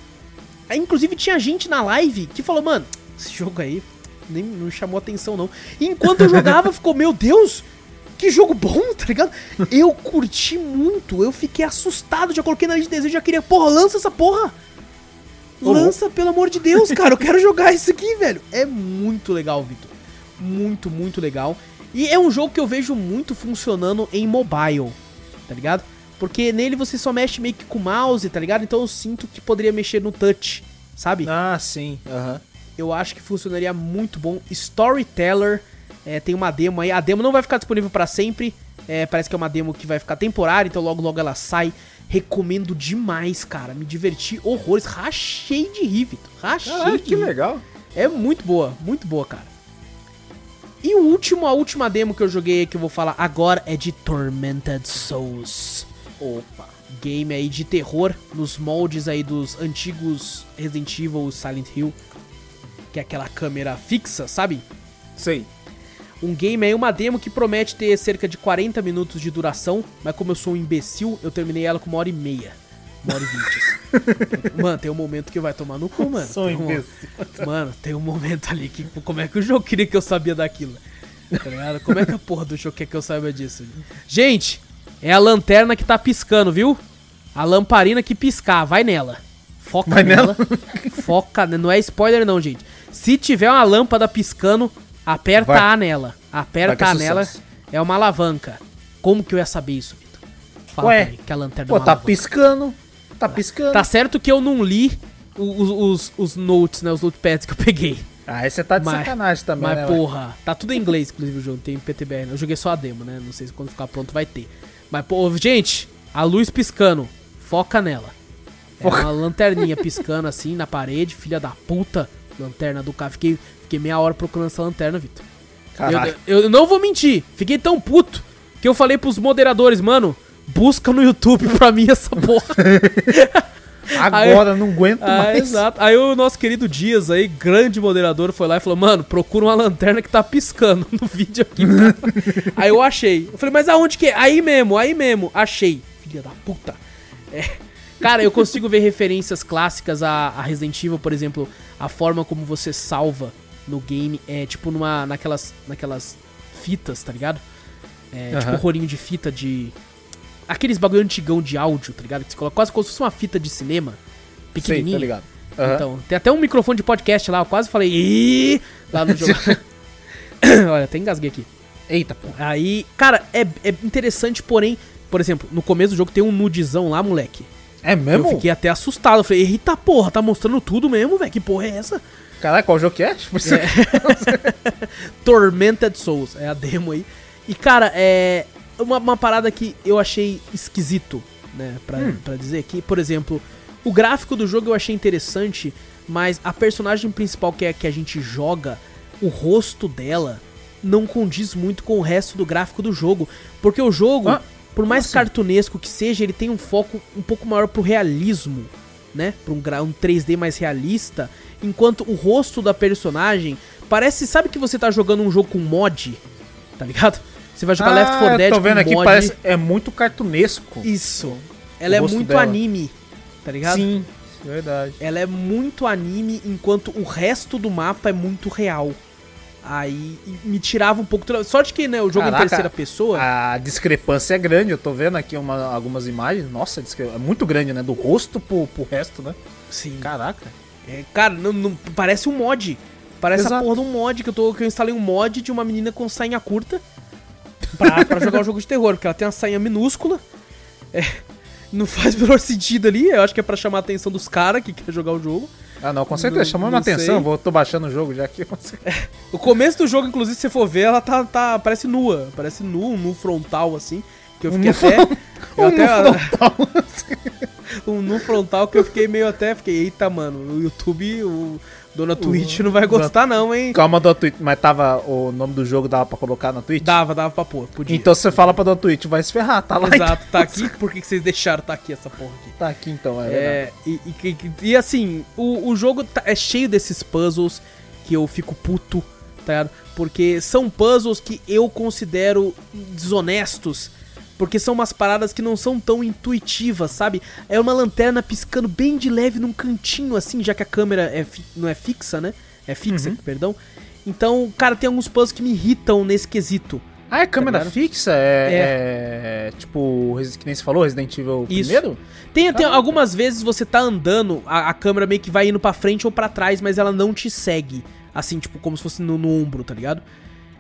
Inclusive, tinha gente na live que falou, mano, esse jogo aí nem não chamou atenção, não. E enquanto eu jogava, ficou, meu Deus, que jogo bom, tá ligado? Eu curti muito, eu fiquei assustado, já coloquei na lista de desejo, já queria, porra, lança essa porra! Lança, pelo amor de Deus, cara, eu quero jogar isso aqui, velho. É muito legal, Vitor. Muito, muito legal. E é um jogo que eu vejo muito funcionando em mobile, tá ligado? Porque nele você só mexe meio que com o mouse, tá ligado? Então eu sinto que poderia mexer no touch, sabe? Ah, sim. Aham. Uhum. Eu acho que funcionaria muito bom. Storyteller é, tem uma demo aí. A demo não vai ficar disponível para sempre. É, parece que é uma demo que vai ficar temporária, então logo logo ela sai. Recomendo demais, cara. Me diverti horrores. Rachei de rir, Vitor. Rachei. Caralho, que rir. legal. É muito boa, muito boa, cara. E o último, a última demo que eu joguei que eu vou falar agora é de Tormented Souls. Opa. Game aí de terror nos moldes aí dos antigos Resident Evil Silent Hill. Que é aquela câmera fixa, sabe? Sei. Um game aí, uma demo que promete ter cerca de 40 minutos de duração, mas como eu sou um imbecil, eu terminei ela com uma hora e meia. Uma hora e vinte. assim. mano, tem um momento que vai tomar no cu, mano. Sou Tem um- imbecil. Mano, tem um momento ali que. Como é que o jogo queria que eu sabia daquilo? Tá ligado? Como é que a porra do jogo quer que eu saiba disso? Gente, é a lanterna que tá piscando, viu? A lamparina que piscar, vai nela. Foca Vai nela. Foca, não é spoiler não, gente. Se tiver uma lâmpada piscando, aperta Vai. A nela. Aperta A que é. É uma alavanca. Como que eu ia saber isso, Vitor? Fala Ué, pra mim, que a lanterna é Pô, uma tá alavanca. piscando. Tá piscando. Tá certo que eu não li os, os, os notes, né? Os notepads que eu peguei. Aí você tá de Mas- sacanagem também, Mas, né? porra, tá tudo em inglês, inclusive, o jogo. Tem PTBR. Eu joguei só a demo, né? Não sei se quando ficar pronto vai ter. Mas, pô, gente, a luz piscando. Foca nela. É uma lanterninha piscando assim na parede, filha da puta. Lanterna do carro. Fiquei, fiquei meia hora procurando essa lanterna, Vitor. Caralho. Eu, eu não vou mentir. Fiquei tão puto que eu falei pros moderadores, mano, busca no YouTube pra mim essa porra. Agora não aguento Ah, mais. exato. Aí o nosso querido Dias aí, grande moderador, foi lá e falou: Mano, procura uma lanterna que tá piscando no vídeo aqui. cara." aí eu achei. Eu falei, mas aonde que é? Aí mesmo, aí mesmo. Achei. Filha da puta. É. Cara, eu consigo ver referências clássicas a, a Resident Evil, por exemplo, a forma como você salva no game é tipo numa, naquelas, naquelas fitas, tá ligado? É. Tipo rolinho de fita de. Aqueles bagulho antigão de áudio, tá ligado? Que você coloca quase como se fosse uma fita de cinema. Sei, Pequenininha. tá ligado. Então, tem até um microfone de podcast lá, eu quase falei "Ih", lá no jogo. Olha, até engasguei aqui. Eita, porra. Aí, cara, é, é interessante, porém, por exemplo, no começo do jogo tem um nudizão lá, moleque. É mesmo? Eu fiquei até assustado. Eu falei, eita porra, tá mostrando tudo mesmo, velho. Que porra é essa? Caralho, qual jogo que é? Tipo, você- Tormented Souls, é a demo aí. E, cara, é uma, uma parada que eu achei esquisito, né? Pra, pra dizer que, por exemplo, o gráfico do jogo eu achei interessante, mas a personagem principal que, é, que a gente joga, o rosto dela não condiz muito com o resto do gráfico do jogo. Porque o jogo, Ah, por mais assim? cartunesco que seja, ele tem um foco um pouco maior pro realismo, né? Pra um, um 3D mais realista. Enquanto o rosto da personagem parece. Sabe que você tá jogando um jogo com mod? Tá ligado? Você vai jogar Left 4 Ah, Dead eu tô vendo aqui, mod. parece. É muito cartunesco. Isso. Ela é muito dela. anime, tá ligado? Sim, verdade. Ela é muito anime, enquanto o resto do mapa é muito real. Aí me tirava um pouco. Sorte que, né, o jogo Caraca, em terceira pessoa. A discrepância é grande, eu tô vendo aqui uma- algumas imagens. Nossa, a é muito grande, né? Do rosto pro, pro resto, né? Sim. Caraca. É, cara, não, não- parece um mod. Parece a Exato. porra de um mod que eu, tô, que eu instalei um mod de uma menina com sainha curta pra, pra jogar um jogo de terror, porque ela tem uma sainha minúscula. É, não faz o menor sentido ali. Eu acho que é pra chamar a atenção dos caras que quer jogar o jogo. Ah, não, com certeza, não minha atenção. Vou, tô baixando o jogo já aqui. O começo do jogo, inclusive, se você for ver, ela tá, tá parece nua. Parece nu, um nu frontal, assim. Que eu fiquei nu até. eu Um até frontal. um nu frontal que eu fiquei meio até. Fiquei, eita, mano, no YouTube, o Dona Twitch não vai gostar, não, hein? Calma, Dona Twitch, mas tava o nome do jogo dava pra colocar na Twitch? Dava, dava pra pôr, podia. Então você fala pra Dona Twitch, vai se ferrar, tá lá. Exato, tá aqui. Por que vocês deixaram tá aqui essa porra aqui? Tá aqui então, é. É, e, e- e- assim, o, o jogo tá- é cheio desses puzzles que eu fico puto, tá ligado? Porque são puzzles que eu considero desonestos. Porque são umas paradas que não são tão intuitivas, sabe? É uma lanterna piscando bem de leve num cantinho, assim, já que a câmera é não é fixa, né? É fixa, Uhum. perdão. Então, cara, tem alguns puzzles que me irritam nesse quesito. Ah, é câmera ligado? fixa? É, é, tipo, Resi- que nem você falou, Resident Evil Isso. primeiro? Tem, tem Caraca. algumas vezes você tá andando, a, a câmera meio que vai indo pra frente ou pra trás, mas ela não te segue. Assim, tipo, como se fosse no, no ombro, tá ligado?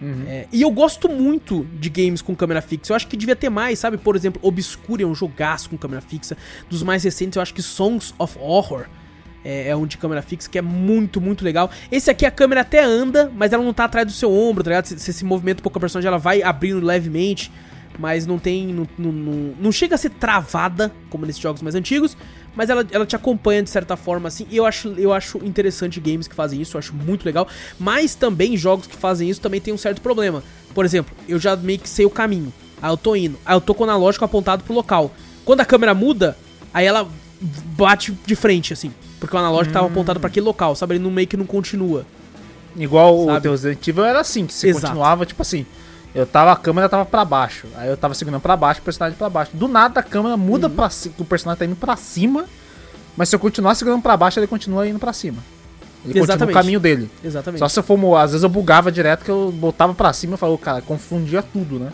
Uhum. É, e eu gosto muito de games com câmera fixa. Eu acho que devia ter mais, sabe? Por exemplo, Obscure é um jogaço com câmera fixa. Dos mais recentes, eu acho que Songs of Horror é, é um de câmera fixa que é muito, muito legal. Esse aqui a câmera até anda, mas ela não tá atrás do seu ombro, tá ligado? Se se movimenta um pouco a personagem, ela vai abrindo levemente. Mas não tem. Não, não, não- não chega a ser travada, como nesses jogos mais antigos. Mas ela, ela te acompanha de certa forma, assim. E eu acho, eu acho interessante games que fazem isso, eu acho muito legal. Mas também jogos que fazem isso também tem um certo problema. Por exemplo, eu já meio que sei o caminho. Aí eu tô indo. Aí eu tô com o analógico apontado pro local. Quando a câmera muda, aí ela bate de frente, assim. Porque o analógico tava apontado pra aquele local, sabe? Ele não meio que não continua. Igual Sabe? o teu Resident Evil era assim, que você Exato. continuava, tipo assim, eu tava, a câmera tava pra baixo, aí eu tava segurando pra baixo, o personagem pra baixo. Do nada a câmera muda Uhum. pra cima, o personagem tá indo pra cima, mas se eu continuar segurando pra baixo, ele continua indo pra cima. Ele continua Exatamente. o caminho dele. Exatamente. Só se eu for, às vezes eu bugava direto, que eu botava pra cima e falava, cara, confundia tudo, né?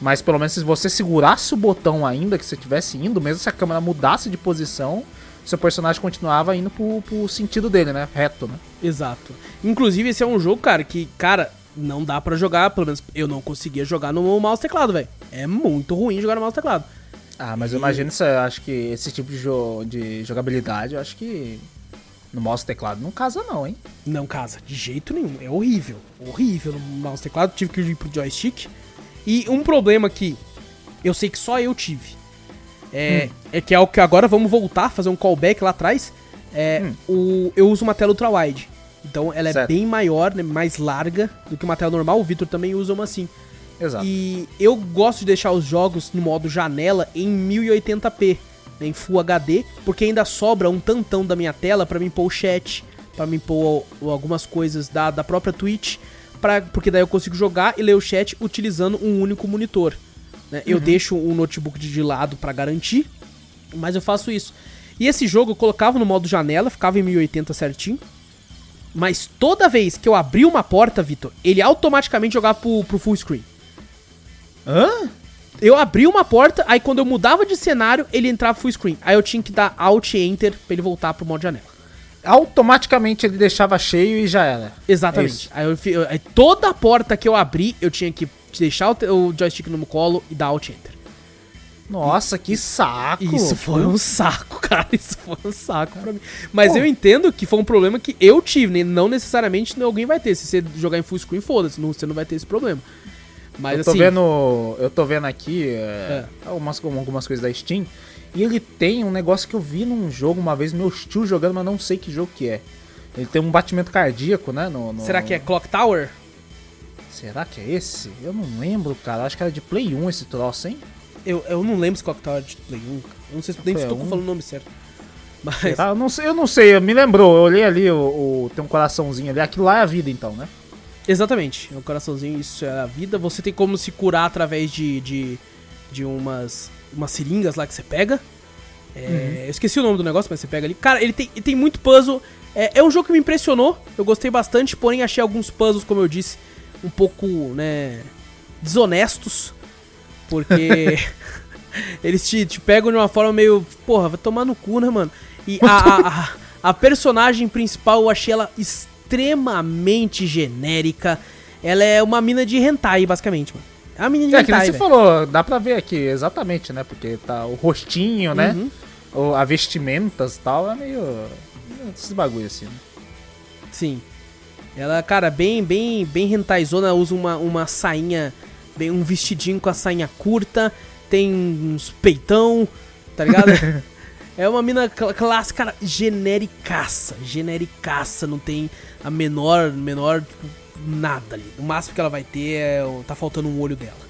Mas pelo menos se você segurasse o botão ainda, que você estivesse indo, mesmo se a câmera mudasse de posição, seu personagem continuava indo pro, pro sentido dele, né? Reto, né? Exato. Inclusive, esse é um jogo, cara, que, cara, não dá pra jogar, pelo menos eu não conseguia jogar no mouse e teclado, velho. É muito ruim jogar no mouse e teclado. Ah, mas eu imagino isso, eu acho que esse tipo de, jo de jogabilidade, eu acho que no mouse e teclado não casa não, hein? Não casa, de jeito nenhum. É horrível. Horrível no mouse e teclado. Tive que ir pro joystick. E um problema que eu sei que só eu tive. É, é que é o que agora vamos voltar, fazer um callback lá atrás. É, o, eu uso uma tela ultra-wide. Então ela é Certo. bem maior, né, mais larga do que uma tela normal. O Victor também usa uma assim. Exato. E eu gosto de deixar os jogos no modo janela em 1080p, né, em Full HD, porque ainda sobra um tantão da minha tela pra mim pôr o chat, pra mim pôr algumas coisas da, da própria Twitch, pra, porque daí eu consigo jogar e ler o chat utilizando um único monitor. né. Eu deixo o notebook de lado pra garantir, mas eu faço isso. E esse jogo eu colocava no modo janela, ficava em 1080 certinho. Mas toda vez que eu abria uma porta, Vitor, ele automaticamente jogava pro, pro full screen. Hã? Eu abri uma porta, aí quando eu mudava de cenário, ele entrava full screen. Aí eu tinha que dar Alt e Enter pra ele voltar pro modo janela. Automaticamente ele deixava cheio e já era. É Exatamente. isso. aí, eu, eu- aí toda porta que eu abri, eu tinha que deixar o, o joystick no colo e dar Alt e Enter. Nossa, que saco! Isso foi um saco, cara. Isso foi um saco pra mim. Mas eu entendo que foi um problema que eu tive, né? Não necessariamente alguém vai ter. Se você jogar em full screen, foda-se, não- você não vai ter esse problema. Mas eu tô assim. vendo. Eu tô vendo aqui é, algumas, algumas coisas da Steam. E ele tem um negócio que eu vi num jogo uma vez, meu tio jogando, mas não sei que jogo que é. Ele tem um batimento cardíaco, né? No, no- Será que é Clock Tower? Será que é esse? Eu não lembro, cara. Acho que era de Play 1 esse troço, hein? Eu, eu não lembro se Clock Tower é de Play 1. cara. Eu não sei se nem tô 1. falando o nome certo. Mas. Será? Eu não sei, eu não sei, me lembrou. Eu olhei ali, o, o- tem um coraçãozinho ali. Aquilo lá é a vida, então, né? Exatamente, é um coraçãozinho, isso é a vida. Você tem como se curar através de, de, de umas, umas seringas lá que você pega. É, Eu esqueci o nome do negócio, mas você pega ali. Cara, ele tem, ele tem muito puzzle. É, é um jogo que me impressionou, eu gostei bastante, porém achei alguns puzzles, como eu disse, um pouco, né, desonestos. Porque eles te, te pegam de uma forma meio. Porra, vai tomar no cu, né, mano? E a, a, a, a personagem principal eu achei ela extremamente genérica. Ela é uma mina de hentai, basicamente, mano. É uma mina de É, que nem hentai, você velho. falou, dá pra ver aqui, exatamente, né? Porque tá o rostinho, né? Uhum. O, a vestimentas e tal, é meio. Esses bagulho assim, né? Sim. Ela, cara, bem, bem, bem hentaizona, usa uma, uma sainha, bem, um vestidinho com a sainha curta, tem uns peitão, tá ligado? é uma mina cl- clássica, cara, genericaça, genericaça, não tem a menor, menor, tipo, nada ali. O máximo que ela vai ter é, tá faltando um olho dela.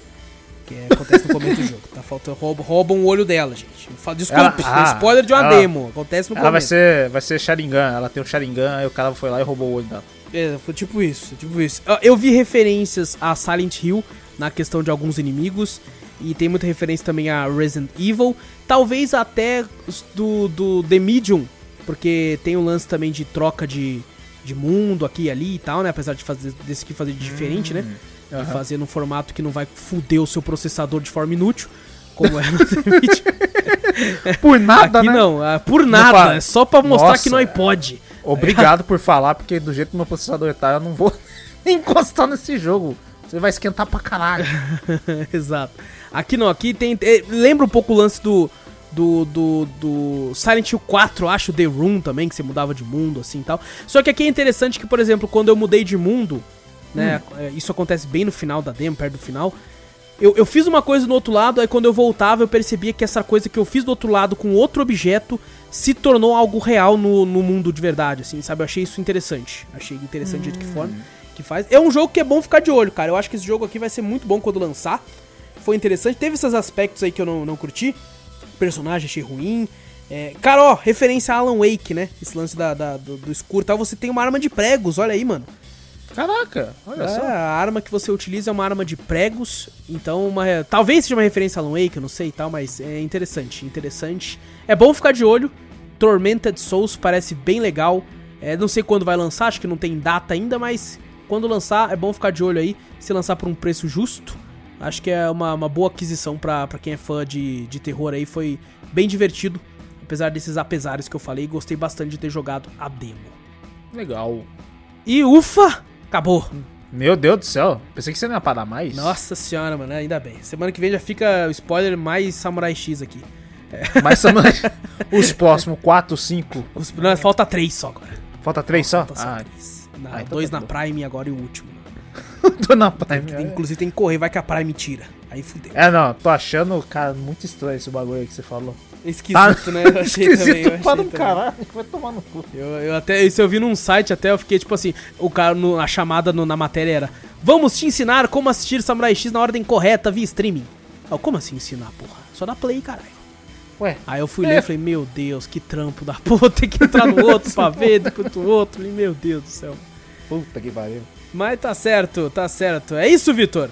Que é- acontece no começo do jogo. Tá faltando, rouba, rouba um olho dela, gente. Desculpe, Ela- ah, é spoiler de uma ela- demo. Acontece no Ela vai começo. ser, vai ser Sharingan, ela tem o Sharingan, aí o cara foi lá e roubou o olho dela. É, foi tipo isso, tipo isso. Eu vi referências a Silent Hill na questão de alguns inimigos. E tem muita referência também a Resident Evil. Talvez até do, do The Medium. Porque tem um lance também de troca de, de mundo aqui e ali e tal, né? Apesar de fazer desse aqui fazer de diferente, né? De aham. fazer num formato que não vai foder o seu processador de forma inútil. Como é no The Medium. Por nada, aqui né? não, ah, por nada. fala. É só pra mostrar Nossa, que nós pode. Obrigado por falar, porque do jeito que meu processador tá, eu não vou nem encostar nesse jogo. Você vai esquentar pra caralho. Exato. Aqui não, aqui tem. eh, lembra um pouco o lance do. Do, do, do Silent Hill 4, acho, The Room também, que você mudava de mundo, assim e tal. Só que aqui é interessante que, por exemplo, quando eu mudei de mundo, né, eh, isso acontece bem no final da demo, perto do final. Eu, eu fiz uma coisa no outro lado, aí quando eu voltava eu percebia que essa coisa que eu fiz do outro lado com outro objeto se tornou algo real no, no mundo de verdade, assim, sabe? Eu achei isso interessante. Achei interessante de que forma que faz. É um jogo que é bom ficar de olho, cara. Eu acho que esse jogo aqui vai ser muito bom quando lançar. Foi interessante. Teve esses aspectos aí que eu não, não curti. personagem achei ruim. É, cara, ó, referência a Alan Wake, né? Esse lance da, da- do, do escuro e tal. Você tem uma arma de pregos, olha aí, mano. Caraca, olha É, só. a arma que você utiliza é uma arma de pregos. Então, uma, talvez seja uma referência a Alan Wake, eu não sei e tal, mas é interessante, interessante. É bom ficar de olho. Tormented Souls parece bem legal. É, não sei quando vai lançar, acho que não tem data ainda, mas quando lançar é bom ficar de olho aí. Se lançar por um preço justo, acho que é uma, uma boa aquisição pra, pra quem é fã de, de terror aí. Foi bem divertido, apesar desses apesares que eu falei. Gostei bastante de ter jogado a demo. Legal. E ufa! Acabou! Meu Deus do céu, pensei que você não ia parar mais. Nossa senhora, mano, ainda bem. Semana que vem já fica o spoiler mais Samurai X aqui. Mas Samurai- os próximos 4, 5. Os- não, falta três só agora. Falta 3 só? Falta só Ah, três. Na- Ah, então dois tá na. Prime e agora e o último. tô na Prime. Tem- inclusive tem que correr, vai que a Prime tira. Aí fudeu. É, não, tô achando, cara, muito estranho esse bagulho aí que você falou. Esquisito, né? Eu achei também. Eu Esquisito para também. caralho, vai tomar no cu. Eu, eu até, isso eu vi num site até, eu fiquei tipo assim, o cara, no- a chamada no- na matéria era Vamos te ensinar como assistir Samurai X na ordem correta via streaming. Eu, como assim ensinar, porra? Só dá play, caralho. Ué, Aí eu fui É. ler e falei, meu Deus, que trampo da porra, tem que entrar no outro pra ver, depois do outro. Falei, meu Deus do céu. puta que pariu. Mas tá certo, tá certo. É isso, Vitor?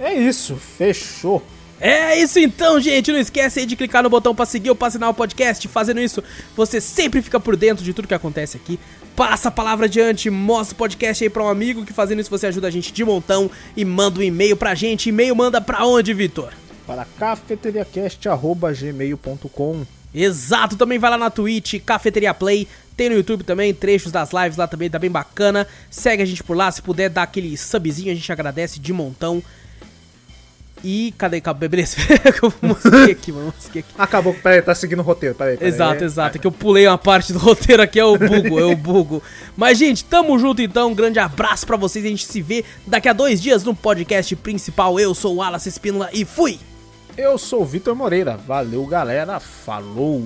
É isso, fechou. É isso então, gente. Não esquece aí de clicar no botão pra seguir ou pra assinar o podcast. Fazendo isso, você sempre fica por dentro de tudo que acontece aqui. Passa a palavra adiante, mostra o podcast aí pra um amigo que fazendo isso você ajuda a gente de montão e manda um e-mail pra gente. E-mail manda pra onde, Vitor? Para cafeteriacast.gmail.com Exato, também vai lá na Twitch, Cafeteria Play, tem no YouTube também, trechos das lives lá também, tá bem bacana. Segue a gente por lá, se puder dar aquele subzinho, a gente agradece de montão. E cadê? beleza, eu mosquei aqui, mano, mosquei aqui. Acabou, peraí, tá seguindo o roteiro, peraí. peraí. Exato, exato. É que eu pulei uma parte do roteiro aqui, é o bugo, é o bugo. Mas, gente, tamo junto então. Um grande abraço pra vocês. A gente se vê daqui a dois dias no podcast principal. Eu sou o Wallace Espínola e fui! Eu sou o Vitor Moreira, valeu galera, falou!